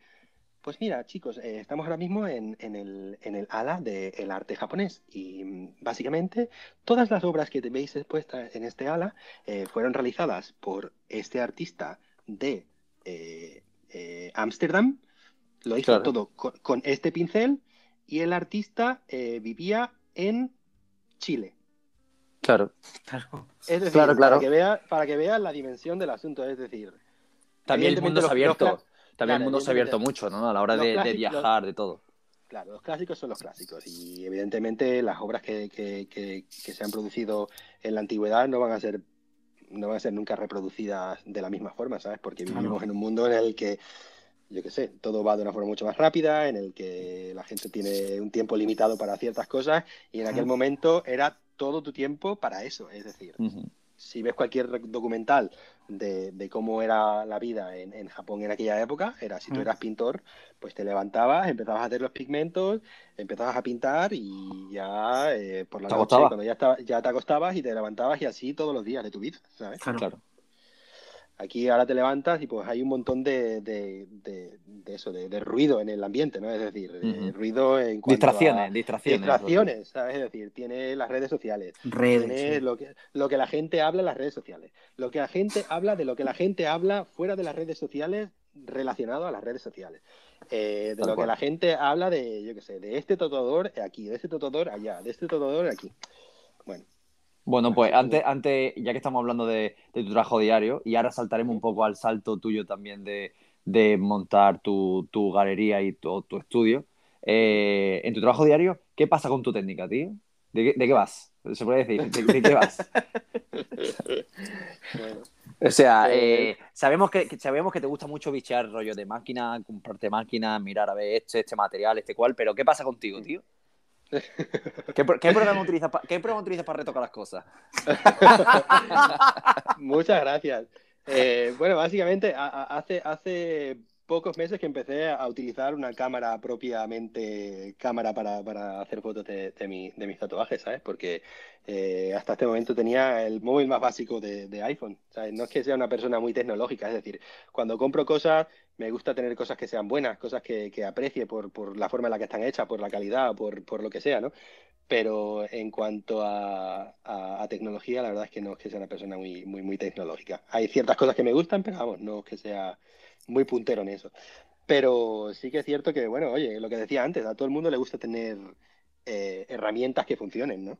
Pues mira, chicos, eh, estamos ahora mismo en, en el, en el ala del arte japonés y mm, básicamente todas las obras que veis expuestas en este ala eh, fueron realizadas por este artista de eh, eh, Ámsterdam. Lo hizo Claro. todo con, con este pincel y el artista eh, vivía en Chile. Claro. Claro. Es decir, Claro, claro. Para, que vea, para que veas la dimensión del asunto, es decir, También el mundo se ha los abierto. También el mundo se ha abierto mucho, ¿no? A la hora de, viajar, de todo. Claro, los clásicos son los clásicos y evidentemente las obras que, que- que- que se han producido en la antigüedad no van a ser no van a ser nunca reproducidas de la misma forma, ¿sabes? Porque Claro. vivimos en un mundo en el que, yo qué sé, todo va de una forma mucho más rápida, en el que la gente tiene un tiempo limitado para ciertas cosas y en aquel momento era todo tu tiempo para eso, es decir, si ves cualquier documental de, de cómo era la vida en, en Japón en aquella época, era si tú eras pintor, pues te levantabas, empezabas a hacer los pigmentos, empezabas a pintar y ya eh, por la Te noche, cuando ya, estaba, ya te acostabas y te levantabas y así todos los días de tu vida, ¿sabes? Claro. Claro. Aquí ahora te levantas y pues hay un montón de, de, de- de eso, de, ruido en el ambiente, ¿no? Es decir, ruido en cuanto Distracciones, a... distracciones. Distracciones, ¿sabes? Es decir, tiene las redes sociales, Redes. tiene sí. lo que, lo que la gente habla en las redes sociales. Lo que la gente habla de lo que la gente habla fuera de las redes sociales relacionado a las redes sociales. Eh, de Tal lo cual. que la gente habla de, yo qué sé, de este tatuador aquí, de este tatuador allá, de este tatuador aquí. Bueno, Bueno, pues antes, antes, ya que estamos hablando de, de tu trabajo diario, y ahora saltaremos un poco al salto tuyo también de, de montar tu, tu galería y tu, tu estudio. eh, en tu trabajo diario, ¿qué pasa con tu técnica, tío? ¿De qué, de qué vas? Se puede decir, ¿de, de qué vas? bueno. O sea, Eh, eh, sabemos que, que- sabemos que te gusta mucho bichear rollo de máquina, comprarte máquina, mirar a ver este, este material, este cual, pero ¿qué pasa contigo, tío? ¿Qué, qué programa utilizas utilizas para retocar las cosas? Muchas gracias. Eh, bueno, básicamente hace, hace pocos meses que empecé a utilizar una cámara propiamente, cámara para, para hacer fotos de, mi- de mis tatuajes, ¿sabes? Porque eh, hasta este momento tenía el móvil más básico de, iPhone. No es que sea una persona muy tecnológica, es decir, cuando compro cosas me gusta tener cosas que sean buenas, cosas que, que aprecie por, por la forma en la que están hechas, por la calidad, por, por lo que sea, ¿no? Pero en cuanto a, a- a tecnología, la verdad es que no es que sea una persona muy, muy, muy tecnológica. Hay ciertas cosas que me gustan, pero vamos, no es que sea muy puntero en eso. Pero sí que es cierto que, bueno, oye, lo que decía antes, a todo el mundo le gusta tener eh, herramientas que funcionen, ¿no?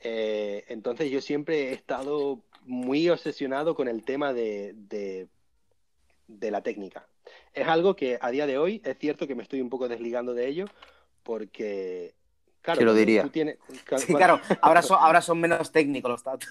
Eh, entonces yo siempre he estado muy obsesionado con el tema de, de, de la técnica. Es algo que a día de hoy es cierto que me estoy un poco desligando de ello porque, claro, ¿Quién lo diría? tú tienes- Sí, claro, ahora son, ahora son menos técnicos los tatu.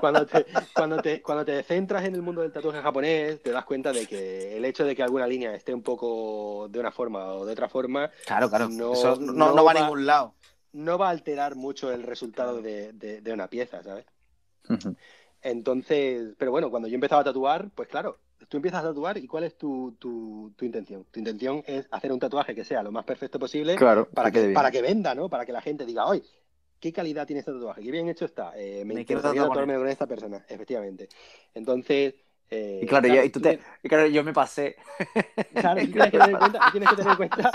cuando te, cuando, te, cuando te centras en el mundo del tatuaje japonés, te das cuenta de que el hecho de que alguna línea esté un poco de una forma o de otra forma Claro, claro. No, Eso no, no no va a ningún lado. no va a alterar mucho el resultado de, de- de una pieza, ¿sabes? Entonces, pero bueno, cuando yo empezaba a tatuar, pues claro, tú empiezas a tatuar y ¿cuál es tu, tu, tu intención? Tu intención es hacer un tatuaje que sea lo más perfecto posible Claro, para que para que venda, ¿no? Para que la gente diga, hoy ¿qué calidad tiene este tatuaje? ¿Qué bien hecho está? Eh, me, Me interesaría con tatuarme con esta persona, efectivamente. Entonces... eh, Y claro, yo, y tú te, y claro, yo me pasé. Claro, tú tienes que tener en cuenta, tú tienes que tener en cuenta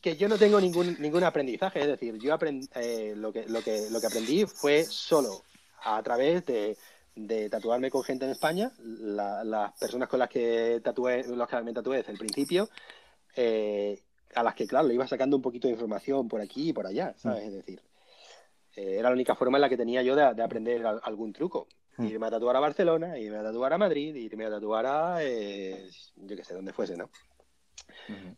que yo no tengo ningún, ningún aprendizaje, es decir, yo aprend- eh, lo, que, lo, que, lo que aprendí fue solo a través de, de tatuarme con gente en España, la- las personas con las que tatué, los que me tatué desde el principio, eh, a las que, claro, le iba sacando un poquito de información por aquí y por allá, ¿sabes? Es decir, eh, era la única forma en la que tenía yo de, de aprender al- algún truco. Mm. Irme a tatuar a Barcelona, irme a tatuar a Madrid, irme a tatuar a, eh, yo qué sé, donde fuese, ¿no?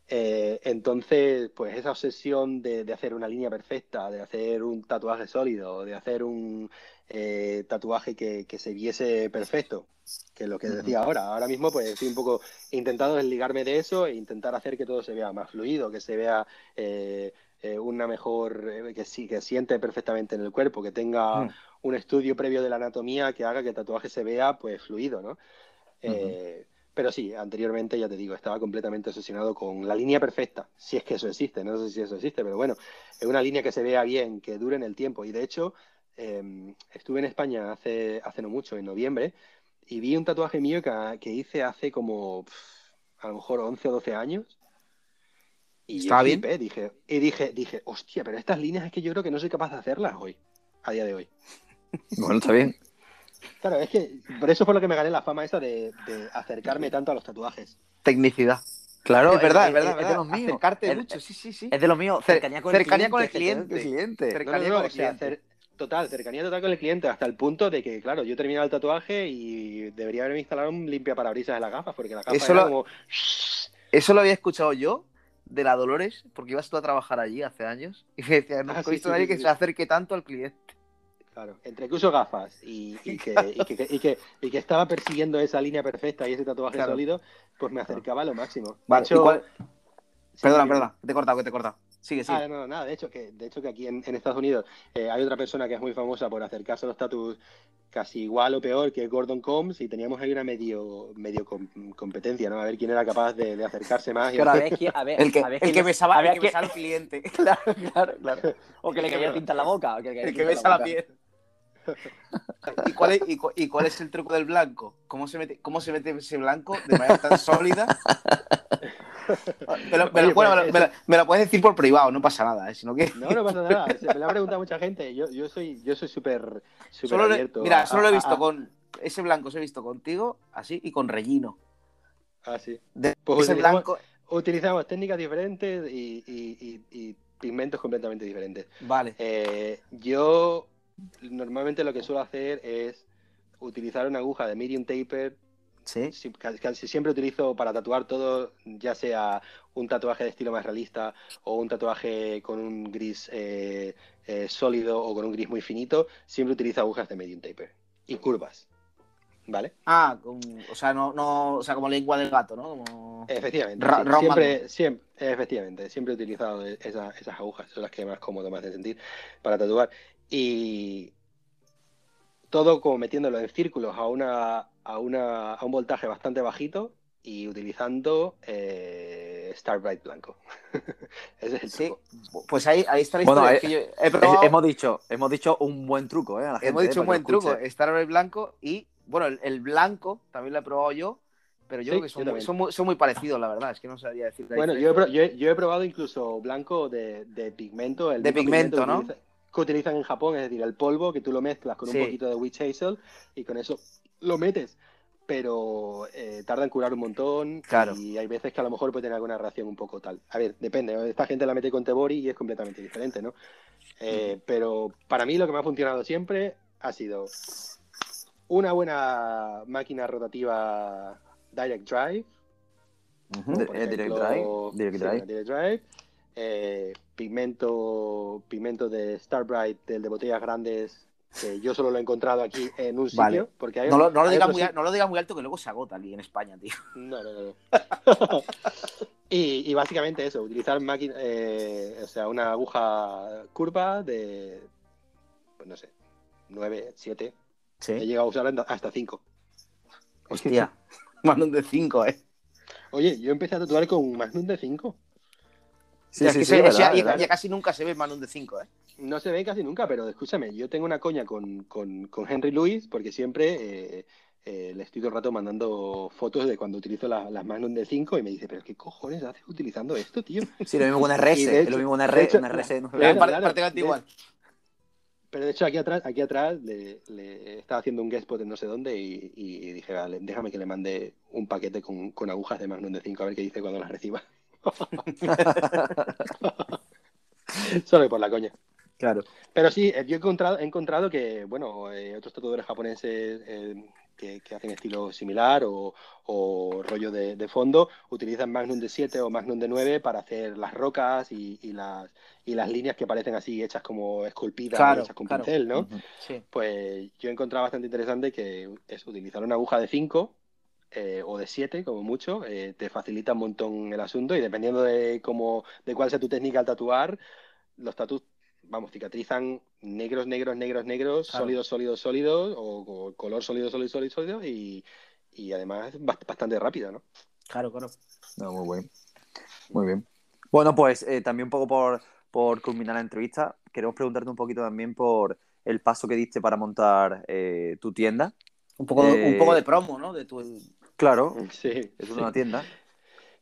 Eh, entonces, pues esa obsesión de, de hacer una línea perfecta, de hacer un tatuaje sólido, de hacer un eh, tatuaje que, que se viese perfecto, que es lo que decía ahora. Ahora mismo, pues estoy un poco intentando desligarme de eso e intentar hacer que todo se vea más fluido, que se vea eh, eh, una mejor, que sí, que siente perfectamente en el cuerpo, que tenga Mm. un estudio previo de la anatomía que haga que el tatuaje se vea pues fluido, ¿no? Pero sí, anteriormente, ya te digo, estaba completamente obsesionado con la línea perfecta, si es que eso existe, no sé si eso existe, pero bueno, es una línea que se vea bien, que dure en el tiempo. Y de hecho, eh, estuve en España hace, hace no mucho, en noviembre, y vi un tatuaje mío que, que hice hace como a lo mejor 11 o 12 años. Y yo ¿Estaba bien? flipé, dije, y dije, dije, hostia, pero estas líneas es que yo creo que no soy capaz de hacerlas hoy, a día de hoy. Bueno, está bien. Claro, es que por eso fue lo que me gané la fama esa de, de acercarme tanto a los tatuajes. Tecnicidad. Claro, es verdad, es, es, verdad, es de verdad. los míos. Acercarte Es- mucho, sí, sí, sí. Es de lo mío. Cer- Cercanía con cercanía el con el cliente. cliente. cliente. No, no, Cercanía no, con el o sea, cliente. cer- total, cercanía total con el cliente, hasta el punto de que, claro, yo terminaba el tatuaje y debería haberme instalado un limpia parabrisas en las gafas, porque las gafas Eso era lo- como... Eso lo había escuchado yo de la Dolores, porque ibas tú a trabajar allí hace años. Y me decía, no Ah, he sí, visto sí, a nadie sí, que se acerque tanto al cliente. Claro, entre que uso gafas y, y que, y, que, y, que, y que estaba persiguiendo esa línea perfecta y ese tatuaje Claro. sólido, pues me acercaba a lo máximo. De Vale, hecho- ¿y cuál- Sí, Perdona, perdona, te he cortado, que te he cortado. Sigue, sigue. Ah, no, no, nada, de hecho que, de hecho que aquí en, en Estados Unidos eh, hay otra persona que es muy famosa por acercarse a los tatus casi igual o peor que Gordon Combs y teníamos ahí una medio, medio com- competencia, ¿no? A ver quién era capaz de, de acercarse más. y Pero a ver, a ver, el que, a ver el que es- besaba, a el que besaba al cliente. Claro, claro, claro. O que le quería tinta en la boca. o que le quería El que besa la piel. ¿Y cuál, es, y, cu- y cuál es el truco del blanco? ¿Cómo se mete, cómo se mete ese blanco de manera tan sólida? Me lo, me lo- Oye, bueno, pues, me lo- eso- me lo- me lo puedes decir por privado, no pasa nada, ¿eh? sino que No, no pasa nada. Se me lo ha preguntado mucha gente. Yo, yo soy, yo soy súper, abierto. mira, a- solo lo he visto a- con ese blanco, se he visto contigo, así y con rellino. Ah, sí. De- Pues ese utilizamos- blanco, Utilizamos técnicas diferentes y, y- y- y pigmentos completamente diferentes. vale. Eh, yo normalmente lo que suelo hacer es utilizar una aguja de medium taper. Sí. Si- Casi, siempre utilizo para tatuar todo, ya sea un tatuaje de estilo más realista o un tatuaje con un gris eh, eh, sólido o con un gris muy finito, siempre utilizo agujas de medium taper y curvas. ¿Vale? Ah, con- o sea, no, no, o sea, como lengua del gato, ¿no? Como... Efectivamente. Ra- sí. round Siempre, siempre, efectivamente, siempre he utilizado esa- esas agujas, son las que más cómodo me hacen sentir para tatuar. Y todo como metiéndolo en círculos a una, a una, a un voltaje bastante bajito y utilizando eh, Starbright blanco. Ese es el Sí, truco. pues ahí, ahí está la Bueno, historia. eh, es que yo he Es- probado- hemos, dicho, hemos dicho un buen truco, ¿eh? a la gente, Hemos ¿eh? dicho un buen truco, escuche. Star Wars blanco y, bueno, el, el blanco también lo he probado yo, pero yo Sí, creo que yo son, muy, son, muy, son muy parecidos, la verdad, es que no sabría decir Bueno, yo he, yo he- yo he probado incluso blanco de, de pigmento. El De pigmento, ¿no? utiliza- que utilizan en Japón, es decir, el polvo que tú lo mezclas con Sí. un poquito de witch hazel y con eso lo metes. Pero eh, tarda en curar un montón Claro. y hay veces que a lo mejor puede tener alguna reacción un poco tal. A ver, depende. Esta gente la mete con Tebori y es completamente diferente, ¿no? Eh, Pero para mí lo que me ha funcionado siempre ha sido una buena máquina rotativa Direct Drive, eh, Direct Drive. Direct Drive. Direct Drive, eh, pigmento, pigmento de Starbright, del de botellas grandes, que yo solo lo he encontrado aquí en un sitio. Vale. Porque hay, No lo, no, lo hay digas otros muy, no lo digas muy alto que luego se agota aquí en España, tío. No, no, no. no. y, y básicamente eso, utilizar máquina, eh, o sea, una aguja curva de, pues no sé, 9, 7. He Sí. llegado a usar hasta 5. Hostia. Manon de 5, eh. Oye, yo empecé a tatuar con Magnum de 5. Sí, es sí, que sí, se- verdad, ya, ya- verdad. ya casi nunca se ve Manon de 5, eh. no se ve casi nunca, pero escúchame, yo tengo una coña con, con, con Henry Lewis porque siempre eh, eh, le estoy todo el rato mandando fotos de cuando utilizo la- las Magnum de 5 y me dice, pero ¿qué cojones haces utilizando esto, tío? Sí, lo mismo con RS, Y de es lo hecho- mismo con RS, hecho- un RS. ¿no? Claro, Parte- claro, prácticamente de- igual. Pero de hecho aquí atrás, aquí atrás le, le estaba haciendo un guest spot en no sé dónde y, y dije, vale, déjame que le mande un paquete con, con agujas de Magnum de 5 a ver qué dice cuando las reciba. Solo por la coña. Claro. Pero sí, eh, yo he encontrado, he encontrado que, bueno, eh, otros tatuadores japoneses eh, que, que hacen estilo similar o, o rollo de, de fondo utilizan Magnum de 7 o Magnum de 9 para hacer las rocas y, y las, y las líneas que parecen así hechas como esculpidas, Claro, hechas con claro. pincel, ¿no? Sí. Pues yo he encontrado bastante interesante que es utilizar una aguja de 5 eh, o de 7, como mucho, eh, te facilita un montón el asunto y dependiendo de cómo, de cuál sea tu técnica al tatuar, los tatus, vamos, cicatrizan negros, negros, negros, negros, Claro. sólidos, sólidos, sólidos, o, o color sólido, sólido, sólido, sólido, y, y además bastante rápido, ¿no? Claro, claro. No, muy bien. Muy bien. Bueno, pues eh, también un poco por, por culminar la entrevista, queremos preguntarte un poquito también por el paso que diste para montar eh, tu tienda. Un poco, Eh, un poco de promo, ¿no? De tu... Claro, Sí, es sí. una tienda.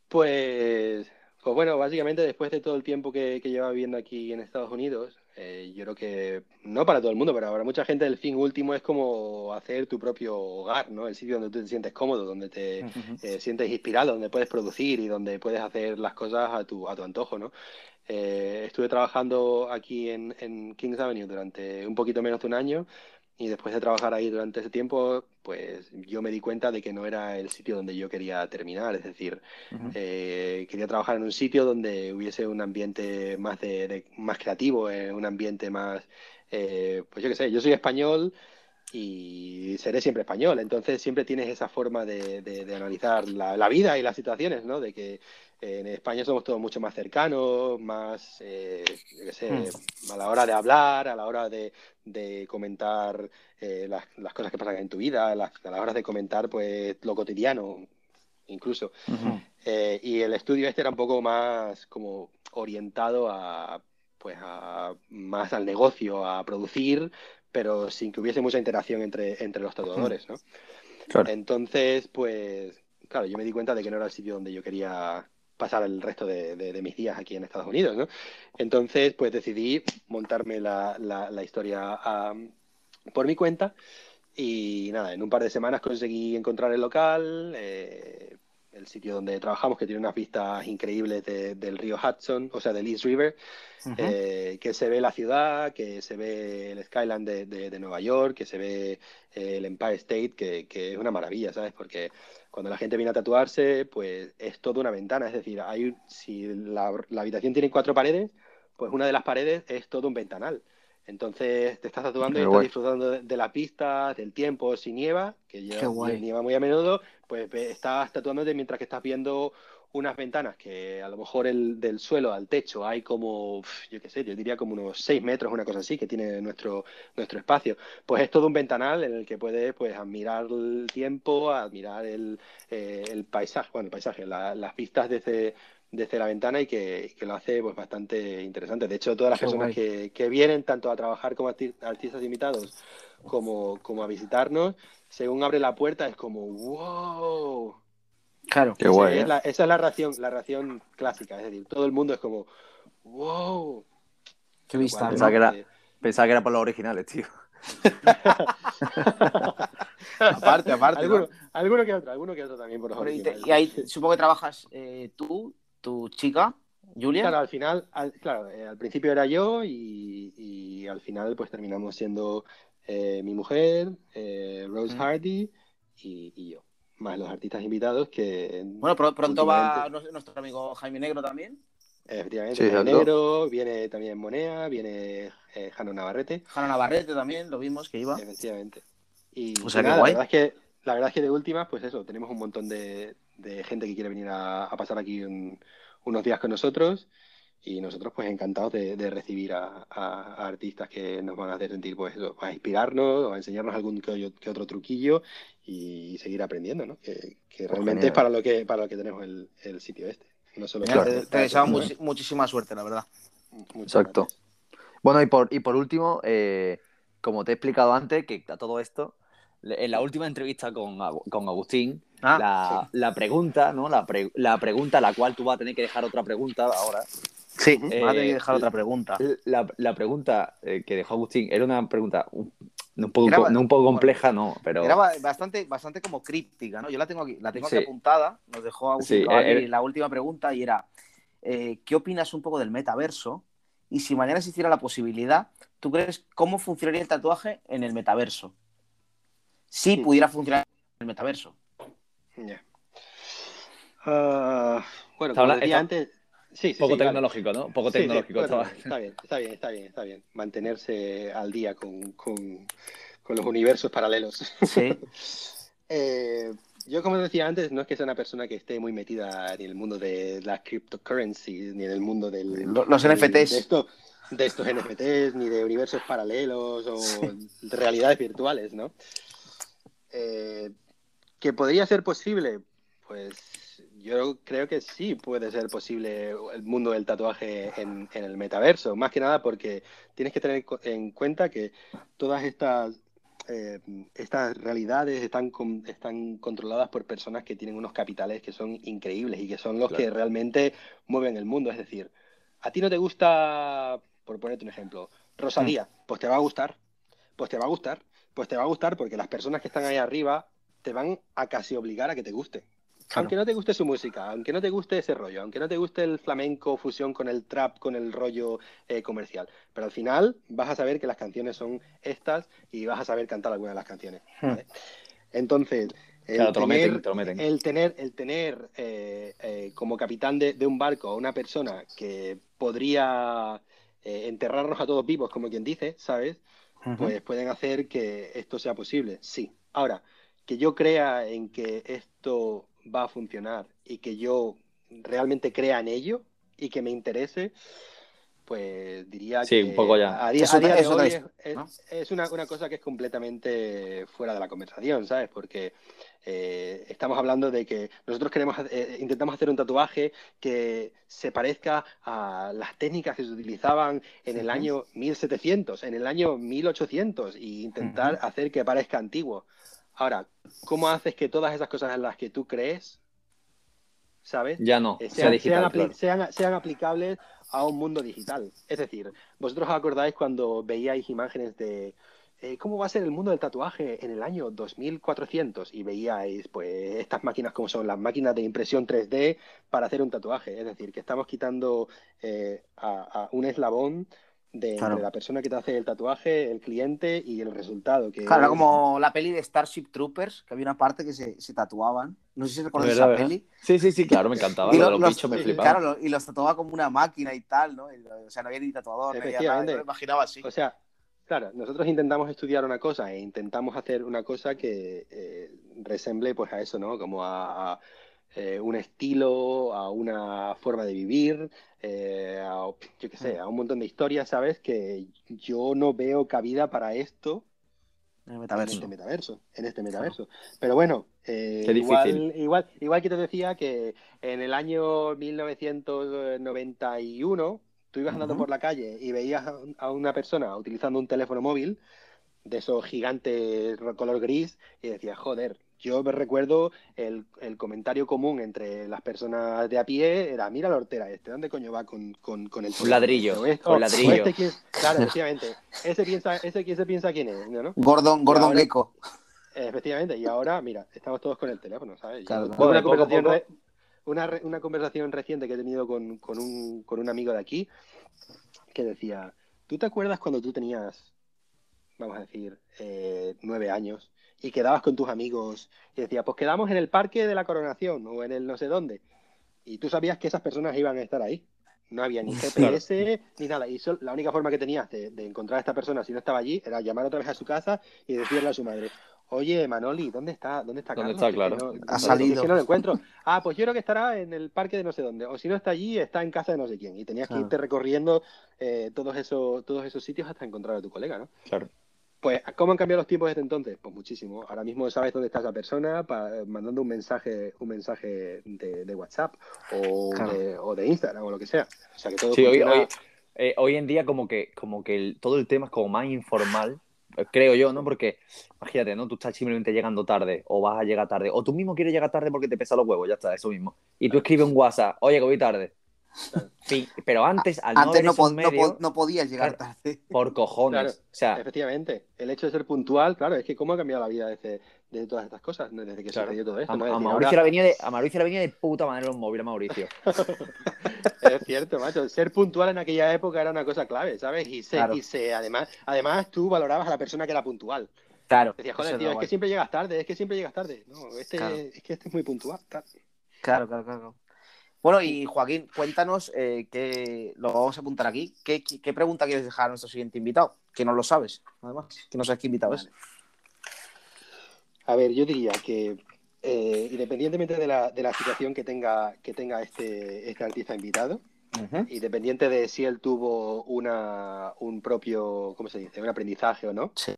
Pues, pues bueno, básicamente después de todo el tiempo que, que lleva viviendo aquí en Estados Unidos, eh, yo creo que no para todo el mundo, pero para mucha gente el fin último es como hacer tu propio hogar, ¿no? El sitio donde tú te sientes cómodo, donde te eh, sientes inspirado, donde puedes producir y donde puedes hacer las cosas a tu, a tu antojo, ¿no? Eh, estuve trabajando aquí en, en Kings Avenue durante un poquito menos de un año y después de trabajar ahí durante ese tiempo, pues yo me di cuenta de que no era el sitio donde yo quería terminar, es decir, eh, quería trabajar en un sitio donde hubiese un ambiente más de, de- más creativo, eh, un ambiente más, eh, pues yo qué sé, yo soy español y seré siempre español, entonces siempre tienes esa forma de, de- de analizar la, la vida y las situaciones, ¿no? De que en España somos todos mucho más cercanos, más, eh, yo qué sé, a la hora de hablar, a la hora de, de comentar eh, las, las cosas que pasan en tu vida, las- a la hora de comentar pues lo cotidiano, incluso. Ujú. Eh, y el estudio este era un poco más como orientado a, pues a, más al negocio, a producir, pero sin que hubiese mucha interacción entre, entre los tatuadores, ¿no? Claro. Entonces, pues, claro, yo me di cuenta de que no era el sitio donde yo quería pasar el resto de, de- de mis días aquí en Estados Unidos, ¿no? Entonces, pues decidí montarme la, la- la historia ah, por mi cuenta y nada, en un par de semanas conseguí encontrar el local, eh, el sitio donde trabajamos, que tiene unas vistas increíbles de- del río Hudson, o sea, del East River, eh, que se ve la ciudad, que se ve el skyline de, de- de Nueva York, que se ve eh, el Empire State, que, que es una maravilla, ¿sabes? Porque cuando la gente viene a tatuarse, pues es toda una ventana, es decir, hay, si la, la habitación tiene cuatro paredes, pues una de las paredes es todo un ventanal. Entonces te estás tatuando y estás guay. disfrutando de, de la pista, del tiempo, si nieva, que ya nieva muy a menudo, pues estás tatuándote mientras que estás viendo unas ventanas que a lo mejor el, del suelo al techo hay como, yo qué sé, yo diría como unos 6 metros, una cosa así, que tiene nuestro, nuestro espacio. Pues es todo un ventanal en el que puedes pues admirar el tiempo, admirar el, eh, el paisaje, bueno, el paisaje, la- las vistas desde, desde la ventana y que, que lo hace pues bastante interesante. De hecho, todas las Qué personas que, que vienen tanto a trabajar como arti- artistas invitados como, como a visitarnos, según abre la puerta es como, wow. Claro. Qué guay, Sí, ¿eh? es la- esa es la reacción, la reacción clásica, es decir, todo el mundo es como, wow. Qué vista. Cuando- Pensaba que era- eh, Pensaba que era por los originales, tío. Aparte, aparte. ¿no? alguno, alguno que otro, alguno que otro también por los Bueno, y, te- originales. y ahí supongo que trabajas eh, tú, tu chica, Julia. Claro, al final, al, claro, eh, al principio era yo y, y al final pues terminamos siendo eh, mi mujer, eh, Rose Mm. Hardy y, y yo, más los artistas invitados que Bueno, pro- pronto va últimamente- nuestro nuestro amigo Jaime Negro también. efectivamente Sí. Negro, viene también Monea, viene eh, Jano Navarrete, Jana Navarrete también, lo vimos que iba. efectivamente. Y, O sea, guay. la verdad es que la verdad es que de últimas, pues eso, tenemos un montón de, de gente que quiere venir a, a pasar aquí un- unos días con nosotros y nosotros pues encantados de, de recibir a, a- a artistas que nos van a hacer sentir pues eso, a inspirarnos o a enseñarnos algún que, otro truquillo y seguir aprendiendo, ¿no? Que, que realmente genial. es para lo que para lo que tenemos el, el sitio este. No solo para- te, te deseamos muchísima suerte, la verdad. muchas Exacto. gracias. Bueno, y por, y por último, eh, como te he explicado antes, que a todo esto, en la última entrevista con, con Agustín, Ah, la, la pregunta, ¿no? La, pre- la pregunta a la cual tú vas a tener que dejar otra pregunta ahora. Sí, Eh, me va a tener que dejar otra pregunta. La, la pregunta eh, que dejó Agustín era una pregunta un, no un poco, Era- no un poco compleja, no, pero... Era ba- bastante, bastante como críptica, ¿no? Yo la tengo aquí, la tengo aquí Sí. apuntada. Nos dejó Agustín Sí, eh, eh. la última pregunta y era: eh, ¿qué opinas un poco del metaverso? Y si mañana existiera la posibilidad, ¿tú crees cómo funcionaría el tatuaje en el metaverso? Si Sí. pudiera funcionar en el metaverso. Ya. Ah, bueno, como decía antes. Sí, sí, Poco sí, vale. tecnológico, ¿no? Poco Sí, sí, tecnológico. bueno, está bien, está bien, está bien, está bien. Mantenerse al día con, con- con los universos paralelos. Sí. Eh, yo, como decía antes, no es que sea una persona que esté muy metida en el mundo de las cryptocurrencies, ni en el mundo del, Lo- los del- NFTs. De, esto- de estos NFTs, ni de universos paralelos o de realidades virtuales, ¿no? Eh, ¿Que podría ser posible? Pues yo creo que sí puede ser posible el mundo del tatuaje en, en el metaverso. Más que nada porque tienes que tener en cuenta que todas estas, eh, estas realidades están, con- están controladas por personas que tienen unos capitales que son increíbles y que son los que realmente mueven el mundo. Es decir, a ti no te gusta, por ponerte un ejemplo, Rosalía, pues te va a gustar, pues te va a gustar, pues te va a gustar porque las personas que están ahí arriba te van a casi obligar a que te guste. Claro. Aunque no te guste su música, aunque no te guste ese rollo, aunque no te guste el flamenco fusión con el trap, con el rollo eh, comercial. Pero al final vas a saber que las canciones son estas y vas a saber cantar algunas de las canciones. ¿vale? Entonces, el Claro, te lo tener, meten, te lo meten. el tener, el tener eh, eh, como capitán de, de un barco a una persona que podría enterrarnos a todos vivos, como quien dice, ¿sabes? pues pueden hacer que esto sea posible. Sí. Ahora, que yo crea en que esto va a funcionar y que yo realmente crea en ello y que me interese, pues diría Sí, que un poco ya. a día, Es a día de hoy es, ¿no? es una, una cosa que es completamente fuera de la conversación, ¿sabes? Porque eh, estamos hablando de que nosotros queremos, eh, intentamos hacer un tatuaje que se parezca a las técnicas que se utilizaban en el año 1700, en el año 1800, y intentar hacer que parezca antiguo. Ahora, ¿cómo haces que todas esas cosas en las que tú crees, ¿sabes? Ya no, eh, sea sean, digital. sean apli- claro. sean- sean aplicables a un mundo digital. Es decir, vosotros os acordáis cuando veíais imágenes de eh, cómo va a ser el mundo del tatuaje en el año 2400 y veíais pues estas máquinas como son las máquinas de impresión 3D para hacer un tatuaje. Es decir, que estamos quitando eh, a, a un eslabón de Claro. entre la persona que te hace el tatuaje, el cliente y el resultado. Que Claro, era es- como la peli de Starship Troopers, que había una parte que se, se tatuaban. No sé si recuerdas ¿Verdad, esa verdad? peli. Sí, sí, sí, claro, me encantaba. Y Lo lo- los los- bichos me sí, flipaba. Claro, lo- y los tatuaba como una máquina y tal, ¿no? Y, o sea, no había ni tatuador, no había nada. Yo me imaginaba así. O sea, claro, nosotros intentamos estudiar una cosa e intentamos hacer una cosa que eh, resemble pues a eso, ¿no? Como a, a, eh, un estilo, a una forma de vivir, eh, a, yo qué sé, a un montón de historias, ¿sabes? Que yo no veo cabida para esto En este metaverso, en este metaverso. Pero bueno, eh, igual, igual, igual que te decía que en el año 1991 tú ibas andando por la calle y veías a, una persona utilizando un teléfono móvil de esos gigantes color gris y decías, joder, yo me recuerdo el, el comentario común entre las personas de a pie era, mira la hortera este, ¿dónde coño va con, con, con el Un teléfono ladrillo, este? O este- con o- o ladrillo. este claro, efectivamente. Ese piensa, ese quién se piensa quién es, ¿no? Gordon, Gordon ahora- Gecko. Efectivamente, y ahora, mira, estamos todos con el teléfono, ¿sabes? Claro, una, poco conversación poco- una, re- una conversación reciente que he tenido con, con un, con un amigo de aquí que decía, ¿tú te acuerdas cuando tú tenías, vamos a decir, eh, nueve años y quedabas con tus amigos y decías, pues quedamos en el parque de la coronación o en el no sé dónde? Y tú sabías que esas personas iban a estar ahí. No había ni GPS ni nada. Y sol- la única forma que tenías de, de encontrar a esta persona si no estaba allí era llamar otra vez a su casa y decirle a su madre, oye, Manoli, ¿dónde está? ¿Dónde está ¿Dónde Carlos? está? Claro. Que no- Ha salido. que no lo encuentro. Ah, pues yo creo que estará en el parque de no sé dónde. O si no está allí, está en casa de no sé quién. Y tenías que irte recorriendo eh, todos, esos, todos esos sitios hasta encontrar a tu colega, ¿no? Claro. Pues, ¿cómo han cambiado los tiempos desde entonces? Pues muchísimo. Ahora mismo sabes dónde está esa persona pa- mandando un mensaje, un mensaje de, de WhatsApp o, Claro. de, o de Instagram o lo que sea. O sea que todo Sí, hoy, funciona- hoy, eh, hoy en día como que, como que el- todo el tema es como más informal, eh, creo yo, ¿no? Porque, imagínate, ¿no? Tú estás simplemente llegando tarde o vas a llegar tarde, o tú mismo quieres llegar tarde porque te pesa los huevos, ya está, eso mismo. Y tú escribes un WhatsApp, oye, que voy tarde. Fin. Pero antes, al Antes no, no, podías llegar Claro. tarde. por cojones. Claro. O sea, Efectivamente, el hecho de ser puntual, claro, es que cómo ha cambiado la vida desde, de todas estas cosas, desde que Claro. sucedió todo esto. a, Mauricio ahora- la venía de, a Mauricio la venía de puta manera los móviles, Mauricio. Es cierto, macho. Ser puntual en aquella época era una cosa clave, ¿sabes? Y se, Claro. y se además, además tú valorabas a la persona que era puntual. Claro. Decías, joder, es tío, es que siempre llegas tarde, es que siempre llegas tarde. No, este, Claro. es que este es muy puntual. Claro, claro, claro. Bueno, y Joaquín, cuéntanos, eh, que lo vamos a apuntar aquí. ¿Qué, qué, qué pregunta quieres dejar a nuestro siguiente invitado? Que no lo sabes, además. Que no sabes qué invitado es. A ver, yo diría que eh, independientemente de la, de la situación que tenga, que tenga este, este artista invitado, Ujú. independiente de si él tuvo una, un propio, ¿cómo se dice? Un aprendizaje o no, Sí.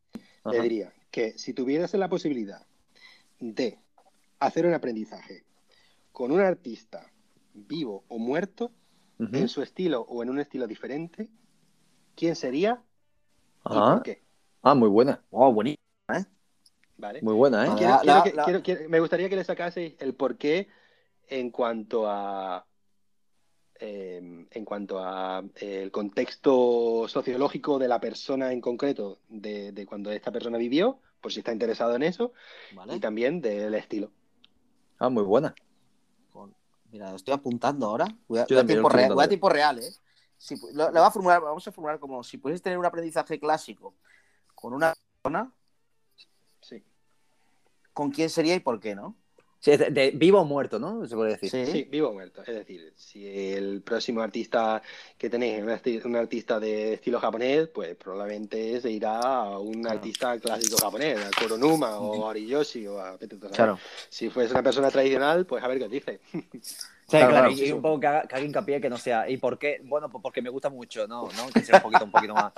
le diría que si tuvieras la posibilidad de hacer un aprendizaje con un artista vivo o muerto, en su estilo o en un estilo diferente, ¿quién sería y por qué? Ah, muy buena. Oh, buenísimo. ¿Vale? Muy buena, ¿eh? Vale. Quiero- La- quiero la- que- la- quiero- quiero- me gustaría que le sacaseis el porqué en cuanto a eh, en cuanto a eh, el contexto sociológico de la persona en concreto de, de cuando esta persona vivió, por si está interesado en eso, Vale. y también del estilo. Ah, muy buena. Mira, lo estoy apuntando ahora. Voy a, voy a tiempo, real, voy a apuntando. tiempo real, ¿eh? Si lo, lo a formular, vamos a formular como si pudieses tener un aprendizaje clásico con una persona, Sí. ¿con quién sería y por qué, no? Sí, de, de vivo o muerto, ¿no? Se puede decir. Sí, vivo o muerto. Es decir, si el próximo artista que tenéis es un, arti- un artista de estilo japonés, pues probablemente se irá a un artista clásico japonés, a Koronuma o a Ariyoshi o a saber. Si fuese una persona tradicional, pues a ver qué os dice. Sí, Claro, claro, claro, y sí, un sí. poco que haga, que haga hincapié que no sea. ¿Y por qué? Bueno, pues porque me gusta mucho, ¿no? ¿no? Que sea un poquito, un poquito más.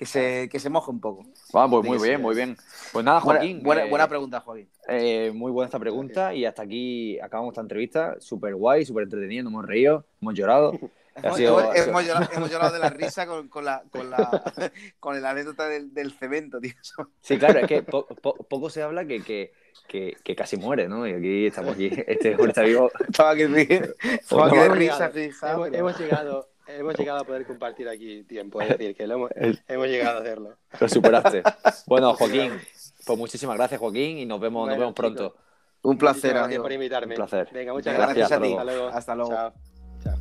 Que se, que se moje un poco. Ah, pues muy bien, muy bien. Pues nada, Buena, Joaquín. buena, eh, buena pregunta, Joaquín. eh, muy buena esta pregunta y hasta aquí acabamos esta entrevista. Súper guay, súper entretenida, hemos reído, hemos llorado. Hemos, sido- hemos- llorado, hemos llorado de la risa con, con la, con, la, con la anécdota del, del cemento, tío. Sí, claro, es que po- po- poco se habla que, que, que, que casi muere, ¿no? Y aquí estamos aquí, este está vivo. Estaba aquí, estaba aquí de risa fija. hemos, hemos llegado, hemos llegado a poder compartir aquí tiempo, es decir, que lo hemos, hemos llegado a hacerlo. Lo superaste. Bueno, Joaquín, pues muchísimas gracias, Joaquín, y nos vemos, nos vemos pronto. Un placer, gracias amigo. por invitarme. Un placer. Venga, muchas Gracias, gracias. a ti. Hasta luego. Hasta luego. Chao. Chao.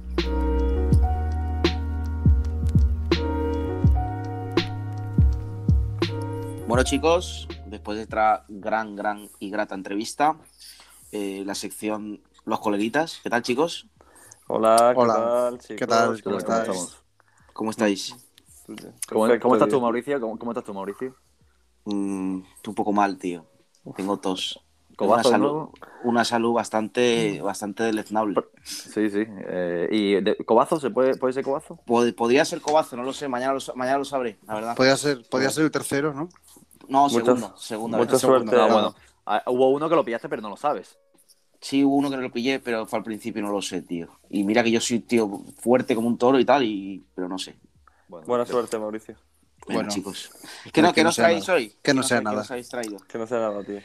Bueno, chicos, después de esta gran, gran y grata entrevista, eh, la sección Los coleguitas. ¿Qué tal, chicos? Hola, ¿qué Hola. tal, chicos? ¿Qué tal? ¿Cómo estamos? estáis? ¿Cómo estáis? ¿Cómo, cómo estás tú. Mauricio? ¿Cómo, cómo estás tú, Mauricio? Mm, un poco mal, tío. Tengo tos. Una, salud, ¿no? una salud bastante, bastante deleznable. Sí, sí. Eh, ¿Y de, cobazo? ¿Se puede, puede ser cobazo? Pod- Podría ser cobazo, no lo sé. Mañana lo, mañana lo sabré, la verdad. Podía ser, podía ser el tercero, ¿no? No, Mucha- segunda. segunda mucha vez. suerte. Ah. bueno. Ah, hubo uno que lo pillaste, pero no lo sabes. Sí, hubo uno que no lo pillé, pero fue al principio y no lo sé, tío. Y mira que yo soy tío fuerte como un toro y tal, y... pero no sé. Bueno, Buena que- suerte, Mauricio. Bueno. chicos. ¿Qué, no, que no traéis nada. hoy? Que no ¿Qué sea nada. traído? Que no sea nada, tío.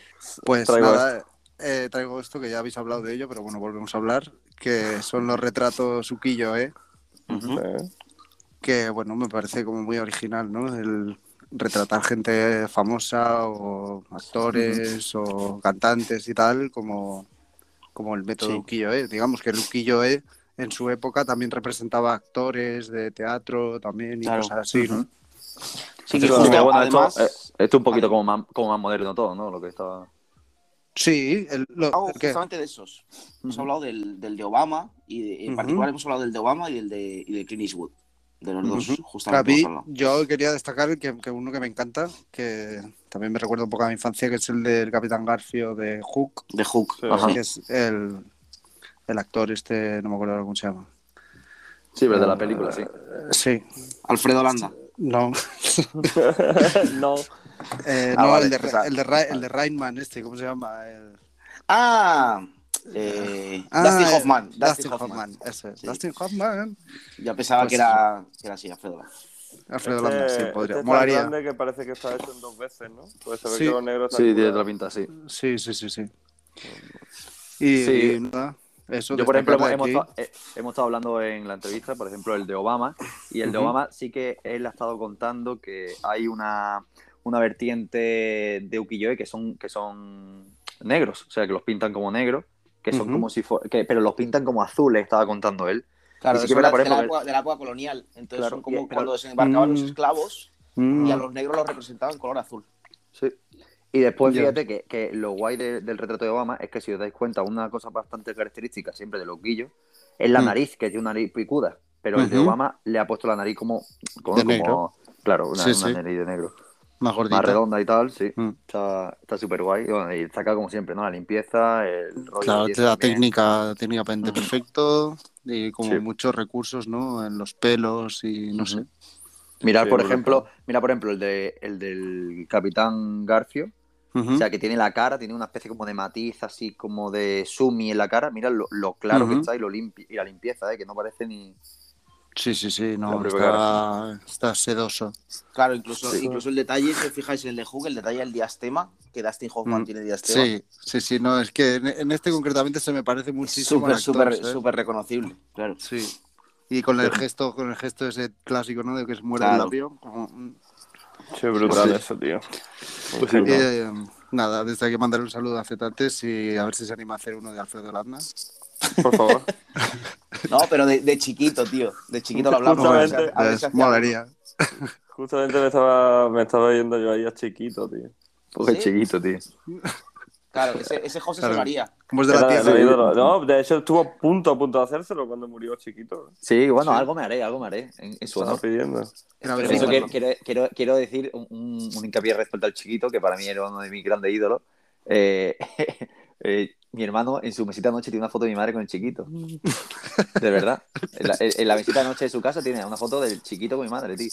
Pues Traigo nada, eh, traigo esto que ya habéis hablado de ello, pero bueno, volvemos a hablar, que son los retratos Uquillo, ¿eh? Sí. Que bueno, me parece como muy original, ¿no? El retratar gente famosa o actores o cantantes y tal, como, como el método Sí. ¿eh? Digamos que el ¿eh? En su época también representaba actores de teatro también y Claro. cosas así, ¿no? Sí, que Sí, justo, bueno, además... esto, esto es un poquito como más, como más moderno todo, ¿no? Lo que estaba... Sí, el, lo, hablado el que- de esos. Hemos hablado del, del de Obama y de- en particular hemos hablado del de Obama y del de, y de Clint Eastwood. De los dos, justamente mí, yo quería destacar que, que uno que me encanta, que también me recuerda un poco a mi infancia, que es el del Capitán Garfio de Hook, De Hook. Sí. Ajá. que es el, el actor este, no me acuerdo ahora cómo se llama. Sí, pero de la película, sí. Eh, Sí, Alfredo Landa. no, no. Eh, Ah, no vale, el, de, o sea, el, de, el de Rainman este, ¿cómo se llama? El- Ah, Eh, Ah, Dustin eh, Hoffman. Dustin, Dustin Hoffman. Hoffman, eso es. Sí. Dustin Hoffman. Ya pensaba Pues que, era, que era así, Alfredo. Alfredo Este- Landa, sí, este podría. es tan Molaría. grande que parece que está hecho en dos veces, ¿no? Pues se ve Sí. que los negros están Sí, tiene la pinta, sí. Sí, sí, sí, sí. Y, Sí. y nada, eso. Yo, por ejemplo, hemos, estado- eh, hemos estado hablando en la entrevista, por ejemplo, el de Obama, y el de. Obama sí que él ha estado contando que hay una, una vertiente de ukiyo-e que son, que son negros, o sea, que los pintan como negros, que son como si fuera, que, pero los pintan como azules, estaba contando él. Claro, sí que de, la época, de la época colonial. Entonces Claro, son como y- pero- cuando desembarcaban los Mm. esclavos Mm. y a los negros los representaban en color azul. Sí. Y después, fíjate que, que lo guay de- del retrato de Obama es que, si os dais cuenta, una cosa bastante característica siempre de los guillos es la Mm. nariz, que tiene una nariz picuda. Pero el de. Obama le ha puesto la nariz como. como, De como- negro. Claro, una, Sí, una sí. nariz de negro. Más gordita. Más redonda y tal, sí. Mm. Está está súper guay. Y, bueno, y destaca como siempre, ¿no? La limpieza, el rollo. Claro, de también. técnica, técnicamente Ujú. perfecto y como Sí. muchos recursos, ¿no? En los pelos y no sé. Mirar, Sí, por ejemplo, mira, por ejemplo, el, de, el del Capitán Garfio. O sea, que tiene la cara, tiene una especie como de matiz así como de sumi en la cara. Mira lo, lo claro que está y, lo limpi- y la limpieza, ¿eh? que no parece ni... Sí, sí, sí, no, está, está sedoso. Claro, incluso, Sí. incluso el detalle, si os fijáis en el de Hugh, el detalle del diastema, que Dustin Hoffman Mm. tiene diastema. Sí, sí, sí, no, es que en, en este concretamente se me parece muchísimo Súper, súper, ¿eh? reconocible, claro. Sí. Y con el gesto, con el gesto ese clásico, ¿no? De que se muere Claro. el labio. como, mm. Sí, brutal Sí. eso, tío. Pues sí. Eh, nada, desde aquí mandar un saludo a Cetantes y a ver si se anima a hacer uno de Alfredo Landa. Por favor. No, pero de, de chiquito, tío. De chiquito lo hablamos. Justamente. a a. Justamente me estaba, me estaba yendo yo ahí a chiquito, tío. Pues ¿Sí? chiquito, tío. Claro, ese, ese José Claro. se lo haría. De la ídolo. No, de hecho estuvo a punto, a punto de hacérselo cuando murió chiquito. Sí, bueno, Sí. algo me haré, algo me haré en, en su honor. pidiendo. Eso que- quiero, quiero, quiero decir un, un- un hincapié respecto al chiquito, que para mí era uno de mis grandes ídolos. Eh, eh, mi hermano en su mesita de noche tiene una foto de mi madre con el chiquito. De verdad. En la, en la mesita de noche de su casa tiene una foto del chiquito con mi madre, tío.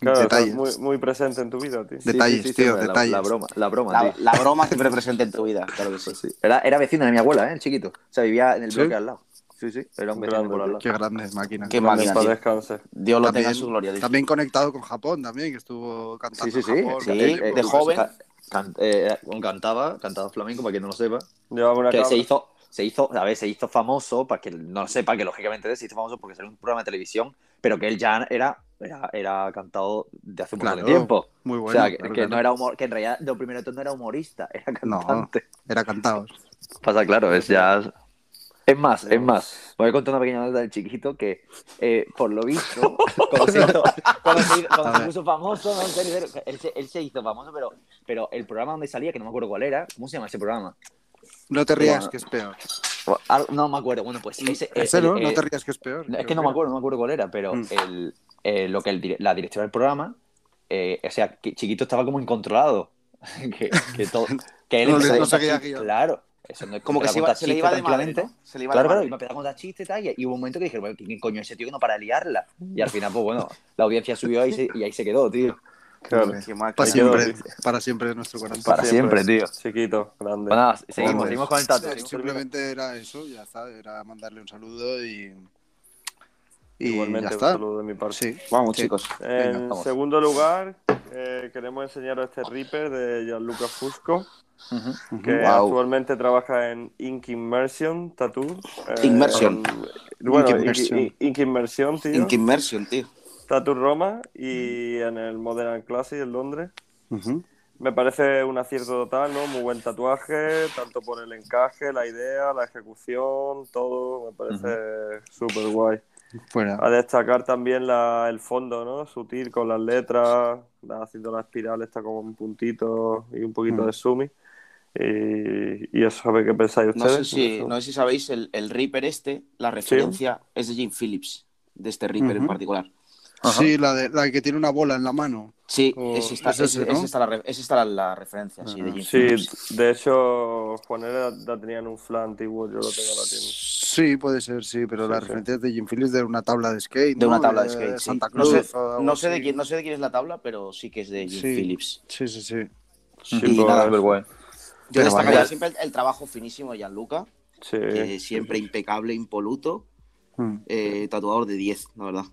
Claro, Detalles. muy, muy presente en tu vida, tío. Sí, Detalles, sí, sí, tío, la- detalles. La, broma, la broma, La, tío. la broma siempre presente en tu vida, claro que sí. Sí. Era, era vecino de mi abuela, ¿eh? El chiquito. O sea, vivía en el ¿Sí? bloque al lado. Sí, sí, era un vecino Grande, por al lado. Qué grande máquina. Qué Grande, máquina, para tío. descanse. Dios lo tenga También, en su gloria. también conectado con Japón, también, que estuvo cantando Sí, sí, en sí. Japón. Sí, Eh, de joven. Ca- can- eh, cantaba, cantaba flamenco, para quien no lo sepa. Llevaba una que cabra. se hizo, se hizo, a ver, se hizo famoso, para que no lo sepa, que lógicamente se hizo famoso porque salió un programa de televisión, pero que él ya era, era, era cantado de hace un montón de Claro, tiempo. Muy bueno. o sea, que, claro, que claro. no era humor, que en realidad lo primero de todo no era humorista, era No. cantante. Era cantados. Pasa claro, es ya. Es más, es más. Voy a contar una pequeña anécdota del chiquito que, eh, por lo visto, cuando se, hizo- cuando se hizo- cuando A se ver. puso famoso, no, en serio, él, se, él se hizo famoso, pero, pero el programa donde salía, que no me acuerdo cuál era, ¿cómo se llama ese programa? No te rías, Bueno. que es peor. No me acuerdo, bueno, pues ese. ¿En el- serio? el- No te rías, que es peor. es que no me acuerdo, no me acuerdo cuál era, pero Mm. el, eh, lo que el dire- la directora del programa, eh, o sea, que Chiquito estaba como incontrolado. que, que todo, que él No no chistes, guion. Claro. Eso no es Como que se, iba, se le iba de madre. ¿no? Se le iba Claro, de claro, madre. y me empezó a contar chistes y tal, y, y hubo un momento que dije, bueno, ¿quién coño es ese tío que no para de liarla? Y al final, pues bueno, la audiencia subió ahí se- y ahí se quedó, tío. Claro. Qué. Para siempre, para siempre en nuestro corazón. Para siempre, tío. Chiquito, grande. Bueno, nada, seguimos, Hombre. seguimos con el tato. Simplemente era eso, ya está. Era mandarle un saludo y. Y Igualmente, ya un está. saludo de mi parte. Sí. Vamos, Sí. chicos. En vamos. segundo lugar, eh, queremos enseñaros este Reaper de Gianluca Fusco, Ujú. que Wow. actualmente trabaja en Ink Immersion Tattoo. eh, Immersion. en- bueno, Ink Immersion. Ink- Ink Immersion, tío. Ink Immersion, tío. Tattoo Roma y en el Modern Classic en Londres. Me parece un acierto total, ¿no? Muy buen tatuaje, tanto por el encaje, la idea, la ejecución, todo. Me parece súper guay. Fuera. A destacar también la, el fondo, ¿no? Sutil con las letras, la- haciendo la espiral está como un puntito y un poquito de sumi. Y, y eso, a ver qué pensáis No sé ustedes. si, no sé si sabéis, el, el Reaper este, la referencia es de Jim Phillips, de este Reaper en particular. Ajá. Sí, la, de, la que tiene una bola en la mano. Sí, O- es esta, es ese, es- ¿no? es esta la, referencia, sí, de Jim Sí, Phillips. de hecho, Juanera la tenía en un flan antiguo, yo lo tengo en la tienda. Sí, puede ser, sí, pero Sí, la sí. referencia es de Jim Phillips de una tabla de skate. De una tabla de skate. Santa No Cruz. sé, no, sé de quién, no sé de quién es la tabla, pero sí que es de Jim Sí. Phillips. Sí, sí, sí. Sí, Y pues, nada, guay. Yo Pero destacaría vaya. siempre el, el trabajo finísimo de Gianluca. Sí. que siempre impecable, impoluto. Mm. Eh, tatuador de 10, la verdad.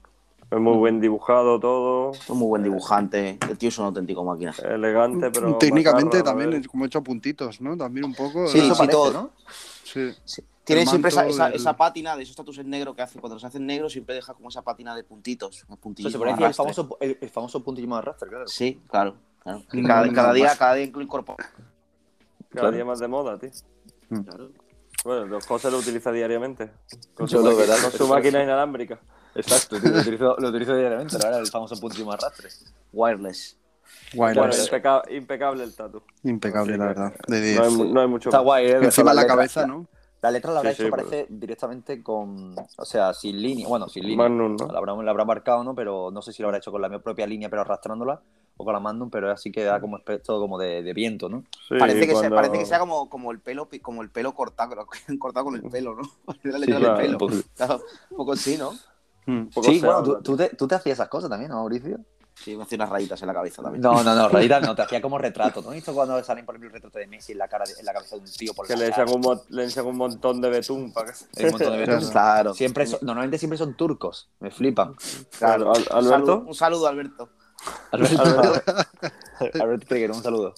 Es muy buen dibujado todo. Es un muy buen dibujante. El tío es una auténtica máquina. Elegante, pero. Técnicamente macarra, también como hecho a puntitos, ¿no? También un poco. Sí, Eso sí, parece, todo. ¿no? sí. Sí. Tiene El siempre esa, esa, el- esa pátina de esos tatus en negro que hace cuando se hacen negros, siempre deja como esa pátina de puntitos. se arrastre. famoso, el, el famoso puntillismo de arrastre, claro. Sí, claro. claro. Mm, Cada, cada más. día, cada día lo incorpora. Cada Claro. día más de moda, tío. Claro. Bueno, los José lo utiliza diariamente. Con Yo lo con su máquina inalámbrica. Exacto, tío, lo utilizo, lo utilizo diariamente, la verdad, el famoso puntillismo de arrastre. Wireless. Wireless. Bueno, impeca- impecable el tatu. Impecable, Así la verdad. De 10. No hay, no hay mucho Está guay, ¿eh? Encima la letras- cabeza, ¿no? La letra la habrá Sí, hecho, sí, parece, directamente con. O sea, sin línea. Bueno, sin línea. Magnum, ¿no? La habrá, la habrá marcado, ¿no? Pero no sé si lo habrá hecho con la propia línea, pero arrastrándola. O con la Magnum, pero así que da como aspecto como de, de viento, ¿no? Sí, parece, que sea, cuando- parece que sea como, como el pelo como el pelo cortado, cortado con el pelo, ¿no? Parece la Sí, letra claro. del Un pelo. poco- Claro, un poco así, ¿no? Mm. poco Sí, se bueno, tú, tú te, tú te hacías esas cosas también, ¿no, Mauricio? Sí, me hacía unas rayitas en la cabeza también. No, no, no, realidad no, te hacía como retrato. ¿No has visto cuando salen, por ejemplo, el retrato de Messi en la, cara de- en la cabeza de un tío por Que la le echan, un, mo- le echan un montón de betún para que un montón de Claro. veces. Claro. Siempre son- normalmente siempre son turcos, me flipan. Claro. Un Alberto. saludo, un saludo, Alberto. Alberto, Alberto. Alberto Triguero, un saludo.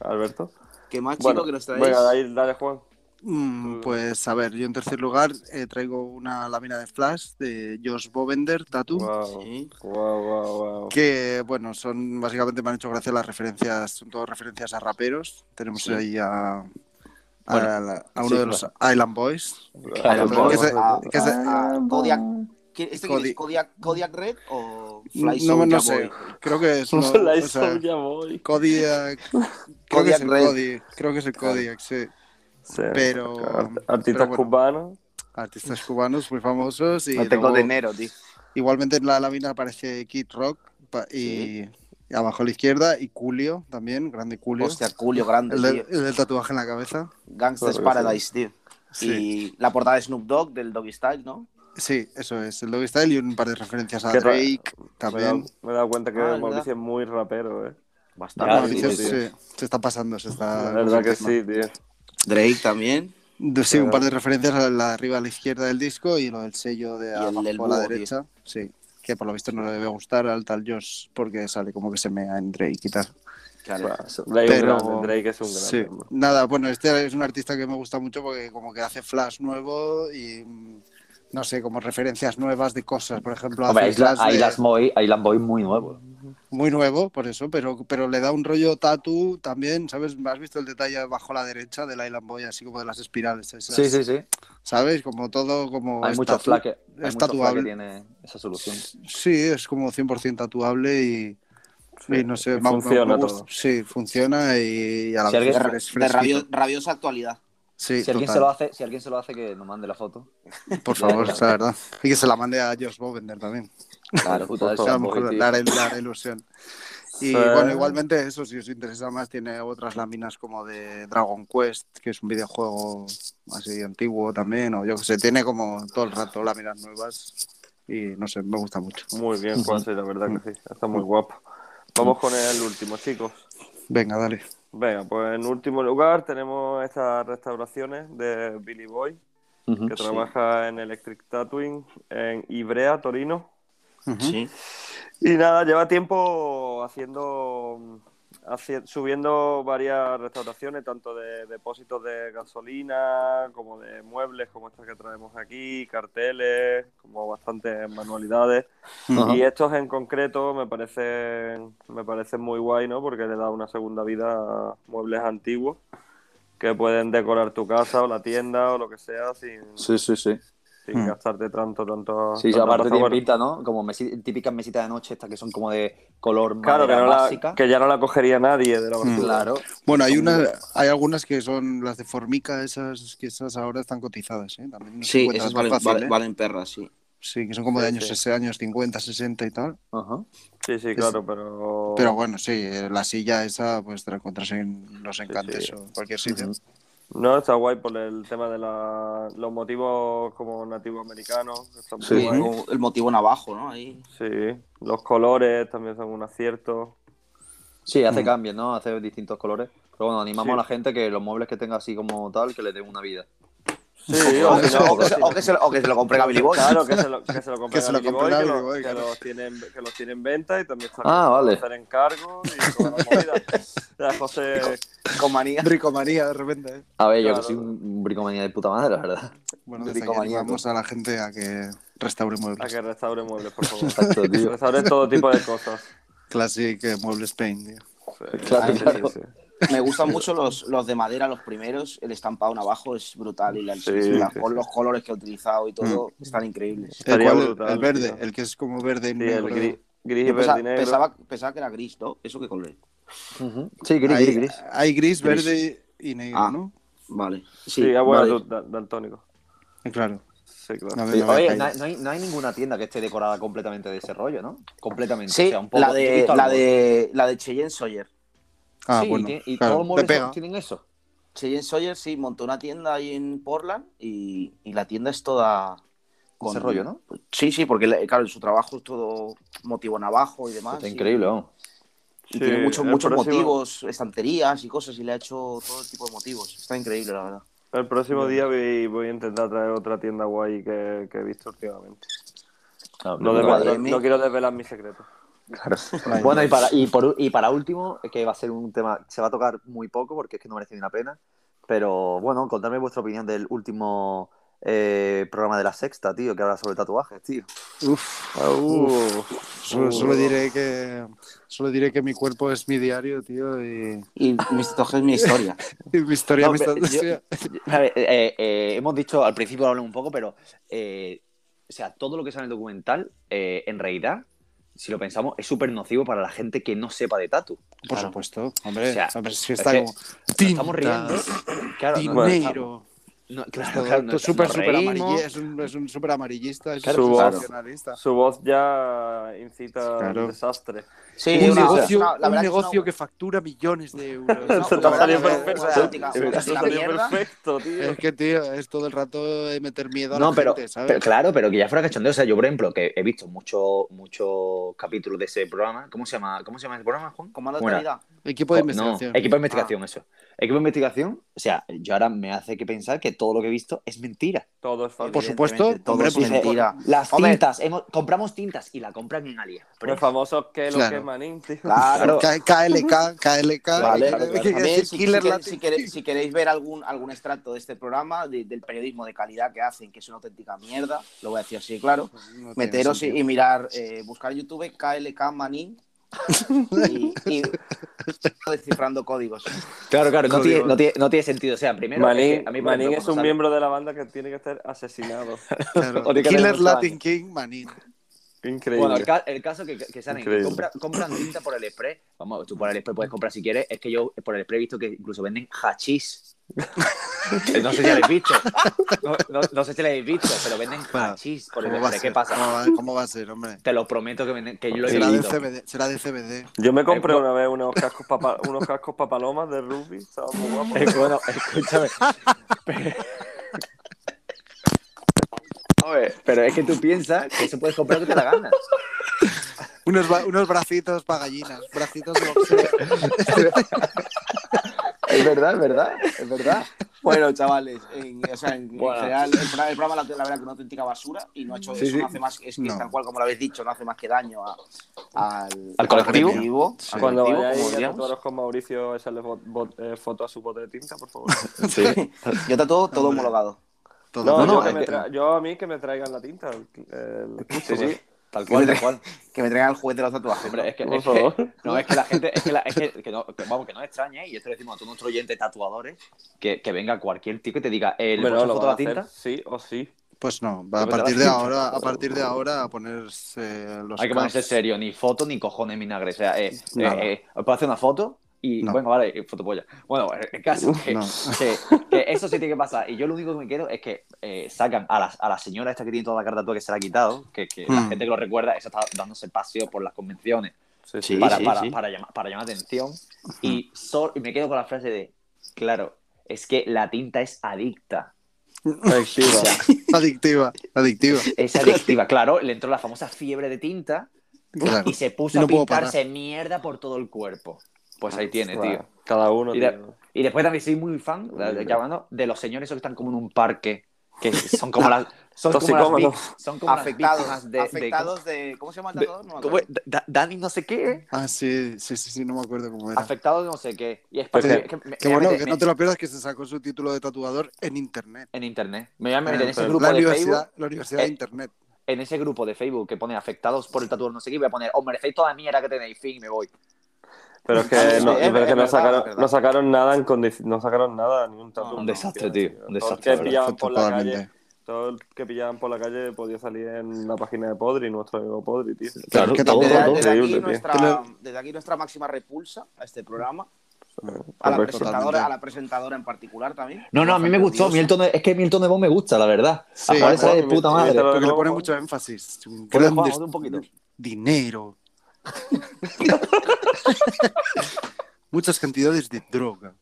Alberto. ¿Qué más, chico, Bueno, que nos traéis? venga, dale, dale, Juan. Mm, Pues a ver, yo en tercer lugar eh, traigo una lámina de flash de Josh Bovender, Tattoo. Wow, Sí. wow, wow, wow. Que bueno, son básicamente me han hecho gracia las referencias, son todas referencias a raperos. Tenemos Sí. ahí a, a, Bueno, la- a uno sí, de los Island Boys. Kodiak. ¿Qué- ¿Este Codi- es? ¿Kodiak, Kodiak Red o Fly No, no sé, Boy? creo que es. no, o sea, Boy. Kodiak. Creo que Kodiak es el Red. Kodi, creo que es el Kodiak, sí. Sí, Pero- art- Artistas pero bueno. cubanos. Artistas cubanos muy famosos. Y No tengo luego- dinero, tío. Igualmente en la lámina aparece Kid Rock y, y abajo a la izquierda y Culio también, grande Culio. Hostia, Julio grande, el, tío. del, el del tatuaje en la cabeza. Gangsters Paradise, tío. Sí. Y la portada de Snoop Dogg del Doggy Style, ¿no? Sí, eso es, el Doggy Style y un par de referencias a Drake también. me he dado cuenta que Ah, es Mauricio es muy rapero, eh. Bastante. Ya, Mauricio sí, se, se está pasando, se está. La verdad que sí, tío. Drake también. Sí, un par de referencias a la de arriba a la izquierda del disco y lo del sello de abajo del a la búho, derecha. Sí, que por lo visto no le debe gustar al tal Josh porque sale como que se mea en Drake y tal. Claro. Drake Pero- es un grande, Drake es un grande. Sí, nada, bueno, este es un artista que me gusta mucho porque como que hace flash nuevo y no sé, como referencias nuevas de cosas, por ejemplo, Hombre, hace Island, de- Island Boy, Island Boy muy nuevo. Muy nuevo, por eso, pero, pero le da un rollo tatu también, ¿sabes? ¿Has visto el detalle bajo la derecha del Island Boy, así como de las espirales esas? Sí, sí, sí. ¿Sabes? Como todo, como... Hay flaques hay es tatuable. tiene esa solución. Sí, es como 100% tatuable y, y no sé, funciona todo. Sí, funciona y, y a la Si vez alguien- es de rabio- rabiosa actualidad. Sí, Si alguien, total. se lo hace, si alguien se lo hace, que nos mande la foto. Por favor, la verdad. Y que se la mande a Josh Bovender también. Claro, puta, eso a lo es mejor le hará ilusión. Y Sí. bueno, igualmente eso, si os interesa más, tiene otras láminas como de Dragon Quest, que es un videojuego así antiguo también, o yo que sé, tiene como todo el rato láminas nuevas y no sé, me gusta mucho. Muy bien, Juan, sí, la verdad que sí. Está muy guapo. Vamos con el último, chicos. Venga, dale. Venga, pues en último lugar tenemos estas restauraciones de Billy Boy, Ujú. que trabaja en Electric Tattooing en Ibrea, Torino. Sí. Y nada, lleva tiempo haciendo, haci- subiendo varias restauraciones, tanto de depósitos de gasolina, como de muebles, como estas que traemos aquí, carteles, como bastantes manualidades. Y estos en concreto me parecen, me parecen muy guay, ¿no? Porque le da una segunda vida a muebles antiguos que pueden decorar tu casa o la tienda o lo que sea sin, Sí, sí, sí. Sin Mm. gastarte tanto, tanto. Sí, tanto aparte tiene pinta, ¿no? Como mesi- típicas mesitas de noche, estas que son como de color Claro, que, madera no la- básica. que ya no la cogería nadie de la Mm. Claro. Bueno, hay Son una, muy- hay algunas que son las de Formica, esas que esas ahora están cotizadas, ¿eh? También no Sí, esas valen, fácil, valen- ¿eh? valen perras, sí. Sí, que son como de años, sí. ese años 50, 60 y tal. Ajá. Sí, sí, claro, pero. Pero bueno, sí, la silla esa pues te la encuentras en los encantes sí. o en cualquier sitio. No, está guay por el tema de la, los motivos como nativos americanos. que están muy Sí, guay. el motivo navajo, ¿no? Ahí. Sí, los colores también son un acierto. Sí, hace Mm. cambios, ¿no? Hace distintos colores. Pero bueno, animamos Sí. a la gente que los muebles que tenga así como tal, que le den una vida. Sí, O que, se, no, o que se- o que se lo- o que se lo compre Gaby Boy. Claro, que se lo, que se lo compren Que a Boy, a lo- claro. los tienen, que los tienen en venta y también está Ah, vale. hacer encargos y toda la movida. O sea, José, Con manía. Bricomanía de repente. ¿eh? A ver, yo que soy un bricomanía de puta madre, la verdad. Bueno, desde aquí Bricomaníaco. animamos a la gente a que restaure a muebles. que restaure muebles, por favor. Exacto, tío. Restauren todo tipo de cosas. Classic eh, Muebles Paint, tío. Claro, Ah, sí, claro. Sí, sí. Me gustan mucho los, los de madera, los primeros. El estampado en abajo es brutal y la- Sí, la- sí, con los colores que he utilizado y todo Mm. están increíbles. El, Estaría cual, el- brutal, el verde, tío. el que es como verde y Sí, el negro. gris, gris y verde y negro. pensaba, pensaba que era gris, ¿no? ¿Eso qué color. Sí, gris, hay, gris, hay gris, Gris. verde y negro, Ah. ¿no? Vale. Sí, Sí, ah, bueno, vale. daltónico. Eh, Claro. Sí, claro. No, Sí, Oye, hay, caído. no hay- no hay ninguna tienda que esté decorada completamente de ese rollo, ¿no? Completamente. Sí, o sea, un poco- la de, la de la de Cheyenne Sawyer. Ah, sí, bueno. tiene- y claro, todos los te muebles pega. tienen eso. Cheyenne Sawyer sí montó una tienda ahí en Portland y, y la tienda es toda Ese rollo, ¿no? Sí, sí, porque claro, su trabajo es todo motivo navajo y demás. Está y- increíble, vamos. Y Sí, tiene muchos, muchos próximo- motivos, estanterías y cosas, y le ha hecho todo tipo de motivos. Está increíble, la verdad. El próximo día voy, voy a intentar traer otra tienda guay que, que he visto últimamente. No, No, no, no- no quiero desvelar mis secretos. Claro. Bueno, y para, y, por, y para último, que va a ser un tema, se va a tocar muy poco porque es que no merece ni una pena, pero bueno, contadme vuestra opinión del último eh, programa de la sexta, tío, que habla sobre tatuajes, tío. Uf, Uh, solo, solo diré que solo diré que mi cuerpo es mi diario, tío, y, Y mis tatuajes es mi historia. y mi historia, No, mi historia- A ver, eh, eh, hemos dicho al principio, hablamos un poco, pero eh, o sea, todo lo que sale en el documental, eh, en realidad, si lo pensamos, es súper nocivo para la gente que no sepa de tatu. Por Claro. supuesto, hombre. O sea, si es está como estamos riendo. Claro, no- dinero. no- claro, súper, es un, es un amarillista, es Claro, un claro. sensacionalista. su voz ya incita Claro. al desastre. Sí, un negocio, la un negocio que factura millones de euros. una- te perfecto. tío. Es que, tío, es todo el rato de meter miedo a No, la pero, gente, ¿sabes? pero claro, pero que ya fuera cachondeo. O sea, yo, por ejemplo, que he visto muchos muchos capítulos de ese programa. ¿Cómo se llama, cómo se llama ese programa, Juan? Comando de ¿Cómo era? calidad. Equipo de Co- investigación. No, equipo de investigación, eso. Equipo de investigación, o sea, yo ahora me hace que pensar que todo lo que he visto es mentira. Todo es falso. Por supuesto, todo hombre, es pues, mentira. Las Hombre. tintas, hemos- compramos tintas y la compran en Los AliExpress. famosos que lo Claro. que manín, tío. Claro. K- KLK, KLK. Vale, si, queréis- ver algún, algún extracto de este programa, de- del periodismo de calidad que hacen, que es una auténtica mierda, lo voy a decir así, claro, No meteros y, mirar, eh, buscar en YouTube KLK Manin y, y descifrando códigos. Claro, claro, no tiene, no, tiene, no tiene sentido. O sea, primero. Manín, es a mí, Manín un sale- miembro de la banda que tiene que ser asesinado. Claro. Killer Latin. King Manin. Increíble. Bueno, el, ca- el caso que, que salen, que compra- compran tinta por el Express. Vamos, tú por el Express puedes comprar si quieres. Es que yo por el Express he visto que incluso venden hachís. Eh, no sé si lo habéis visto. No, no- no sé si lo habéis visto, pero venden hachís por el ¿Cómo va, a Express. ¿Qué ser? pasa? ¿Cómo, va, cómo va a ser, hombre? Te lo prometo que, venden- que yo lo he Será de. CBD, será de CBD. Yo me compré Eh, una vez unos cascos papa, unos cascos papalomas de rugby, muy. Eh, bueno, escúchame. Pero... Oye, pero es que tú piensas que eso puedes comprar lo que te la gana. Unos, unos bracitos para gallinas, bracitos de boxeo. Es verdad, es verdad, es verdad. Bueno, chavales, en, o sea, en, en Bueno. general, el, programa- el programa, la, la verdad, que es una auténtica basura y no ha hecho Sí, eso, sí. no hace más, es que No. tal cual como lo habéis dicho, no hace más que daño a- al, Al colectivo. al Cuando colectivo, vayáis a tatuaros con Mauricio, echarle bot- bot- eh, foto a su bote de tinta, por favor. Sí. Yo tatúo todo homologado. Todo No, No, yo, no, que me que- yo a mí que me traigan la tinta. el- el- Sí, sí. Tal cual, tal cual. Que me traigan el juguete de los tatuajes. Hombre, es que, es no, es que la gente, es que, la- es que, que no, que vamos, que no extraña, y esto le decimos a todos nuestros oyentes tatuadores, que, que venga cualquier tío que te diga, eh, ¿le Bueno, foto la tinta? sí o sí. Pues no, va a Pero partir de ahora, a partir de ahora a ponerse los Hay que ponerse serio, ni foto ni cojones vinagre. O sea, eh, eh, eh, os puedo hacer una foto y, No. bueno, vale, eh, fotopolla. Bueno, el caso que, No. que, que eso sí tiene que pasar. Y yo lo único que me quedo es que eh, sacan a la, a la señora esta que tiene toda la tatuada que se la ha quitado, que, que la Hmm. gente que lo recuerda, esa está dándose paseo por las convenciones Sí, Sí, para, sí, para, llamar, para llamar atención. Y, sol- y me quedo con la frase de, claro, es que la tinta es adicta. Adictiva. Adictiva, adictiva. Es adictiva, claro, le entró la famosa fiebre de tinta Claro. y se puso no a pintarse mierda por todo el cuerpo. Pues ahí tiene, tío. Cada uno, Y de- tío. Y después también soy muy fan, de, de- los señores esos que están como en un parque Que son como las. Son como las, son como las afectados, de, de- afectados de, ¿Cómo se llama el tatuador? No Dani no sé qué. Ah, sí, sí, sí, sí, no me acuerdo cómo era. Afectado de no sé qué. Y es Pues para que- que, me- Que me- bueno, me- que no te lo pierdas que se sacó su título de tatuador en internet. en internet. Me voy a meter en ese grupo La de universidad, Facebook. la universidad Eh, de internet. En ese grupo de Facebook que pone afectados por el tatuador no sé qué, voy a poner, os merecéis toda la mierda que tenéis, fin, y me voy. Pero es que, Sí, no, es- pero es que es no, verdad, sacaron, no sacaron nada en no sacaron nada, ni un tatu. No, un desastre, tío. Un Todo el desastre. que pillaban por la calle, todo el que pillaban por la calle podía salir en la página de Podri, nuestro amigo Podri, tío. Claro, que todo, Desde, todo. desde aquí tío. nuestra, desde aquí nuestra máxima repulsa a este programa. A la, presentadora, a la presentadora en particular también. No, no, a mí me gustó. Tono, es que tono de voz me gusta, la verdad. Sí, a de puta madre. Porque le pone mucho énfasis. Un poquito. dinero. Muchas cantidades de droga.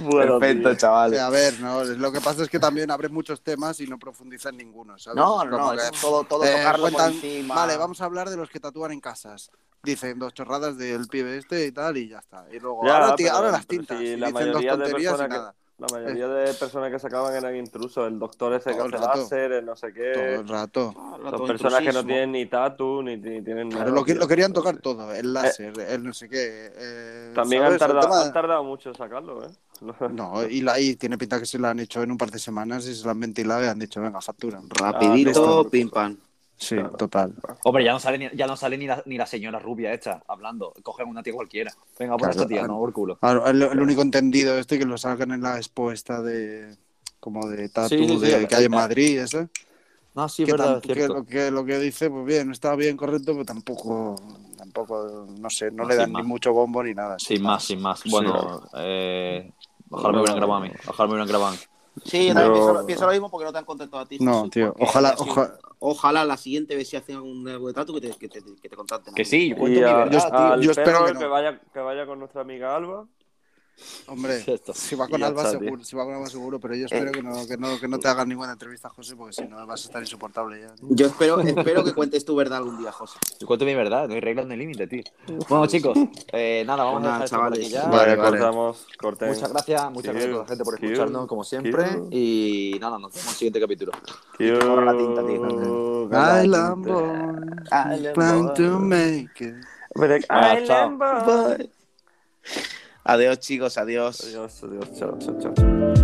Bueno, tío. O chaval. sea, a ver, no, lo que pasa es que también abre muchos temas y no profundiza en ninguno, ¿sabes? No, no, como no, que, es todo, todo eh, tocarlo cuentan, por encima. Vale, vamos a hablar de los que tatúan en casas. Dicen dos chorradas del pibe este y tal y ya está. Y luego, Ya, ahora, ti- pero- ahora las tintas. si y la dicen dos tonterías y que- nada. La mayoría de personas que sacaban eran intrusos, el doctor ese que Todo el hace láser, el no sé Todo qué. el rato. Ah, Son todo personas que no tienen ni tatu, ni, ni tienen nada. Pero lo, que- lo querían tocar todo, el láser, el no sé qué. eh, También han tardado, tema- han tardado mucho en sacarlo, ¿eh? No, y, la, y tiene pinta que se la han hecho en un par de semanas y se la han ventilado y han dicho, venga, factura. Rapidito, Ah, pim pam. Sí, Claro. total. Hombre, ya no sale ni, ya no sale ni, la, ni la señora rubia esta hablando. Cogen una tía cualquiera. Venga, por Claro, esta tía, ah, no, por culo. Claro, el, el único entendido este que lo sacan en la expuesta de como de tatu Sí, sí, sí, de, que hay en ah. Madrid, ese. No, sí, que, es verdad, tam- es que cierto. lo que lo que dice, pues bien, está bien correcto, pero tampoco, tampoco, no sé, no No, le dan más. ni mucho bombo ni nada. Sin más, sin más. Sí, Bueno, eh, ojalá me hubieran grabado a mí. Ojalá me hubieran grabado a mí. Sí, yo también Yo- pienso, pienso lo mismo porque no te han contactado a ti. No, tío, ojalá- la si- oja- ojalá la siguiente vez si hacen algún algo de trato que te, que te, que te contacten. Que sí, yo cuento Y mi a- verdad, yo- tío. yo espero que que, no. vaya, que vaya con nuestra amiga Alba. Hombre, si va con Alba está, tío. seguro, si va con Alba seguro, pero yo espero que no, que no, que no te hagan ninguna entrevista, José, porque si no vas a estar insoportable ya. Yo espero, espero que cuentes tu verdad algún día, José. Yo cuento mi verdad, no hay reglas ni límite, tío. Bueno, chicos, eh, nada, vamos a nada, dejar esto por chavales. aquí ya. Vale, Vale, cortamos. Muchas gracias, muchas gracias a toda la gente por escucharnos, como siempre. Y nada, nos vemos en el siguiente capítulo. La tinta, tío. Island boy, to make it. Island boy. Adiós, chicos, adiós. Adiós, adiós, chao, chao, chao.